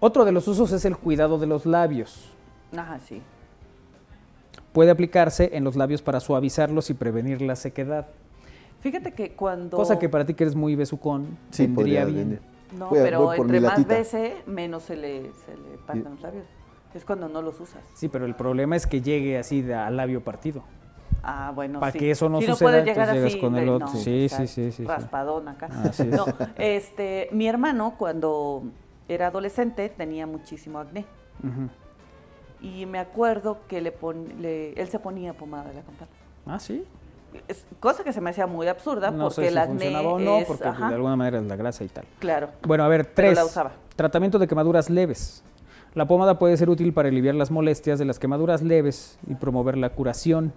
Otro de los usos es el cuidado de los labios. Ajá, sí. Puede aplicarse en los labios para suavizarlos y prevenir la sequedad. Fíjate que cuando... Cosa que para ti que eres muy besucón, Sí, bien. venir. No, Voy pero voy entre más latita. bese, menos se le, se le parten los labios. Es cuando no los usas. Sí, pero el problema es que llegue así de al labio partido. Ah, bueno, Para sí. que eso no Si suceda, puedes llegar así con el otro. no, Sí, sí, sí, sí, sí. Raspadón acá. Así es. No, este, mi hermano cuando era adolescente tenía muchísimo acné. Ujú. Y me acuerdo que le pon- le- él se ponía pomada de la campana. Ah, sí. Es cosa que se me hacía muy absurda No porque sé si acné funcionaba o no, es- porque ajá, de alguna manera es la grasa y tal. claro. Bueno, a ver, tres. la usaba. Tratamiento de quemaduras leves. La pomada puede ser útil para aliviar las molestias de las quemaduras leves y promover la curación.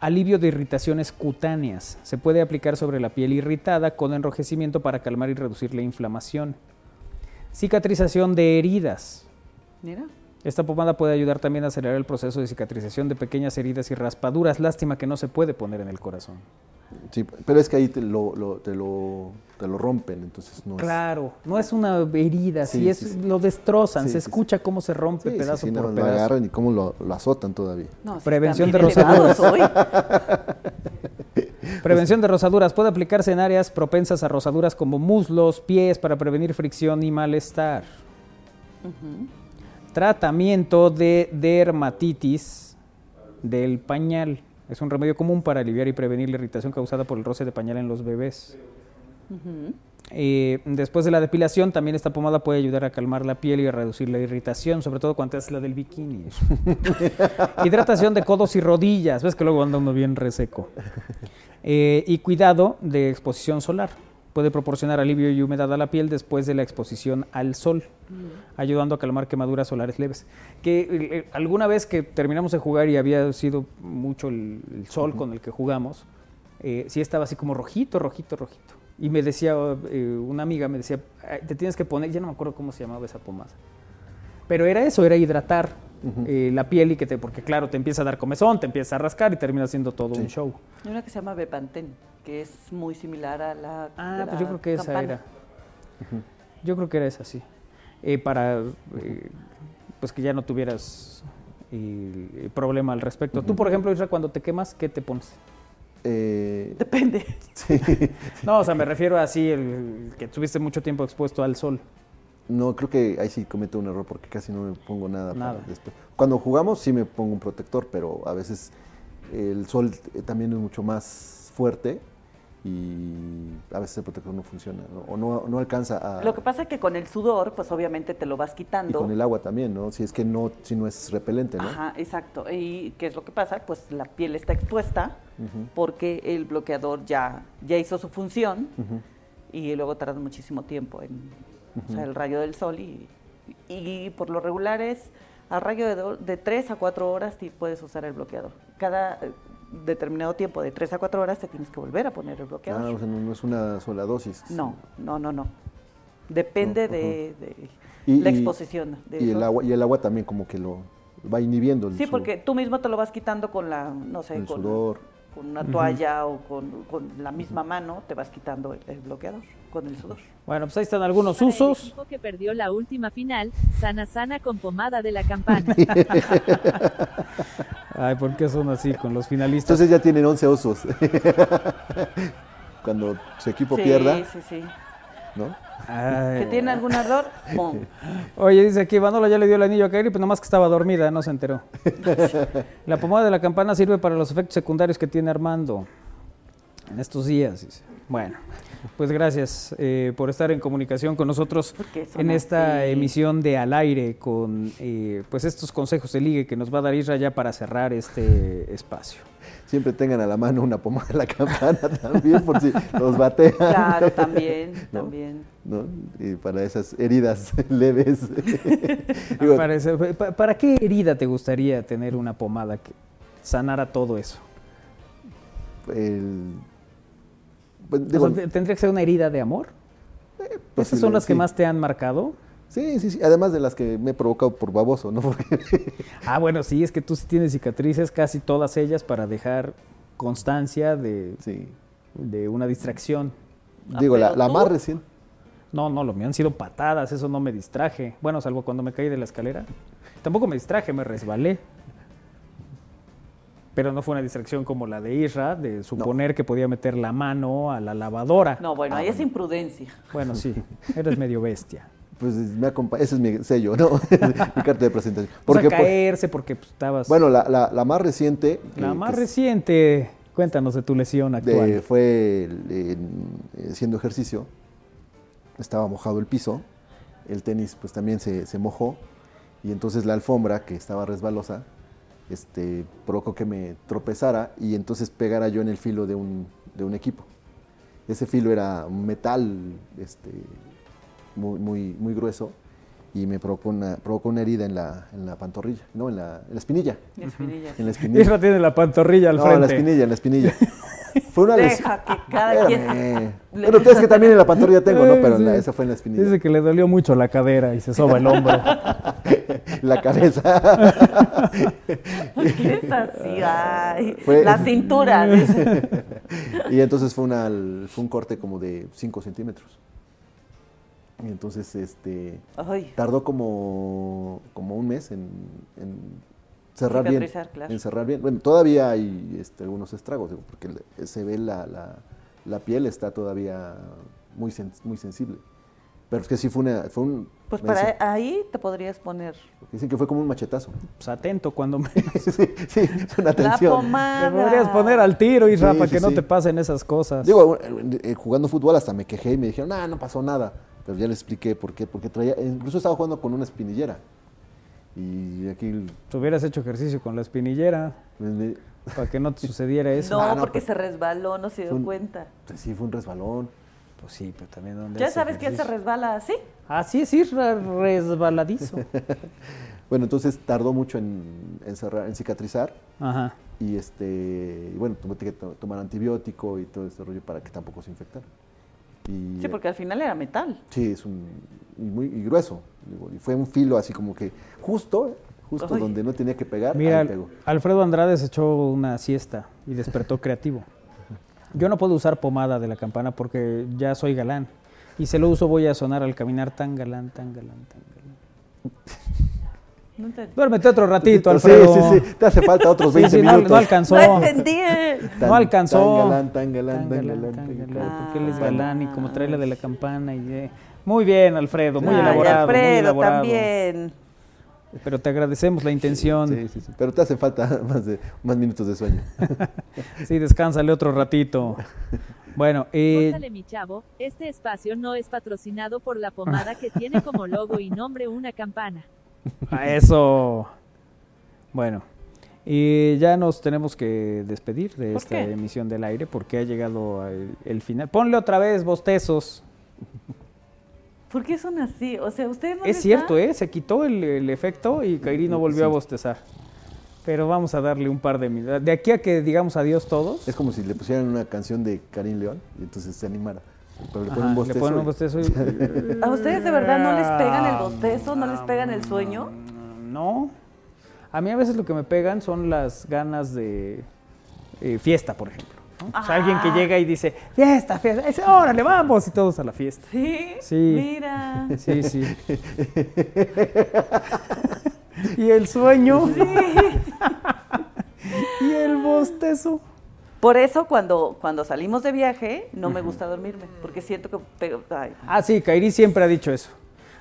Alivio de irritaciones cutáneas. Se puede aplicar sobre la piel irritada con enrojecimiento para calmar y reducir la inflamación. Cicatrización de heridas. Mira. Esta pomada puede ayudar también a acelerar el proceso de cicatrización de pequeñas heridas y raspaduras. Lástima que no se puede poner en el corazón. Sí, pero es que ahí te lo, lo- te lo, te lo rompen, entonces no es- Claro, no es una herida, Sí, es, sí, sí. lo destrozan, Sí, se sí, sí. escucha cómo se rompe pedazo sí, por no, lo pedazo. agarran y cómo lo, lo azotan todavía. No, Prevención de rosaduras. Prevención de rosaduras puede aplicarse en áreas propensas a rosaduras como muslos, pies para prevenir fricción y malestar. Tratamiento de dermatitis del pañal. Es un remedio común para aliviar y prevenir la irritación causada por el roce de pañal en los bebés. Eh, después de la depilación, también esta pomada puede ayudar a calmar la piel y a reducir la irritación, sobre todo cuando es la del bikini. Hidratación de codos y rodillas, ves que luego anda uno bien reseco. Eh, y cuidado de exposición solar. Puede proporcionar alivio y humedad a la piel después de la exposición al sol, ayudando a calmar quemaduras solares leves. Que eh, eh, alguna vez que terminamos de jugar y había sido mucho el, el sol con el que jugamos, eh, sí estaba así como rojito, rojito, rojito. Y me decía, eh, una amiga me decía, "Ay, te tienes que poner, ya no me acuerdo cómo se llamaba esa pomada. Pero era eso, era hidratar eh, la piel y que te, porque claro, te empieza a dar comezón, te empieza a rascar y termina siendo todo un show. Hay una que se llama Bepantén, que es muy similar a la. Ah, de pues la yo creo que esa campana. era. Yo creo que era esa, sí. Eh, para, eh, pues que ya no tuvieras eh, problema al respecto. Tú, por ejemplo, Isra, cuando te quemas, ¿qué te pones? Eh, Depende. sí. No, o sea, me refiero a así, el que tuviste mucho tiempo expuesto al sol. No, creo que ahí sí cometo un error porque casi no me pongo nada. para Nada. después. Cuando jugamos sí me pongo un protector, pero a veces el sol eh, también es mucho más fuerte y a veces el protector no funciona ¿no? o no, no alcanza a... Lo que pasa es que con el sudor, pues obviamente te lo vas y quitando. con el agua también, ¿no? Si es que no, si no es repelente, ¿no? Ajá, exacto. ¿Y qué es lo que pasa? Pues la piel está expuesta porque el bloqueador ya, ya hizo su función y luego tarda muchísimo tiempo en o sea, el rayo del sol y, y por lo regular es al rayo de, do- de 3 a 4 horas sí puedes usar el bloqueador. Cada eh, determinado tiempo de 3 a 4 horas te tienes que volver a poner el bloqueador. Ah, o sea, no, no es una sola dosis. No, no, no, no. Depende No, de, de Y- la exposición. de Y eso. el agua, y el agua también como que lo va inhibiendo. el Sí, porque tú mismo te lo vas quitando con la, no sé, el con, sudor. Con una toalla o con, con la misma mano, te vas quitando el, el bloqueador con el sudor. Bueno, pues ahí están algunos Para el usos. equipo que perdió la última final, sana sana con pomada de la campana. Ay, ¿por qué son así con los finalistas? Entonces ya tienen 11 osos. Cuando su equipo sí, pierda, sí, sí. ¿No? Ay. ¿Que tiene algún ardor? Pum. Oye, dice aquí, Manolo ya le dio el anillo a Kairi, pues nomás que estaba dormida, no se enteró. la pomada de la campana sirve para los efectos secundarios que tiene Armando en estos días. dice. Bueno, pues gracias eh, por estar en comunicación con nosotros en esta así. emisión de Al Aire con eh, pues estos consejos de ligue que nos va a dar Isra ya para cerrar este espacio. Siempre tengan a la mano una pomada de la campana también, por si los batean. Claro, también, ¿No? también. ¿no? Y para esas heridas leves. Digo, Parece- pa- ¿Para qué herida te gustaría tener una pomada que sanara todo eso? el- pues, O digo, sea, ¿Tendría que ser una herida de amor? ¿Esas posible, son las que sí. más te han marcado? Sí, sí, sí. Además de las que me he provocado por baboso, ¿no? Porque Ah, bueno, sí, es que tú sí tienes cicatrices, casi todas ellas, para dejar constancia de, sí. de una distracción. Digo, la, más reciente. No, no, lo mío han sido patadas, eso no me distraje. Bueno, salvo cuando me caí de la escalera. Tampoco me distraje, me resbalé. Pero no fue una distracción como la de Isra, de suponer que podía meter la mano a la lavadora. No, bueno, ahí es imprudencia. Bueno, sí, eres medio bestia. Pues me acompa- ese es mi sello, ¿no? mi carta de presentación. Por Porque, por- caerse, porque pues, estabas... bueno, la, la- la más reciente. la eh, más reciente, cuéntanos de tu lesión actual. de- fue eh, haciendo ejercicio. Estaba mojado el piso. El tenis, pues también se, se mojó. Y entonces la alfombra, que estaba resbalosa, este, provocó que me tropezara y entonces pegara yo en el filo de un, de un equipo. Ese filo era un metal este, muy, muy, muy grueso y me provocó una, provocó una herida en la, en la pantorrilla, no, en la, en la espinilla. En la espinilla. Isra tiene la pantorrilla al no, en la espinilla, en la espinilla. Fue una lesión. Deja que cada quien... Bueno, ustedes que también en la pantorrilla tengo, ¿no? Pero la- esa fue en la espinilla. Dice que le dolió mucho la cadera y se soba el hombro. la cabeza. ¿Por qué es así? Ay, Fue- La cintura. y entonces fue, una, fue un corte como de 5 centímetros. Y entonces, este, Ay, tardó como, como un mes en, en cerrar bien. Claro. En cerrar bien. Bueno, todavía hay este, algunos estragos, digo, porque le- se ve la, la, la piel está todavía muy, sen- muy sensible. Pero es que sí fue, una, fue un... pues para dicen, ahí te podrías poner dicen que fue como un machetazo. Pues atento cuando me... sí, sí, es una la tensión. pomada. Te podrías poner al tiro, Isra, Sí, para sí, que no sí. te pasen esas cosas. Digo, eh, jugando fútbol hasta me quejé y me dijeron, ah, no pasó nada. Pero ya les expliqué por qué. Porque traía, incluso estaba jugando con una espinillera. Y aquí Te hubieras hecho ejercicio con la espinillera me- me- para que no te sucediera eso. No, Ah, no, porque pues- se resbaló, no se dio un- cuenta. pues sí, fue un resbalón. Pues sí, pero también donde ¿Ya sabes quién se ejercicio. resbala así? Así es, Isra, resbaladizo. Bueno, entonces tardó mucho en, en cerrar, en cicatrizar. Ajá. Y este, y bueno, tuve que to- tomar antibiótico y todo este rollo para que tampoco se infectara. Y, Sí, porque al final era metal. Sí, es un y muy y grueso. digo, Y fue un filo así como que justo, justo Ay. donde no tenía que pegar, Mira, ahí pegó. Alfredo Andrade se echó una siesta y despertó creativo. Yo no puedo usar pomada de la campana porque ya soy galán. Y si lo uso voy a sonar al caminar tan galán, tan galán, tan galán. No, te- Duérmete otro ratito, Sí, Alfredo. sí, sí, te hace falta otros Sí, 20 sí, no- minutos. No, alcanzó. No entendí. Tan- no alcanzó. Tan galán, tan galán, tan galán, tan galán, galán. Porque él es galán y como trae la de la campana. y eh, Muy bien, Alfredo, muy Ay, elaborado. muy Alfredo elaborado. también. Pero te agradecemos la intención. Sí, sí, sí. Pero te hace falta más, de, más minutos de sueño. Sí, descánsale otro ratito. Bueno, eh, Córtale, mi chavo, este espacio no es patrocinado por la pomada que tiene como logo y nombre una campana. a eso. Bueno, y ya nos tenemos que despedir de ¿Por esta qué? emisión del aire porque ha llegado el, el final. Ponle otra vez bostezos. ¿Por qué son así? O sea, ustedes no Es cierto? ¿eh? Se quitó el, el efecto y Kairi no volvió a bostezar. Pero vamos a darle un par de minutos. De aquí a que digamos adiós todos. Es como si le pusieran una canción de Karim León y entonces se animara. Pero le Ajá, ponen un le bostezo. ponen un y- bostezo y- ¿A ustedes de verdad no les pegan el bostezo? ¿No les pegan el sueño? No. A mí a veces lo que me pegan son las ganas de eh, fiesta, por ejemplo. ¿no? O sea, alguien que Ah. llega y dice, fiesta, fiesta, dice, órale, vamos, y todos a la fiesta. Sí. Sí. Mira. Sí, sí. y el sueño. y el bostezo. Por eso cuando, cuando salimos de viaje no me gusta dormirme, porque siento que pego- ay. Ah, sí, Kairi siempre ha dicho eso.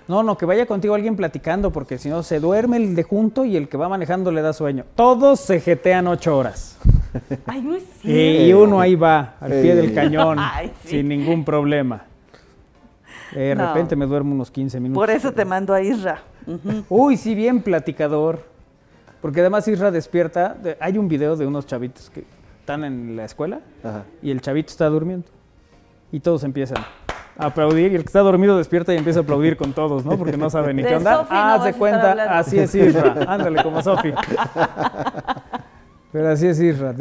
No, no, que vaya contigo alguien platicando, porque si no se duerme el de junto y el que va manejando le da sueño. Todos se jetean ocho horas. Ay, no es Y, cierto. y uno ahí va, al pie del cañón, Ay, sí. sin ningún problema. De No. repente me duermo unos 15 minutos. Por eso te mando a Isra. Uy, sí, bien platicador. Porque además Isra despierta. de- hay un video de unos chavitos que están en la escuela Ajá. y el chavito está durmiendo. Y todos empiezan a aplaudir y el que está dormido despierta y empieza a aplaudir con todos, ¿no? Porque no sabe ni De qué onda. Ah, se cuenta, así es Isra. Ándale, como Sofi. Pero así es Isra.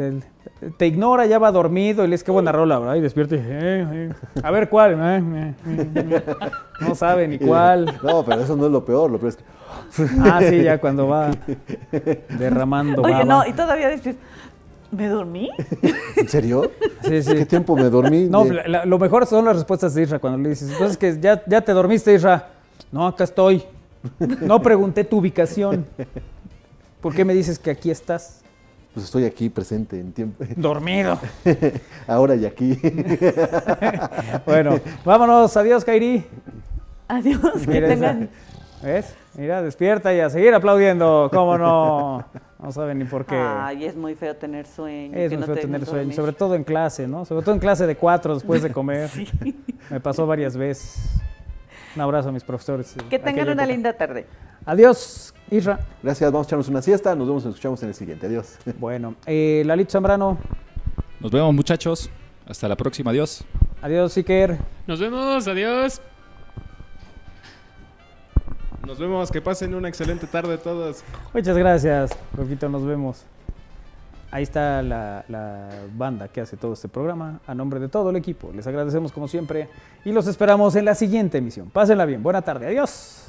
te ignora, ya va dormido y le es que buena rola, ¿verdad? Y despierta y eh, eh. a ver cuál. Eh, eh, eh, eh. No sabe ni cuál. No, pero eso no es lo peor. Lo peor es que Ah, sí, ya cuando va derramando Oye, baba. no, y todavía dices, ¿me dormí? ¿En serio? Sí, sí. ¿Qué tiempo me dormí? No, De- la- la- lo mejor son las respuestas de Isra cuando le dices, entonces que ya, ya te dormiste, Isra. No, acá estoy. No pregunté tu ubicación. ¿Por qué me dices que aquí estás? Pues estoy aquí presente en tiempo. Dormido. Ahora y aquí. Bueno, vámonos. Adiós, Kairi. Adiós, que tengan. ¿Ves? Mira, despierta y a seguir aplaudiendo. ¿Cómo no? No saben ni por qué. Ay, es muy feo tener sueño. Es que muy no feo te tener sueño, dormir. sobre todo en clase, ¿no? Sobre todo en clase de cuatro después de comer. Sí. Me pasó varias veces. Un abrazo a mis profesores. de Que tengan una época. linda tarde. Adiós, Isra. Gracias, vamos a echarnos una siesta. Nos vemos y nos escuchamos en el siguiente. Adiós. Bueno, eh, Lalito Zambrano. Nos vemos, muchachos. Hasta la próxima. Adiós. Adiós, Iker. Nos vemos, adiós. Nos vemos, que pasen una excelente tarde todos. Muchas gracias, Roquito. Nos vemos. Ahí está la, la banda que hace todo este programa. A nombre de todo el equipo, les agradecemos como siempre y los esperamos en la siguiente emisión. Pásenla bien. Buena tarde. Adiós.